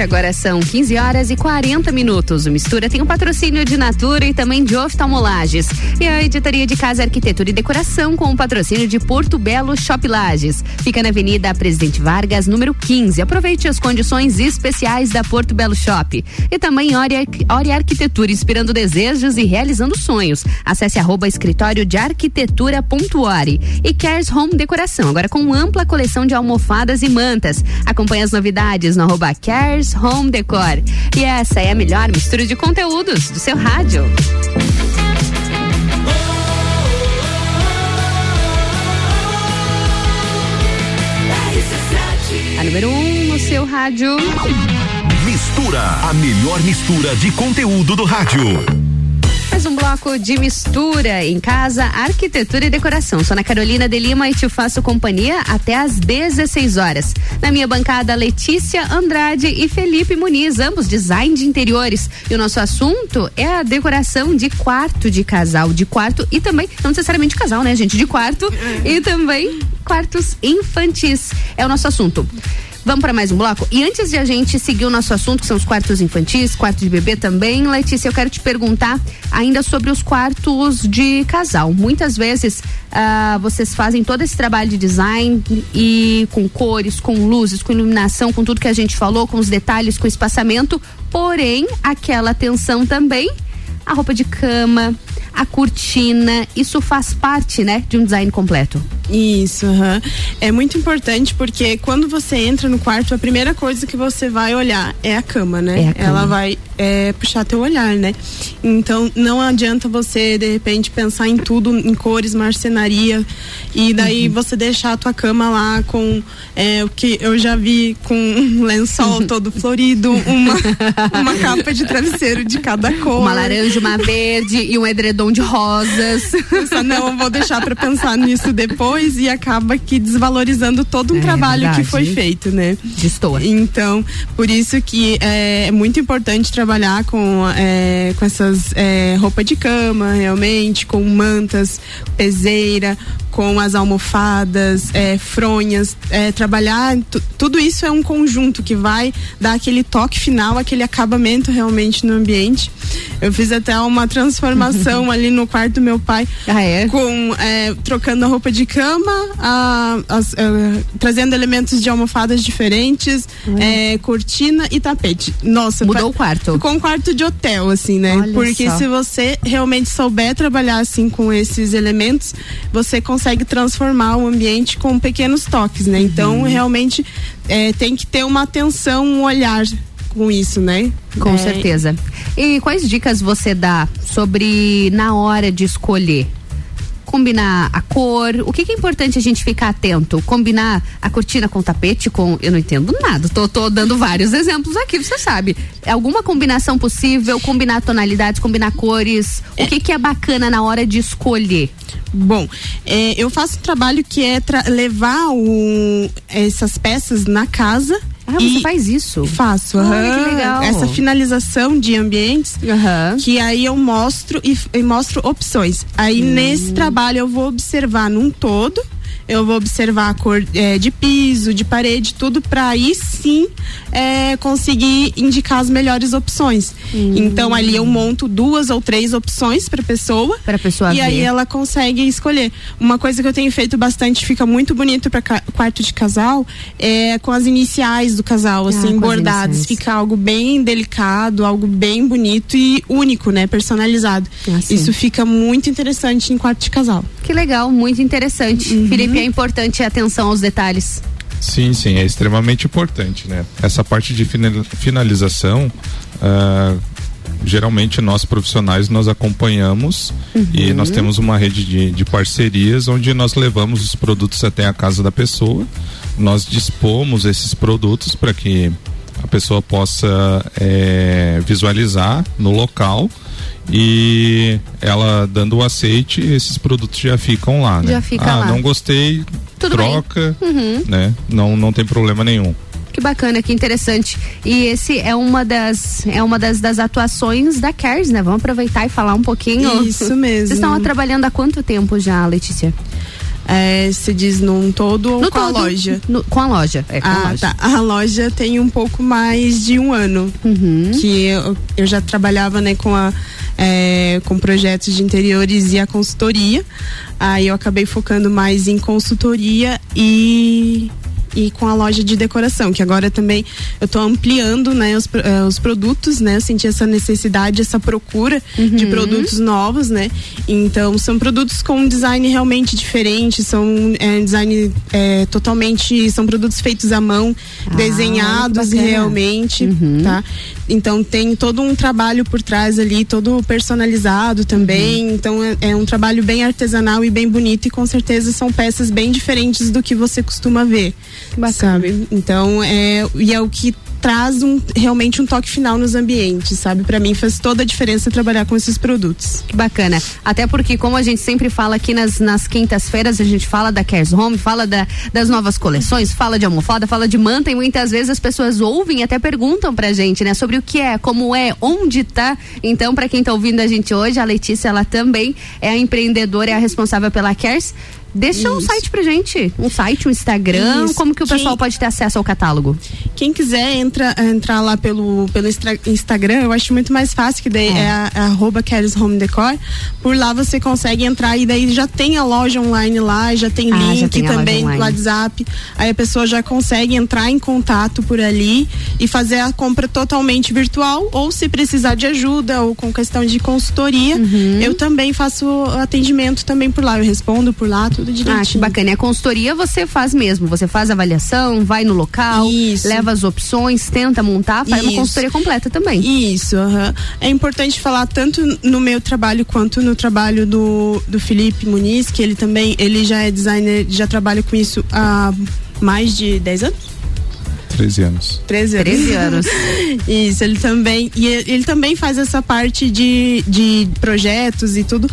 Speaker 1: agora são 15 horas e 40 minutos. O Mistura tem um patrocínio de Natura e também de oftalmolages. E a editoria de Casa Arquitetura e Decoração com o patrocínio de Porto Belo Shop Lages. Fica na Avenida Presidente Vargas, número 15. Aproveite as condições especiais da Porto Belo Shop. E também Ori Arquitetura, inspirando desejos e realizando sonhos. Acesse arroba escritório de. E Cares Home Decoração, agora com ampla coleção de almofadas e mantas. Acompanhe as novidades no arroba Cares Home Decor. E essa é a melhor mistura de conteúdos do seu rádio. A número 1 um no seu rádio.
Speaker 10: Mistura, a melhor mistura de conteúdo do rádio.
Speaker 1: Bloco de mistura em casa, arquitetura e decoração. Sou na Carolina de Lima e te faço companhia até às 16 horas. Na minha bancada, Letícia Andrade e Felipe Muniz, ambos design de interiores. E o nosso assunto é a decoração de quarto de casal, de quarto e também, não necessariamente casal, né, gente? De quarto e também quartos infantis. É o nosso assunto. Vamos para mais um bloco? E antes de a gente seguir o nosso assunto, que são os quartos infantis, quartos de bebê também, Letícia, eu quero te perguntar ainda sobre os quartos de casal. Muitas vezes uh, vocês fazem todo esse trabalho de design e com cores, com luzes, com iluminação, com tudo que a gente falou, com os detalhes, com espaçamento, porém, aquela atenção também, a roupa de cama, a cortina, isso faz parte, né, de um design completo.
Speaker 26: Isso, uhum. é muito importante porque quando você entra no quarto, a primeira coisa que você vai olhar é a cama, né?
Speaker 1: É a cama.
Speaker 26: Ela vai é, puxar teu olhar, né? Então não adianta você de repente pensar em tudo, em cores, marcenaria e daí uhum. você deixar a tua cama lá com é, o que eu já vi com um lençol [laughs] todo florido, uma, uma capa de travesseiro de cada cor,
Speaker 1: uma laranja, uma verde e um edredom de rosas.
Speaker 26: Eu não vou deixar para pensar nisso depois e acaba que desvalorizando todo um é, trabalho verdade. que foi feito, né?
Speaker 1: Destoa.
Speaker 26: Então, por isso que é, é muito importante trabalhar com, é, com essas é, roupa de cama, realmente, com mantas, peseira, com as almofadas, é, fronhas, é, trabalhar, tudo isso é um conjunto que vai dar aquele toque final, aquele acabamento realmente no ambiente. Eu fiz até uma transformação [laughs] ali no quarto do meu pai,
Speaker 1: ah, é?
Speaker 26: com é, trocando a roupa de cama, a, as, é, trazendo elementos de almofadas diferentes, uhum. cortina e tapete. Nossa,
Speaker 1: mudou o quarto.
Speaker 26: Ficou um quarto de hotel, assim, né? Olha Porque só. se você realmente souber trabalhar assim com esses elementos, você consegue transformar o ambiente com pequenos toques, né? Então, uhum. realmente é, tem que ter uma atenção, um olhar com isso, né?
Speaker 1: Com é... certeza. E quais dicas você dá sobre na hora de escolher? combinar a cor. O que, que, é importante a gente ficar atento? Combinar a cortina com o tapete com. Eu não entendo nada. Tô, tô dando vários exemplos aqui, você sabe. É alguma combinação possível? Combinar tonalidades, combinar cores. É. O que, que é bacana na hora de escolher?
Speaker 26: Bom, é, eu faço um trabalho que é levar o, essas peças na casa
Speaker 1: ah, você faz isso?
Speaker 26: Faço, uhum. que legal. Essa finalização de ambientes,
Speaker 1: uhum.
Speaker 26: que aí eu mostro e, e mostro opções. Aí hum. nesse trabalho eu vou observar num todo eu vou observar a cor é, de piso, de parede, tudo para aí sim é, conseguir indicar as melhores opções. Hum. Então ali eu monto duas ou três opções para pessoa.
Speaker 1: Para pessoa
Speaker 26: E
Speaker 1: ver.
Speaker 26: aí ela consegue escolher. Uma coisa que eu tenho feito bastante, fica muito bonito para quarto de casal, é com as iniciais do casal, ah, assim, bordadas. Fica algo bem delicado, algo bem bonito e único, né? Personalizado. Ah, Isso fica muito interessante em quarto de casal.
Speaker 1: Que legal, muito interessante. Uhum. Felipe, é importante a atenção aos detalhes.
Speaker 27: Sim, sim, é extremamente importante, né? Essa parte de finalização, uh, geralmente nós profissionais nós acompanhamos uhum. e nós temos uma rede de, de parcerias onde nós levamos os produtos até a casa da pessoa, nós dispomos esses produtos para que a pessoa possa é, visualizar no local e ela dando o aceite, esses produtos já ficam lá, né?
Speaker 1: Já fica
Speaker 27: ah,
Speaker 1: lá.
Speaker 27: não gostei, Tudo troca, uhum. né? Não, não tem problema nenhum.
Speaker 1: Que bacana, que interessante. E esse é uma das é uma das, das atuações da Cares, né? Vamos aproveitar e falar um pouquinho.
Speaker 26: Isso [laughs] mesmo.
Speaker 1: Vocês estão trabalhando há quanto tempo já, Letícia?
Speaker 26: É, se diz num todo ou
Speaker 1: no
Speaker 26: com
Speaker 1: todo,
Speaker 26: a loja?
Speaker 1: No, com a loja. É, com
Speaker 26: ah,
Speaker 1: a loja.
Speaker 26: tá. A loja tem um pouco mais de um ano.
Speaker 1: Uhum.
Speaker 26: Que eu, eu já trabalhava né, com, a, é, com projetos de interiores e a consultoria. Aí eu acabei focando mais em consultoria e e com a loja de decoração, que agora também eu estou ampliando, né, os, uh, os produtos, né? Eu senti essa necessidade, essa procura uhum. de produtos novos, né? Então são produtos com um design realmente diferente, são é, design é, totalmente, são produtos feitos à mão, ah, desenhados realmente, uhum. tá? Então tem todo um trabalho por trás ali, todo personalizado também. Uhum. Então é, é, um trabalho bem artesanal e bem bonito e com certeza são peças bem diferentes do que você costuma ver. Bacana. Sabe? Então é e é o que traz um, realmente um toque final nos ambientes, sabe? Para mim faz toda a diferença trabalhar com esses produtos.
Speaker 1: Que bacana. Até porque, como a gente sempre fala aqui nas, nas quintas-feiras, a gente fala da Cares Home, fala da, das novas coleções, fala de almofada, fala de manta e muitas vezes as pessoas ouvem e até perguntam pra gente, né? Sobre o que é, como é, onde tá. Então, para quem tá ouvindo a gente hoje, a Letícia, ela também é a empreendedora, é a responsável pela Cares Deixa um site pra gente, um site, um Instagram,
Speaker 26: Isso.
Speaker 1: como que o pessoal
Speaker 26: Quem-
Speaker 1: pode ter acesso ao catálogo?
Speaker 26: Quem quiser entra, entrar lá pelo, pelo Instagram, eu acho muito mais fácil, que daí é, a, é arroba Keres Home Decor. Por lá você consegue entrar e daí já tem a loja online lá, já tem
Speaker 1: Ah, já
Speaker 26: link
Speaker 1: tem a loja
Speaker 26: também no WhatsApp. Aí a pessoa já consegue entrar em contato por ali e fazer a compra totalmente virtual ou se precisar de ajuda ou com questão de consultoria,
Speaker 1: Uhum.
Speaker 26: eu também faço atendimento também por lá, eu respondo por lá, tudo direitinho.
Speaker 1: Ah, que bacana. E a consultoria você faz mesmo. Você faz avaliação, vai no local, leva as opções, tenta montar, faz uma
Speaker 26: Isso.
Speaker 1: consultoria completa também.
Speaker 26: Isso, aham. é importante falar tanto no meu trabalho quanto no trabalho do, do Felipe Muniz, que ele também, ele já é designer, já trabalha com isso há mais de 10 anos?
Speaker 27: 13 anos.
Speaker 26: 13 anos.
Speaker 1: 13 anos. [laughs]
Speaker 26: Isso, ele também. E ele, ele também faz essa parte de, de projetos e tudo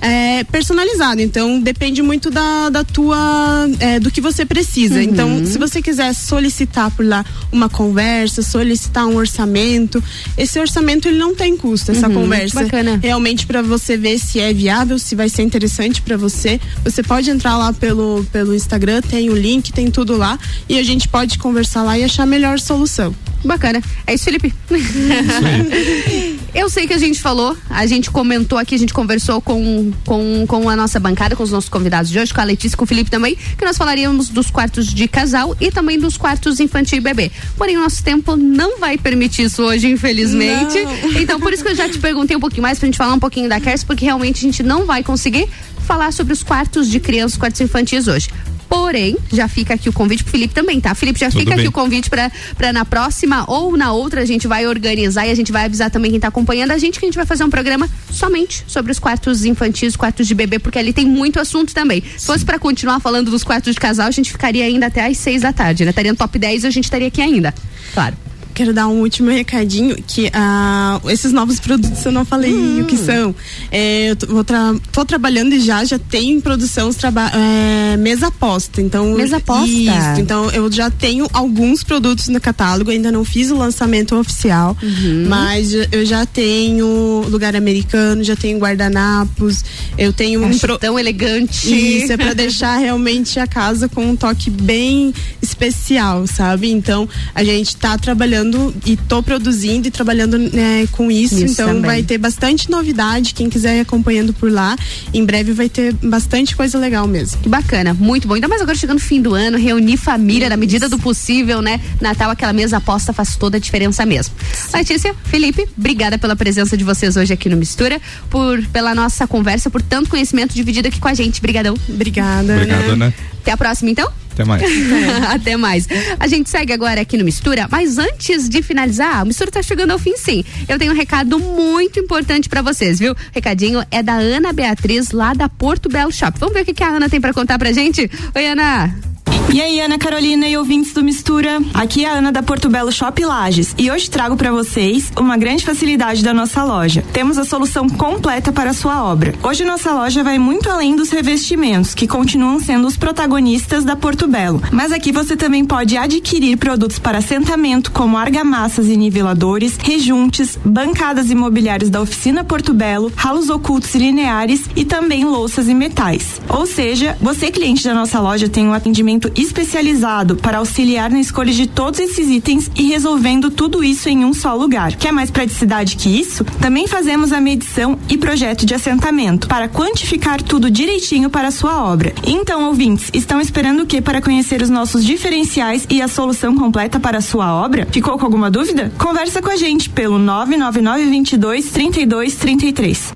Speaker 26: é, personalizado. Então depende muito da, da tua. é, do que você precisa.
Speaker 1: Uhum.
Speaker 26: Então, se você quiser solicitar por lá uma conversa, solicitar um orçamento, esse orçamento ele não tem custo, essa
Speaker 1: Uhum,
Speaker 26: conversa.
Speaker 1: bacana.
Speaker 26: Realmente para você ver se é viável, se vai ser interessante para você. Você pode entrar lá pelo, pelo Instagram, tem o link, tem tudo lá. E a gente pode conversar lá e achar a melhor solução.
Speaker 1: Bacana. É isso, Felipe. [laughs] Eu sei que a gente falou, a gente comentou aqui, a gente conversou com, com, com a nossa bancada, com os nossos convidados de hoje, com a Letícia e com o Felipe também, que nós falaríamos dos quartos de casal e também dos quartos infantil e bebê. Porém, o nosso tempo não vai permitir isso hoje, infelizmente.
Speaker 26: Não.
Speaker 1: Então, por isso que eu já te perguntei um pouquinho mais pra gente falar um pouquinho da Kers, porque realmente a gente não vai conseguir falar sobre os quartos de crianças, quartos infantis hoje. Porém, já fica aqui o convite pro Felipe também, tá? Felipe, já
Speaker 27: Tudo
Speaker 1: fica
Speaker 27: bem.
Speaker 1: aqui o convite pra, pra na próxima ou na outra a gente vai organizar e a gente vai avisar também quem tá acompanhando a gente que a gente vai fazer um programa somente sobre os quartos infantis, quartos de bebê, porque ali tem muito assunto também. Se fosse pra continuar falando dos quartos de casal, a gente ficaria ainda até às seis da tarde, né? Estaria no top 10 e a gente estaria aqui ainda. Claro.
Speaker 26: Quero dar um último recadinho que ah, esses novos produtos eu não falei
Speaker 1: Hum.
Speaker 26: o que são. É, eu tô, vou tra tô trabalhando e já já tenho em produção os é, mesa posta. Então
Speaker 1: Mesa posta.
Speaker 26: Isso, então eu já tenho alguns produtos no catálogo. Ainda não fiz o lançamento oficial,
Speaker 1: Uhum.
Speaker 26: mas eu já tenho lugar americano, já tenho guardanapos. Eu tenho um
Speaker 1: Acho
Speaker 26: pro-
Speaker 1: tão elegante.
Speaker 26: Isso é para [laughs] deixar realmente a casa com um toque bem especial, sabe? Então a gente tá trabalhando e tô produzindo e trabalhando né, com isso,
Speaker 1: Isso
Speaker 26: então
Speaker 1: também.
Speaker 26: vai ter bastante novidade. Quem quiser ir acompanhando por lá, em breve vai ter bastante coisa legal mesmo.
Speaker 1: Que bacana, muito bom. Ainda mais agora chegando o fim do ano, reunir família na medida do possível, né? Natal, aquela mesa aposta faz toda a diferença mesmo. Letícia, Felipe, obrigada pela presença de vocês hoje aqui no Mistura, por pela nossa conversa, por tanto conhecimento dividido aqui com a gente. Brigadão.
Speaker 26: Obrigada.
Speaker 27: Obrigado, Ana.
Speaker 1: Até a próxima, então?
Speaker 27: Até mais. [laughs]
Speaker 1: Até mais. A gente segue agora aqui no Mistura, mas antes de finalizar, o Mistura tá chegando ao fim sim. Eu tenho um recado muito importante pra vocês, viu? Recadinho é da Ana Beatriz, lá da Porto Belo Shop. Vamos ver o que, que a Ana tem pra contar pra gente? Oi, Ana.
Speaker 31: E aí, Ana Carolina e ouvintes do Mistura, aqui é a Ana da Porto Belo Shop Lages e hoje trago para vocês uma grande facilidade da nossa loja. Temos a solução completa para a sua obra. Hoje nossa loja vai muito além dos revestimentos, que continuam sendo os protagonistas da Porto Belo. Mas aqui você também pode adquirir produtos para assentamento, como argamassas e niveladores, rejuntes, bancadas imobiliárias da oficina Porto Belo, ralos ocultos e lineares e também louças e metais. Ou seja, você cliente da nossa loja tem um atendimento especializado para auxiliar na escolha de todos esses itens e resolvendo tudo isso em um só lugar. Quer mais praticidade que isso? Também fazemos a medição e projeto de assentamento para quantificar tudo direitinho para a sua obra. Então, ouvintes, estão esperando o que para conhecer os nossos diferenciais e a solução completa para a sua obra? Ficou com alguma dúvida? Conversa com a gente pelo 999 22 32 33.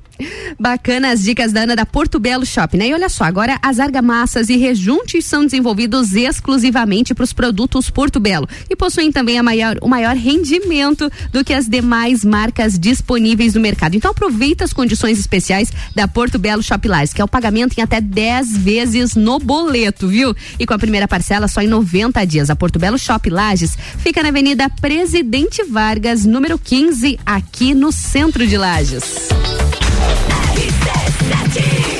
Speaker 1: Bacana as dicas da Ana da Porto Belo Shop, né? E olha só, agora as argamassas e rejuntes são desenvolvidos exclusivamente para os produtos Porto Belo e possuem também a maior, o maior rendimento do que as demais marcas disponíveis no mercado. Então aproveita as condições especiais da Porto Belo Shop Lages, que é o pagamento em até 10 vezes no boleto, viu? E com a primeira parcela só em 90 dias. A Porto Belo Shop Lages fica na Avenida Presidente Vargas, número 15, aqui no centro de Lages. c'est nature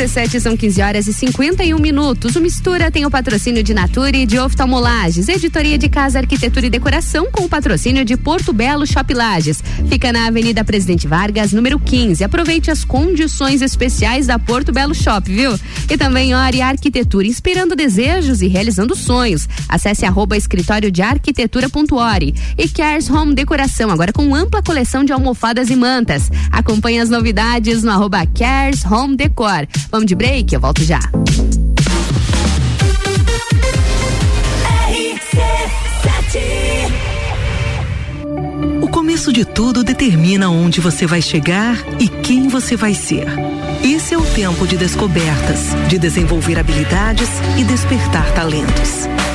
Speaker 1: RC7 são 15 horas e 51 minutos. O Mistura tem o patrocínio de Natura e de Oftalmolages. Editoria de Casa, Arquitetura e Decoração com o patrocínio de Porto Belo Shop Lages. Fica na Avenida Presidente Vargas, número 15. Aproveite as condições especiais da Porto Belo Shop, viu? E também Ori Arquitetura, inspirando desejos e realizando sonhos. Acesse arroba escritório de arquitetura.ori. E Cares Home Decoração, agora com ampla coleção de almofadas e mantas. Acompanhe as novidades no arroba Cares Home Decor. Vamos de break? Eu volto já.
Speaker 28: O começo de tudo determina onde você vai chegar e quem você vai ser. Esse é o tempo de descobertas, de desenvolver habilidades e despertar talentos.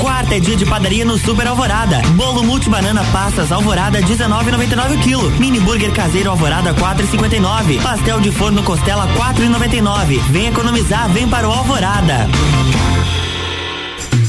Speaker 5: Quarta é dia de padaria no Super Alvorada. Bolo multi banana passas Alvorada 19,99 kg. Mini burger caseiro Alvorada 4,59. Pastel de forno costela 4,99. Vem economizar, vem para o Alvorada.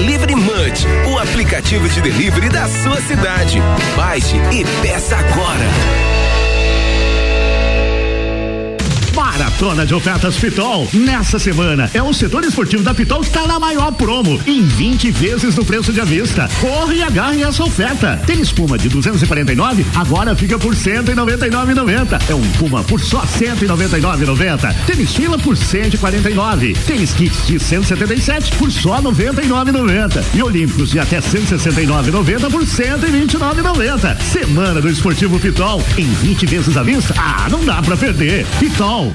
Speaker 15: Delivery Munch, o aplicativo de delivery da sua cidade. Baixe e peça agora.
Speaker 6: Maratona de ofertas Pitol. Nessa semana é o setor esportivo da Pitol que está na maior promo, em 20 vezes no preço de avista. Corre e agarre essa oferta. Tênis Puma de 249, agora fica por 199,90. É um Puma por só 199,90. Tênis Fila por 149. Tênis Kits de 177 por só 99,90. E Olímpicos de até 169,90 por 129,90. Semana do Esportivo Pitol em 20 vezes à vista. Ah, não dá pra perder. Pitol.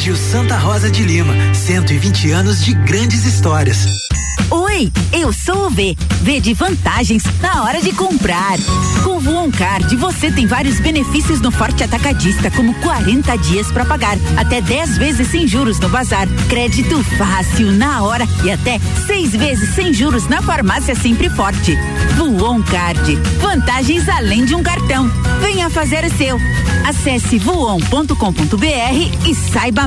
Speaker 32: Colégio Santa Rosa de Lima, 120 anos de grandes histórias.
Speaker 33: Oi, eu sou o V. V de vantagens na hora de comprar. Com o Voon Card você tem vários benefícios no Forte Atacadista, como 40 dias para pagar, até 10 vezes sem juros no bazar, crédito fácil na hora e até seis vezes sem juros na farmácia Sempre Forte. Voon Card, vantagens além de um cartão. Venha fazer o seu. Acesse voon.com.br e saiba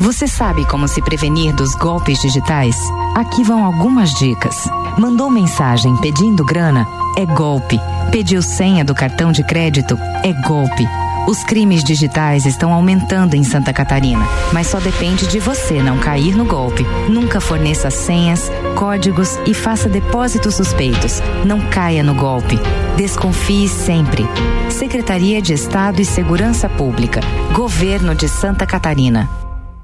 Speaker 8: Você sabe como se prevenir dos golpes digitais? Aqui vão algumas dicas. Mandou mensagem pedindo grana? É golpe. Pediu senha do cartão de crédito? É golpe. Os crimes digitais estão aumentando em Santa Catarina, mas só depende de você não cair no golpe. Nunca forneça senhas, códigos e faça depósitos suspeitos. Não caia no golpe. Desconfie sempre. Secretaria de Estado e Segurança Pública. Governo de Santa Catarina.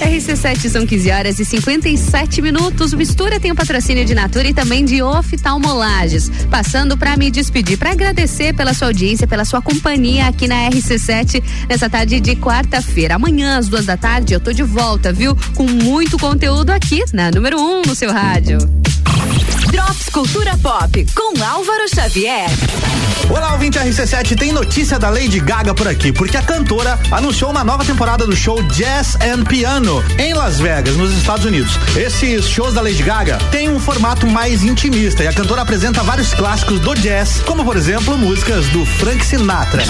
Speaker 1: RC7 são 15 horas e 57 minutos. Mistura tem o patrocínio de Natura e também de Oftalmolages. Passando para me despedir, para agradecer pela sua audiência, pela sua companhia aqui na RC7 nessa tarde de quarta-feira. Amanhã, às duas da tarde, eu tô de volta, viu? Com muito conteúdo aqui na número 1 um no seu rádio.
Speaker 9: Drops Cultura Pop com Álvaro Xavier.
Speaker 18: Olá, ouvinte RC7, tem notícia da Lady Gaga por aqui, porque a cantora anunciou uma nova temporada do show Jazz and Piano em Las Vegas, nos Estados Unidos. Esses shows da Lady Gaga têm um formato mais intimista e a cantora apresenta vários clássicos do jazz, como por exemplo músicas do Frank Sinatra.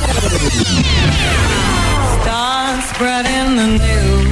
Speaker 34: Start spreading the news.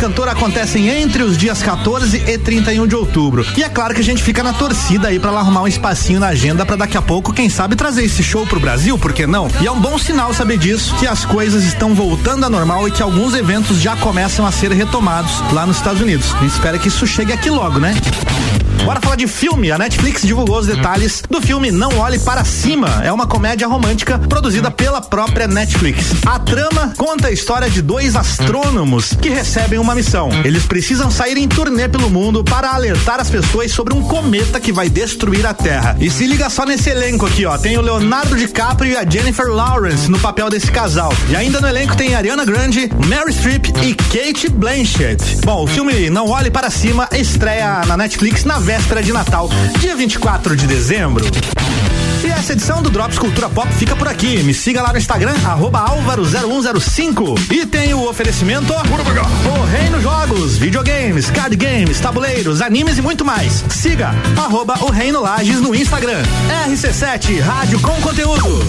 Speaker 18: Cantora acontecem entre os dias 14 e 31 de outubro. E é claro que a gente fica na torcida aí pra ela arrumar um espacinho na agenda pra daqui a pouco, quem sabe, trazer esse show pro Brasil, por que não? E é um bom sinal saber disso, que as coisas estão voltando à normal e que alguns eventos já começam a ser retomados lá nos Estados Unidos. A gente espera que isso chegue aqui logo, né? Bora falar de filme. A Netflix divulgou os detalhes do filme Não Olhe Para Cima. É uma comédia romântica produzida pela própria Netflix. A trama conta a história de dois astrônomos que recebem uma missão. Eles precisam sair em turnê pelo mundo para alertar as pessoas sobre um cometa que vai destruir a Terra. E se liga só nesse elenco aqui, ó. Tem o Leonardo DiCaprio e a Jennifer Lawrence no papel desse casal. E ainda no elenco tem Ariana Grande, Mary Streep e Kate Blanchett. Bom, o filme Não Olhe Para Cima estreia na Netflix na véspera de Natal, dia 24 de dezembro. E essa edição do Drops Cultura Pop fica por aqui. Me siga lá no Instagram, álvaro0105. E tem o oferecimento O Reino Jogos, videogames, card games, tabuleiros, animes e muito mais. Siga arroba o Reino Lages no Instagram. RC7, rádio com conteúdo.